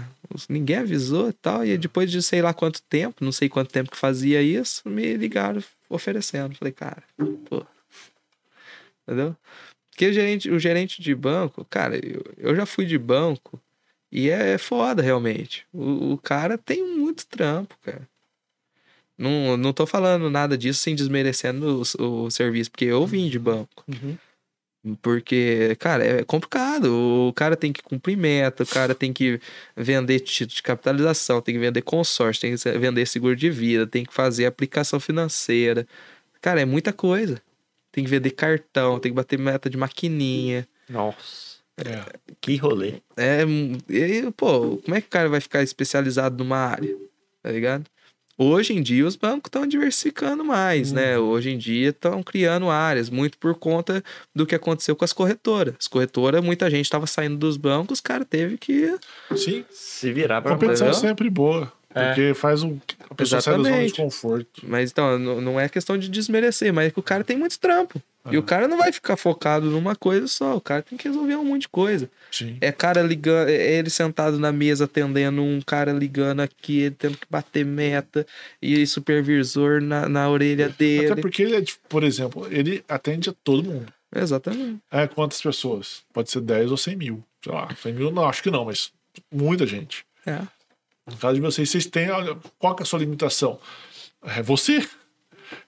ninguém avisou e tal. E depois de sei lá quanto tempo, não sei quanto tempo que fazia isso, me ligaram oferecendo. Falei, cara, pô. Entendeu? Porque o gerente, o gerente de banco, cara, eu, eu já fui de banco e é, foda realmente. O, o cara tem muito trampo, cara. Não, não tô falando nada disso sem desmerecendo o, o serviço, porque eu vim de banco. Uhum. Porque, cara, é complicado. O cara tem que cumprir meta, o cara tem que vender título de capitalização, tem que vender consórcio, tem que vender seguro de vida, tem que fazer aplicação financeira. Cara, é muita coisa. Tem que vender cartão, tem que bater meta de maquininha. Nossa, É. que rolê. É, e, pô, como é que o cara vai ficar especializado numa área? Tá ligado? Hoje em dia os bancos estão diversificando mais, né? Hoje em dia estão criando áreas, muito por conta do que aconteceu com as corretoras. As corretoras, muita gente estava saindo dos bancos, os cara teve que. Sim. Se virar pra Competição é sempre boa. É. Porque faz um, a pessoa sair da zona de Exatamente. conforto. Mas então, não é questão de desmerecer, mas é que o cara tem muito trampo. E Ah. o cara não vai ficar focado numa coisa só, o cara tem que resolver um monte de coisa. Sim. É cara ligando, é ele sentado na mesa atendendo um cara ligando aqui, ele tendo que bater meta e supervisor na, na orelha dele. Até porque ele é, por exemplo, ele atende a todo mundo. Exatamente. É, quantas pessoas? Pode ser 10 ou 100 mil. Sei lá, 100 mil não, acho que não, mas muita gente. É. No caso de vocês, vocês têm. Qual é a sua limitação? É você.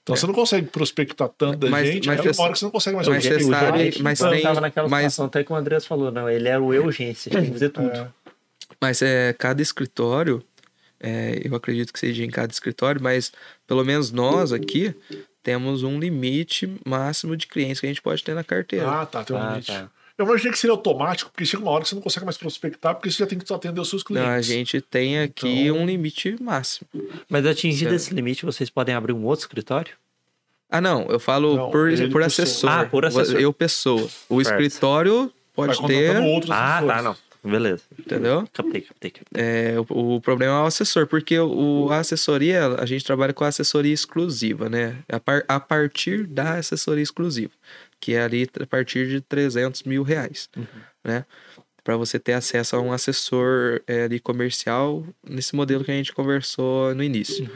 Então você não consegue prospectar tanta Mas- gente, mas aí uma você- hora que você não consegue mais mas você sabe- mas eu tem- tava naquela mas- situação até que o Andrés falou, não, ele era o urgência, tinha que fazer tudo. É. Mas é, cada escritório, é, eu acredito que seja em cada escritório, mas pelo menos nós aqui temos um limite máximo de clientes que a gente pode ter na carteira. Ah, tá, tem um Ah, limite. tá. Eu imaginei que seria automático, porque chega uma hora que você não consegue mais prospectar, porque você já tem que só atender os seus clientes. Não, a gente tem aqui Então- um limite máximo. Mas atingido Certo. esse limite, vocês podem abrir um outro escritório? Ah, não, eu falo Não, por, ele por assessor. Ah, por assessor. Eu, pessoa. O Certo. escritório Vai pode contratando ter, outros Ah, assessores. tá, não. Beleza. entendeu? Captei, captei, captei. É, o, o problema é o assessor, porque o, a assessoria, a gente trabalha com a assessoria exclusiva, né? A, par- a partir da assessoria exclusiva, que é ali a partir de 300 mil reais, né? Para você ter acesso a um assessor é, ali comercial nesse modelo que a gente conversou no início.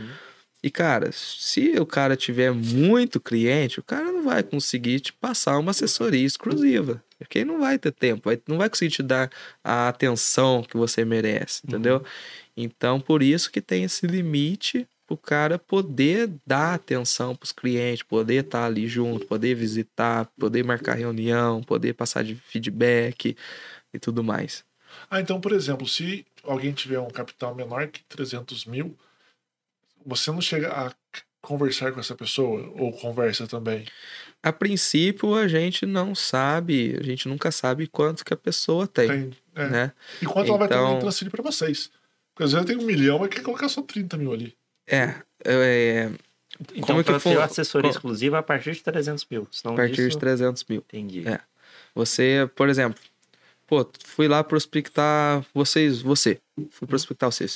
E, cara, se o cara tiver muito cliente, o cara não vai conseguir te passar uma assessoria exclusiva. Porque ele não vai ter tempo, não vai conseguir te dar a atenção que você merece, entendeu? Então, por isso que tem esse limite o cara poder dar atenção para os clientes, poder estar tá ali junto, poder visitar, poder marcar reunião, poder passar de feedback e tudo mais. Ah, então, por exemplo, se alguém tiver um capital menor que 300 mil, você não chega a conversar com essa pessoa ou conversa também? A princípio, a gente não sabe, a gente nunca sabe quanto que a pessoa tem, tem é. né? E quanto então... ela vai ter então transferir para vocês. Porque às vezes tem um milhão, mas quer colocar só 30 mil ali. É, é... Então, Como é que for... assessoria exclusiva a partir de 300 mil. a partir disso... de 300 mil. Entendi. É. Você, por exemplo, pô, fui lá prospectar vocês, você. Fui prospectar você.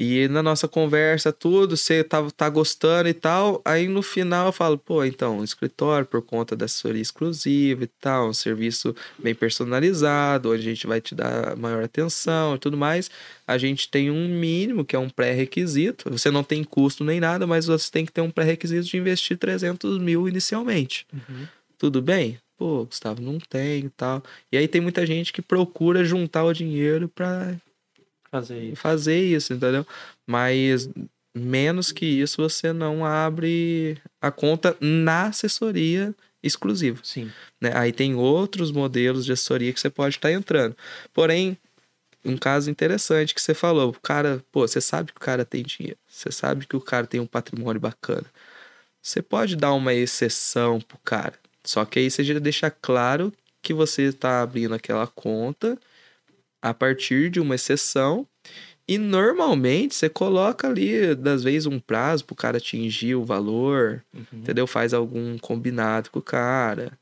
E na nossa conversa, tudo, você tá, tá gostando e tal. Aí no final eu falo, pô, então, escritório por conta da assessoria exclusiva e tal, um serviço bem personalizado, onde a gente vai te dar maior atenção e tudo mais. A gente tem um mínimo, que é um pré-requisito. Você não tem custo nem nada, mas você tem que ter um pré-requisito de investir 300 mil inicialmente. Uhum. Tudo bem? Pô, Gustavo, não tem e tal. E aí tem muita gente que procura juntar o dinheiro para fazer isso. fazer isso, entendeu? Mas menos que isso você não abre a conta na assessoria exclusiva. Sim. Né? Aí tem outros modelos de assessoria que você pode estar entrando. Porém, um caso interessante que você falou, o cara, pô, você sabe que o cara tem dinheiro, você sabe que o cara tem um patrimônio bacana. Você pode dar uma exceção pro cara. Só que aí você já deixa claro que você está abrindo aquela conta a partir de uma exceção. E normalmente você coloca ali, das vezes, um prazo para o cara atingir o valor, uhum. entendeu? Faz algum combinado com o cara,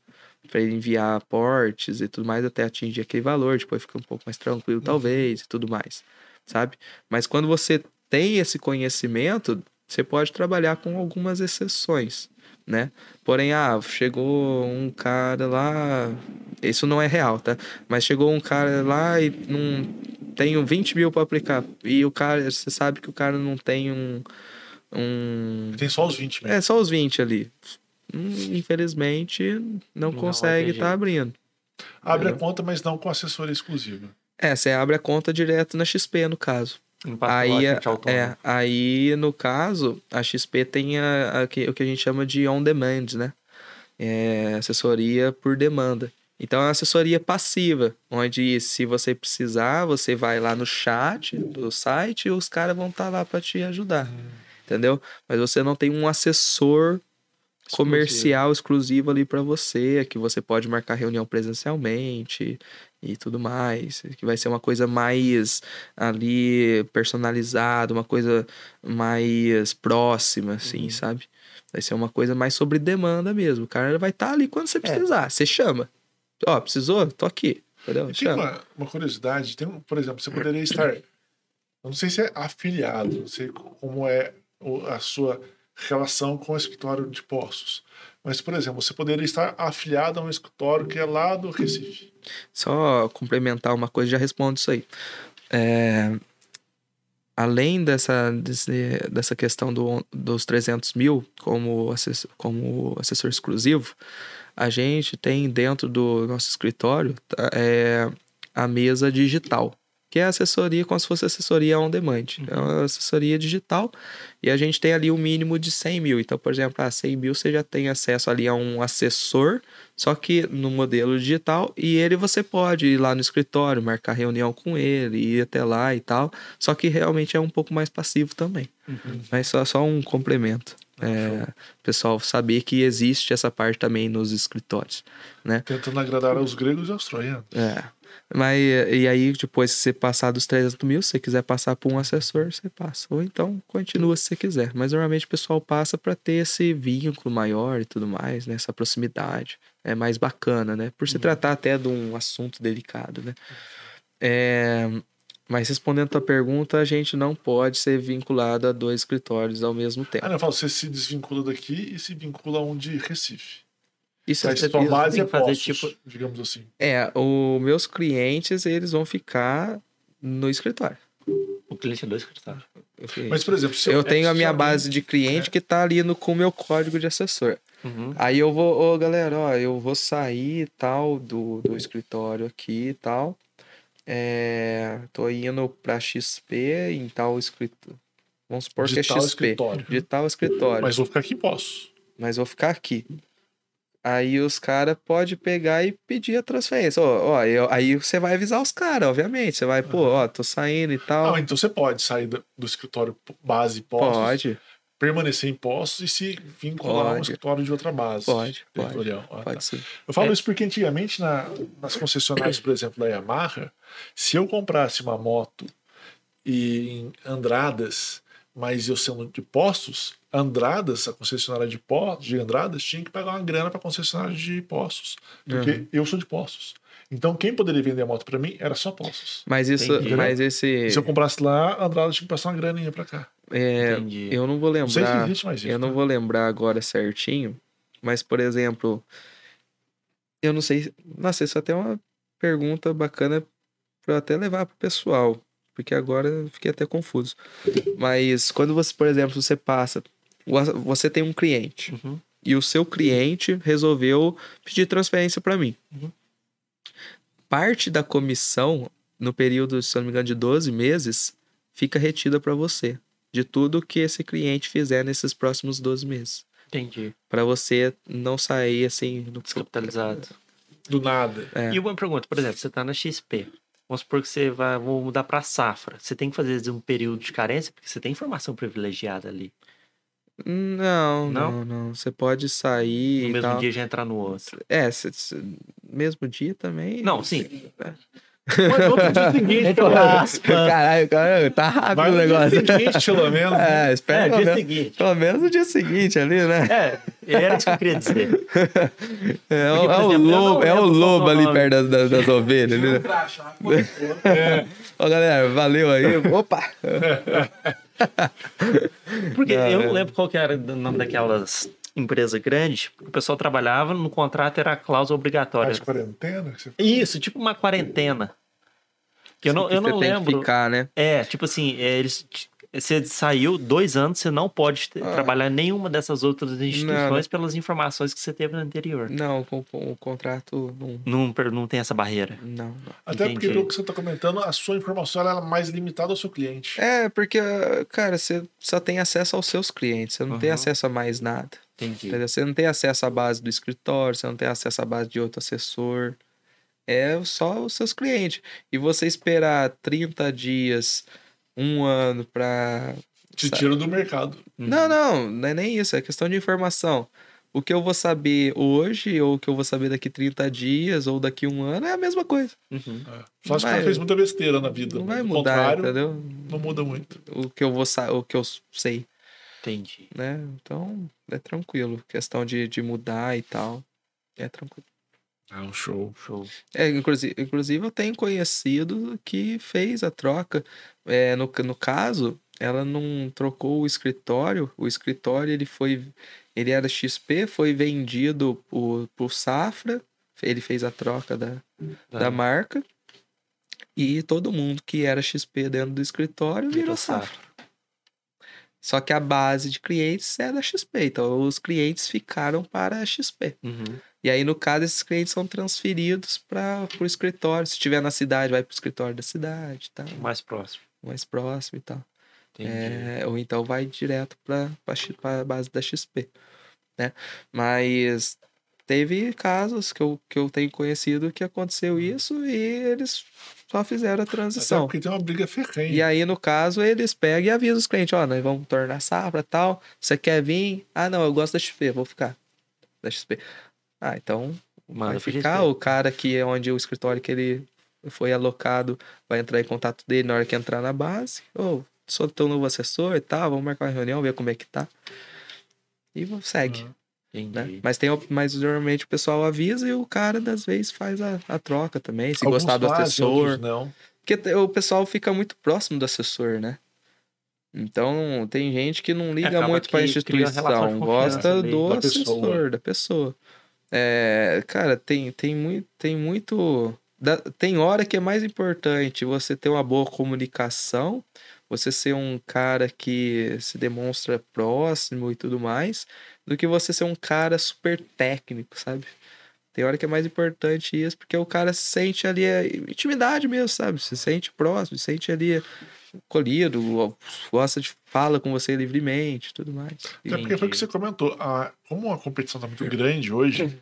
para ele enviar aportes e tudo mais até atingir aquele valor, depois fica um pouco mais tranquilo, uhum. talvez, e tudo mais, sabe? Mas quando você tem esse conhecimento, você pode trabalhar com algumas exceções né? Porém, ah, chegou um cara lá. Isso não é real, tá? Mas chegou um cara lá e não tenho 20 mil para aplicar. E o cara, você sabe que o cara não tem um. um... Tem só os 20 mil. É, só os 20 ali. Hum, infelizmente, não, não consegue estar tá abrindo. Abre a conta, mas não com assessoria exclusiva. É, você abre a conta direto na XP, no caso aí, é, é, aí, no caso, a XP tem a, a, o que a gente chama de on-demand, né? É assessoria por demanda. Então, é uma assessoria passiva, onde se você precisar, você vai lá no chat do site e os caras vão estar tá lá para te ajudar. Hum. Entendeu? Mas você não tem um assessor comercial exclusivo ali para você, que você pode marcar reunião presencialmente e tudo mais, que vai ser uma coisa mais ali personalizada, uma coisa mais próxima, assim, uhum. sabe? Vai ser uma coisa mais sobre demanda mesmo. O cara vai estar tá ali quando você é. precisar. É. Você chama. Ó, precisou? Tô aqui. Entendeu? Tem uma, uma, curiosidade. Tem, por exemplo, você poderia estar. Eu não sei se é afiliado, não sei como é a sua relação com o escritório de postos. Mas, por exemplo, você poderia estar afiliado a um escritório que é lá do Recife. Só complementar uma coisa, já respondo isso aí. É, além dessa, desse, dessa questão do, dos 300 mil como assessor, como assessor exclusivo, a gente tem dentro do nosso escritório tá, é, a mesa digital que é assessoria como se fosse assessoria on demand. Uhum. É uma assessoria digital e a gente tem ali o um mínimo de 100 mil. Então, por exemplo, a 100 mil você já tem acesso ali a um assessor, só que no modelo digital, e ele você pode ir lá no escritório, marcar reunião com ele, ir até lá e tal. Só que realmente é um pouco mais passivo também. Uhum. Mas só, só um complemento. É, pessoal saber que existe essa parte também nos escritórios, né? Tentando agradar aos gregos e aos troianos. É. Mas e aí, depois que você passar dos 300 mil, se você quiser passar por um assessor, você passa. Ou então continua se você quiser. Mas normalmente o pessoal passa para ter esse vínculo maior e tudo mais, né? Essa proximidade. É mais bacana, né? Por se uhum. tratar até de um assunto delicado, né? É... Mas respondendo a tua pergunta, a gente não pode ser vinculado a dois escritórios ao mesmo tempo. Ah, não, eu falo, você se desvincula daqui e se vincula a um de Recife. Isso é sua base é fazer tipo, digamos assim. É, os meus clientes, eles vão ficar no escritório. O cliente é do escritório. Mas, por exemplo, se eu é- tenho a se minha base de cliente que tá ali no, com o meu código de assessor. Uhum. Aí eu vou, ô galera, ó, eu vou sair e tal do, do escritório aqui e tal. É, tô indo pra XP em tal escritório. Vamos supor De que é tal XP. escritório. De tal escritório. Mas vou ficar aqui Poços. mas vou ficar aqui. Aí os caras podem pegar e pedir a transferência. Ó, ó, eu- aí você vai avisar os caras, obviamente. Você vai, pô, ó, tô saindo e tal. Ah, então você pode sair do, do escritório base Poços, pode, permanecer em Poços e se vincular a um escritório de outra base. Pode, pode. Ah, tá. pode sim. Eu falo É. isso porque antigamente na- nas concessionárias, por exemplo, da Yamaha, se eu comprasse uma moto e em Andradas, mas eu sendo de Poços, Andradas, a concessionária de Poços, de Andradas, tinha que pagar uma grana para a concessionária de Poços, porque Uhum. eu sou de Poços. Então quem poderia vender a moto para mim era só Poços. Mas isso, Entendi. mas esse. Se eu comprasse lá, Andradas tinha que passar uma graninha para cá. é, Entendi. eu não vou Não sei se lembrar. existe mais isso. Eu não né? vou lembrar agora certinho, mas, por exemplo, eu não sei. Nossa, isso até é uma pergunta bacana para até levar pro pessoal, porque agora eu fiquei até confuso. Mas quando você, por exemplo, você passa, você tem um cliente Uhum. e o seu cliente resolveu pedir transferência para mim. Uhum. Parte da comissão, no período, se não me engano, de 12 meses, fica retida para você, de tudo que esse cliente fizer nesses próximos 12 meses. Entendi. Para você não sair assim. No... Descapitalizado. Do nada. É. E uma pergunta, por exemplo, você tá na XP. Vamos supor que você vai vou mudar para safra. Você tem que fazer um período de carência, porque você tem informação privilegiada ali. Não, Não? não, não. Você pode sair No e mesmo tal. dia já entrar no outro. É, cê- cê- mesmo dia também. Não, sim. Mas outro dia seguinte, pelo menos. Caralho, cara, tá rápido Vai o no dia negócio. seguinte, pelo menos. É, espera É, pelo, dia menos, seguinte. pelo menos no dia seguinte ali, né? É, era isso que eu queria dizer. É, o- Porque, por é o exemplo, não lobo, é o lobo é o ali perto das, das, das ovelhas ali, né? Pô, pô. Ó, galera, valeu aí. Opa! Porque Não, eu é. não lembro qual que era o nome daquelas empresas grandes. O pessoal trabalhava, no contrato era a cláusula obrigatória. Faz quarentena? você- Isso, tipo uma quarentena. Que eu não, Que eu você não tem que lembro. ficar, né? É, tipo assim, é, eles. Você saiu dois anos, você não pode ter- Ah. trabalhar em nenhuma dessas outras instituições não. pelas informações que você teve no anterior. Não, com, com o contrato não. Não, não tem essa barreira. Não, não. Até porque, Entendi. pelo que você está comentando, a sua informação ela é mais limitada ao seu cliente. É, porque, cara, você só tem acesso aos seus clientes, você não tem Uhum. acesso a mais nada. Entendi. Entendeu? Você não tem acesso à base do escritório, você não tem acesso à base de outro assessor. É só os seus clientes. E você esperar 30 dias, um ano pra. Te tira do mercado. Uhum. Não, não, não é nem isso, é questão de informação. O que eu vou saber hoje, ou o que eu vou saber daqui 30 dias, ou daqui um ano, é a mesma coisa. Uhum. É. Só se o vai- cara fez muita besteira na vida. Não mas vai mudar, entendeu? não muda muito. O que eu vou sa- o que eu sei. Entendi. né? Então, é tranquilo. Questão de, de mudar e tal. É tranquilo. É um show. Show. É, inclusive, inclusive, eu tenho conhecido que fez a troca. É, no, no caso, ela não trocou o escritório. O escritório, ele foi... Ele era XP, foi vendido por, por Safra. Ele fez a troca da, Tá. da marca. E todo mundo que era XP dentro do escritório virou Virou Safra. Só que a base de clientes é da XP. Então, os clientes ficaram para a XP. Uhum. E aí, no caso, esses clientes são transferidos para o escritório. Se estiver na cidade, vai para o escritório da cidade, tá? Mais próximo. mais próximo e tal. É, ou então vai direto para a base da XP, né? Mas teve casos que eu, que eu tenho conhecido que aconteceu isso e eles só fizeram a Até transição. porque tem uma briga ferrenha. E aí, no caso, eles pegam e avisam os clientes, ó, nós vamos tornar safra tal. Você quer vir? Ah, não, eu gosto da XP, vou ficar. Da XP. Ah, então Manda vai ficar. O cara que é onde o escritório que ele foi alocado vai entrar em contato dele na hora que entrar na base. Ô, sou teu novo assessor e tal, vamos marcar uma reunião, ver como é que tá. E segue, Uhum. Né? Mas, tem, mas normalmente o pessoal avisa e o cara, das vezes, faz a, a troca também, se Alguns gostar do fazem, assessor. Não. Porque o pessoal fica muito próximo do assessor, né? Então, tem gente que não liga acaba muito para a instituição, gosta ali do da assessor, pessoa. da pessoa. É, cara, tem, tem muito. Tem, muito da- tem hora que é mais importante você ter uma boa comunicação você ser um cara que se demonstra próximo e tudo mais, do que você ser um cara super técnico, sabe? Tem hora que é mais importante isso, porque o cara se sente ali, é intimidade mesmo, sabe? Se sente próximo, se sente ali colhido, gosta de fala com você livremente tudo mais. É porque foi o que você comentou. A, como a competição está muito grande hoje,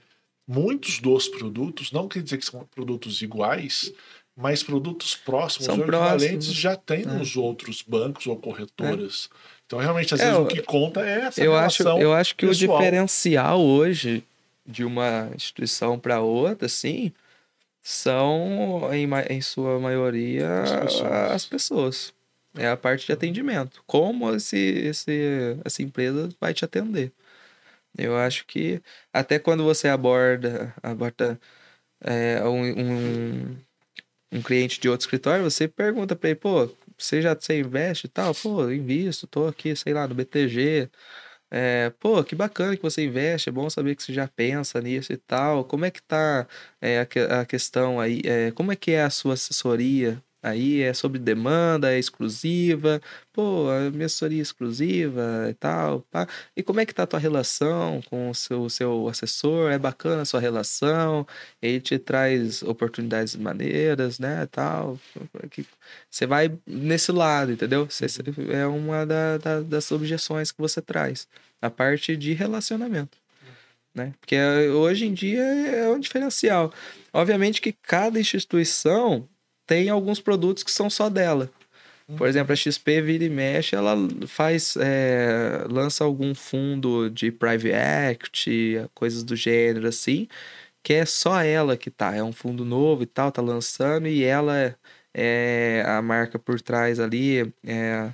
muitos dos produtos, não quer dizer que são produtos iguais, mas produtos próximos São ou equivalentes próximos. já tem É. nos outros bancos ou corretoras. Então, realmente, às É, vezes, eu- o que conta é essa eu acho, relação eu acho que pessoal. o diferencial hoje de uma instituição para outra, assim, são, em, em sua maioria, As pessoas. as pessoas. É a parte de atendimento. Como esse, esse, essa empresa vai te atender. Eu acho que até quando você aborda, aborda é, um, um, um cliente de outro escritório, você pergunta para ele, pô, você já você investe e tal? Pô, invisto, tô aqui, sei lá, no BTG. É, pô, que bacana que você investe, é bom saber que você já pensa nisso e tal. Como é que tá é, a, a questão aí? É, como é que é a sua assessoria? Aí é sobre demanda, é exclusiva, pô, a minha assessoria é exclusiva e tal, pá. E como é que tá a tua relação com o seu, seu assessor? É bacana a sua relação? Ele te traz oportunidades maneiras, né, tal. Que- Você vai nesse lado, entendeu? Você, você- é uma da- da- das objeções que você traz. A parte de relacionamento. Né? Porque eh, hoje em dia é um diferencial. Obviamente que cada instituição tem alguns produtos que são só dela. Por exemplo, a XP vira e mexe, ela faz, é, lança algum fundo de private equity, coisas do gênero assim, que é só ela que tá. É um fundo novo e tal, tá lançando, e ela é, a marca por trás ali, é,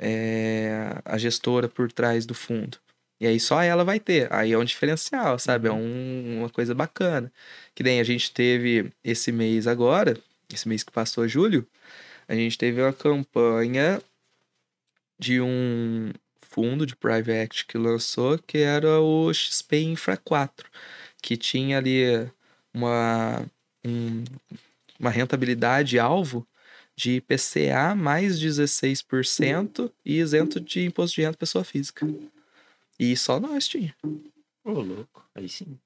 é a gestora por trás do fundo. E aí só ela vai ter. Aí é um diferencial, sabe? É um- uma coisa bacana. Que nem a gente teve esse mês agora, esse mês que passou, julho, a gente teve uma campanha de um fundo de private equity que lançou, que era o XP Infra 4, que tinha ali uma, um- uma rentabilidade alvo de IPCA mais 16% e isento de imposto de renda pessoa física. E só nós tinha, Ô, louco. Aí sim.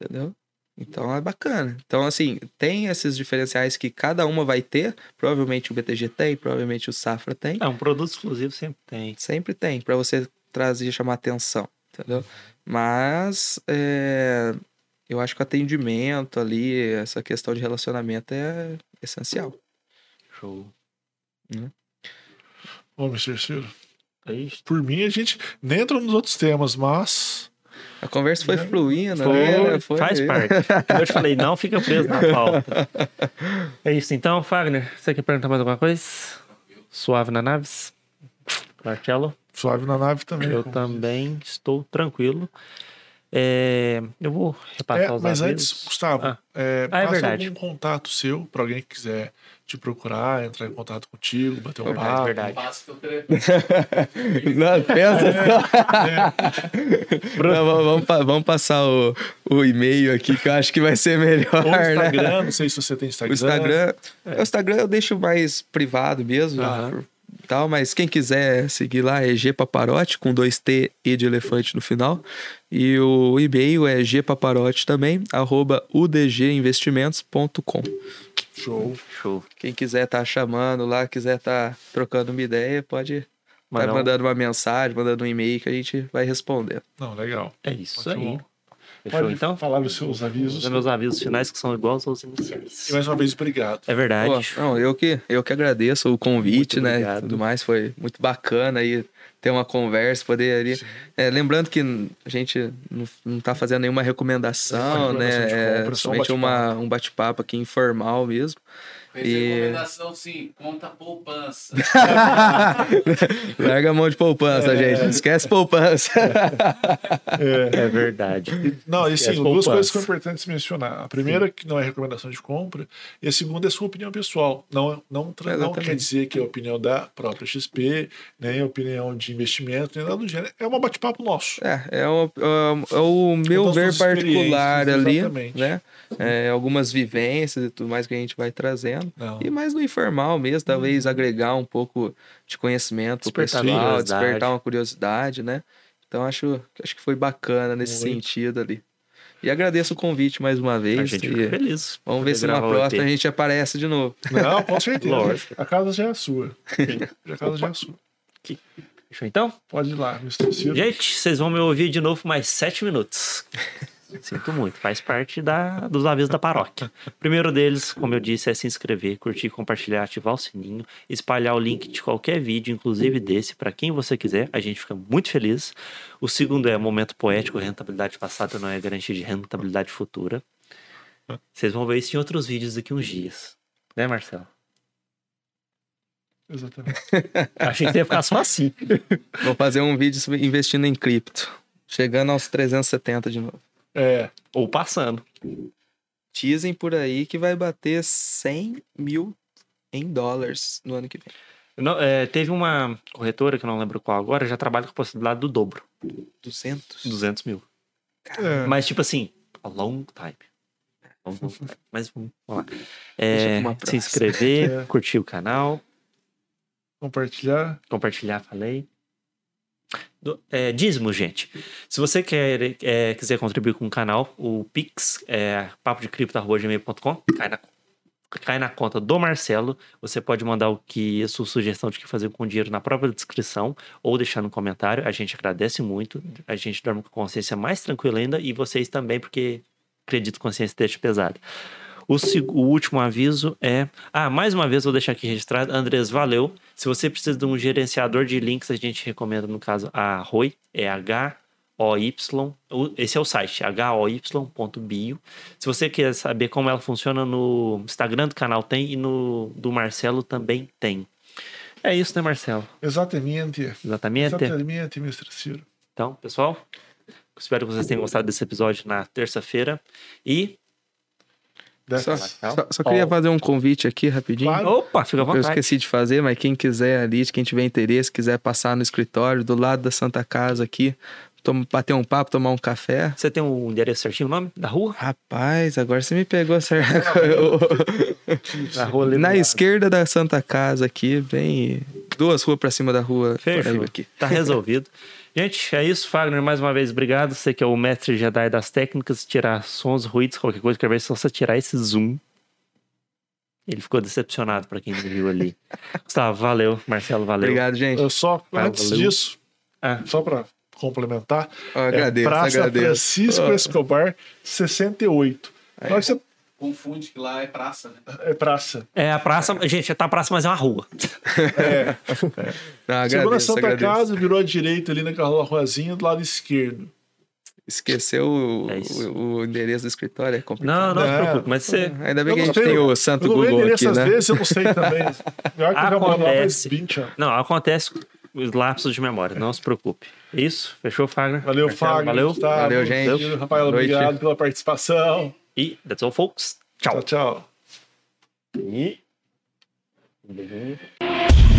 entendeu? Então é bacana. Então, assim, tem esses diferenciais que cada uma vai ter. Provavelmente o BTG tem, provavelmente o Safra tem. É, um produto exclusivo sempre tem. Sempre tem, para você trazer e chamar atenção, entendeu? Mas é, eu acho que o atendimento ali, essa questão de relacionamento é essencial. Show. Ô, Mr. Ciro, É isso. por mim, a gente nem entrou nos outros temas, mas... A conversa foi Já- fluindo, Foi, né? faz parte. Eu te falei, não fica preso na pauta. É isso então, Fagner. Você quer perguntar mais alguma coisa? Suave na naves? Marcelo? Suave na nave também. Eu também estou tranquilo. É, eu vou repassar É, os mas antes, Gustavo, Ah. é, Ah, é verdade. algum contato seu para alguém que quiser te procurar, entrar em contato contigo, bater um papo. verdade. Passa teu telefone. Não, pensa. Não, vamos, vamos pa- vamos passar o, o e-mail aqui que eu acho que vai ser melhor. Ou né? Instagram, não sei se você tem Instagram. O Instagram, o Instagram eu deixo mais privado mesmo, Aham. Tal, mas quem quiser seguir lá é G Paparotti com dois T e de elefante no final. E o e-mail é gpaparotti também, arroba udginvestimentos.com. Show. Show. Quem quiser tá chamando lá, quiser tá trocando uma ideia, pode tá Mandar um- mandando uma mensagem, mandando um e-mail que a gente vai responder. Não, legal. É isso Ótimo. aí. Fechou Pode então? falar os seus avisos. Os meus avisos finais que são iguais aos iniciais. E mais uma vez, obrigado. É verdade. Pô, não, eu que, eu que agradeço o convite, Muito né? obrigado. Tudo mais, foi muito bacana aí ter uma conversa, poder ali. É, lembrando que a gente não, não tá fazendo nenhuma recomendação, Não, né? É compra, só um somente uma, bate-papo. um bate-papo aqui informal mesmo. Fez E- recomendação sim, conta poupança. Larga a mão de poupança, gente. Não esquece poupança. É verdade. Não, e Esquece sim, duas poupança. coisas que são importantes mencionar. A primeira, que não é recomendação de compra, e a segunda é sua opinião pessoal. Não, não, não quer dizer que é a opinião da própria XP, nem a opinião de investimento, nem nada do gênero. É um bate-papo nosso. É, é o, é o meu Contam ver particular ali, exatamente. né? É, algumas vivências e tudo mais que a gente vai trazendo. Não. E mais no informal mesmo, talvez agregar um pouco de conhecimento Despertar pessoal, curiosidade. despertar uma curiosidade, né? Então acho, acho que foi bacana nesse Muito. sentido ali. E agradeço o convite mais uma vez. A gente fica feliz. vamos ver se na próxima a gente aparece de novo. Não, com certeza. Lógico. A casa já é sua. A casa já é sua. Fechou então? Pode ir lá, Mr. Ciro. Gente, vocês vão me ouvir de novo mais sete minutos. Sinto muito, faz parte da, dos avisos da paróquia. Primeiro deles, como eu disse, é se inscrever, curtir, compartilhar, ativar o sininho, espalhar o link de qualquer vídeo, inclusive desse, para quem você quiser. A gente fica muito feliz. O segundo é momento poético, rentabilidade passada não é garantia de rentabilidade futura. Vocês vão ver isso em outros vídeos daqui uns dias. Né, Marcelo? Exatamente. Achei que você ia ficar só assim. Vou fazer um vídeo sobre investindo em cripto. Chegando aos 370 de novo. É. Ou passando. Dizem por aí que vai bater 100 mil em dólares no ano que vem. Não, é, teve uma corretora, que eu não lembro qual agora, já trabalha com a possibilidade do dobro. 200? 200 mil. é. Mas, tipo assim, a long time. A long time. Mas vamos lá. É, se inscrever, É. curtir o canal, Compartilhar. compartilhar, falei. Do, é, dízimo, gente. Se você quer, é, quiser contribuir com o canal, o Pix é papodecripto.gmail.com, cai na, cai na conta do Marcelo. Você pode mandar o que a sua sugestão de que fazer com o dinheiro na própria descrição ou deixar no comentário. A gente agradece muito. A gente dorme com consciência mais tranquila ainda e vocês também, porque acredito que consciência esteja pesada. O, o último aviso é. Ah, mais uma vez vou deixar aqui registrado. Andrés, valeu. Se você precisa de um gerenciador de links, a gente recomenda, no caso, a ROI. É H-O-Y. o- Esse é o site, hoy.bio. Se você quer saber como ela funciona no Instagram do canal, tem. E no do Marcelo também tem. É isso, né, Marcelo? Exatamente. Exatamente. Exatamente, Mr. Ciro. Então, pessoal, espero que vocês tenham gostado desse episódio na terça-feira. E. Só, Dessa- só- só queria fazer um convite aqui rapidinho. Claro. Opa, fica à Eu vontade. esqueci de fazer, mas quem quiser ali, quem tiver interesse, quiser passar no escritório do lado da Santa Casa aqui, tom- bater um papo, tomar um café. Você tem o endereço certinho, o nome da rua? Rapaz, agora você me pegou certo. Da rua Na lado. esquerda da Santa Casa aqui, bem duas ruas pra cima da rua Fechou. Aqui. Tá resolvido. Gente, é isso. Fagner, mais uma vez, obrigado. Você que é o mestre Jedi das técnicas, tirar sons, ruídos, qualquer coisa. Quero ver se você tirar esse zoom. Ele ficou decepcionado pra quem viu ali. Gustavo, valeu. Marcelo, valeu. Obrigado, gente. Eu só, Ah, antes valeu. disso, Ah. só pra complementar, Eu agradeço, é Praça agradeço. Francisco Ó, Escobar, 68. Na hora que você Confunde que lá é praça, né? é praça. É a praça. Gente, tá a praça, mas é uma rua. É. não, Chegou na agradeço, Santa agradeço. Casa, virou à direita ali naquela ruazinha do lado esquerdo. Esqueceu o, É o- o endereço do escritório, é complicado. Não, não se Não. preocupe. Mas você. Ainda bem Eu que a não gente tem o Santo não Google endereço aqui, às né? vezes, eu não sei também. Acontece. 20 anos. Não, acontece os lapsos de memória. Não se preocupe. Isso, fechou, Fagner? Valeu, Fagner. Valeu. Gustavo, Valeu, gente. Ciro, Rafael, obrigado pela participação. E that's all, folks. Tchau. Tchau, tchau. E... Um beijinho.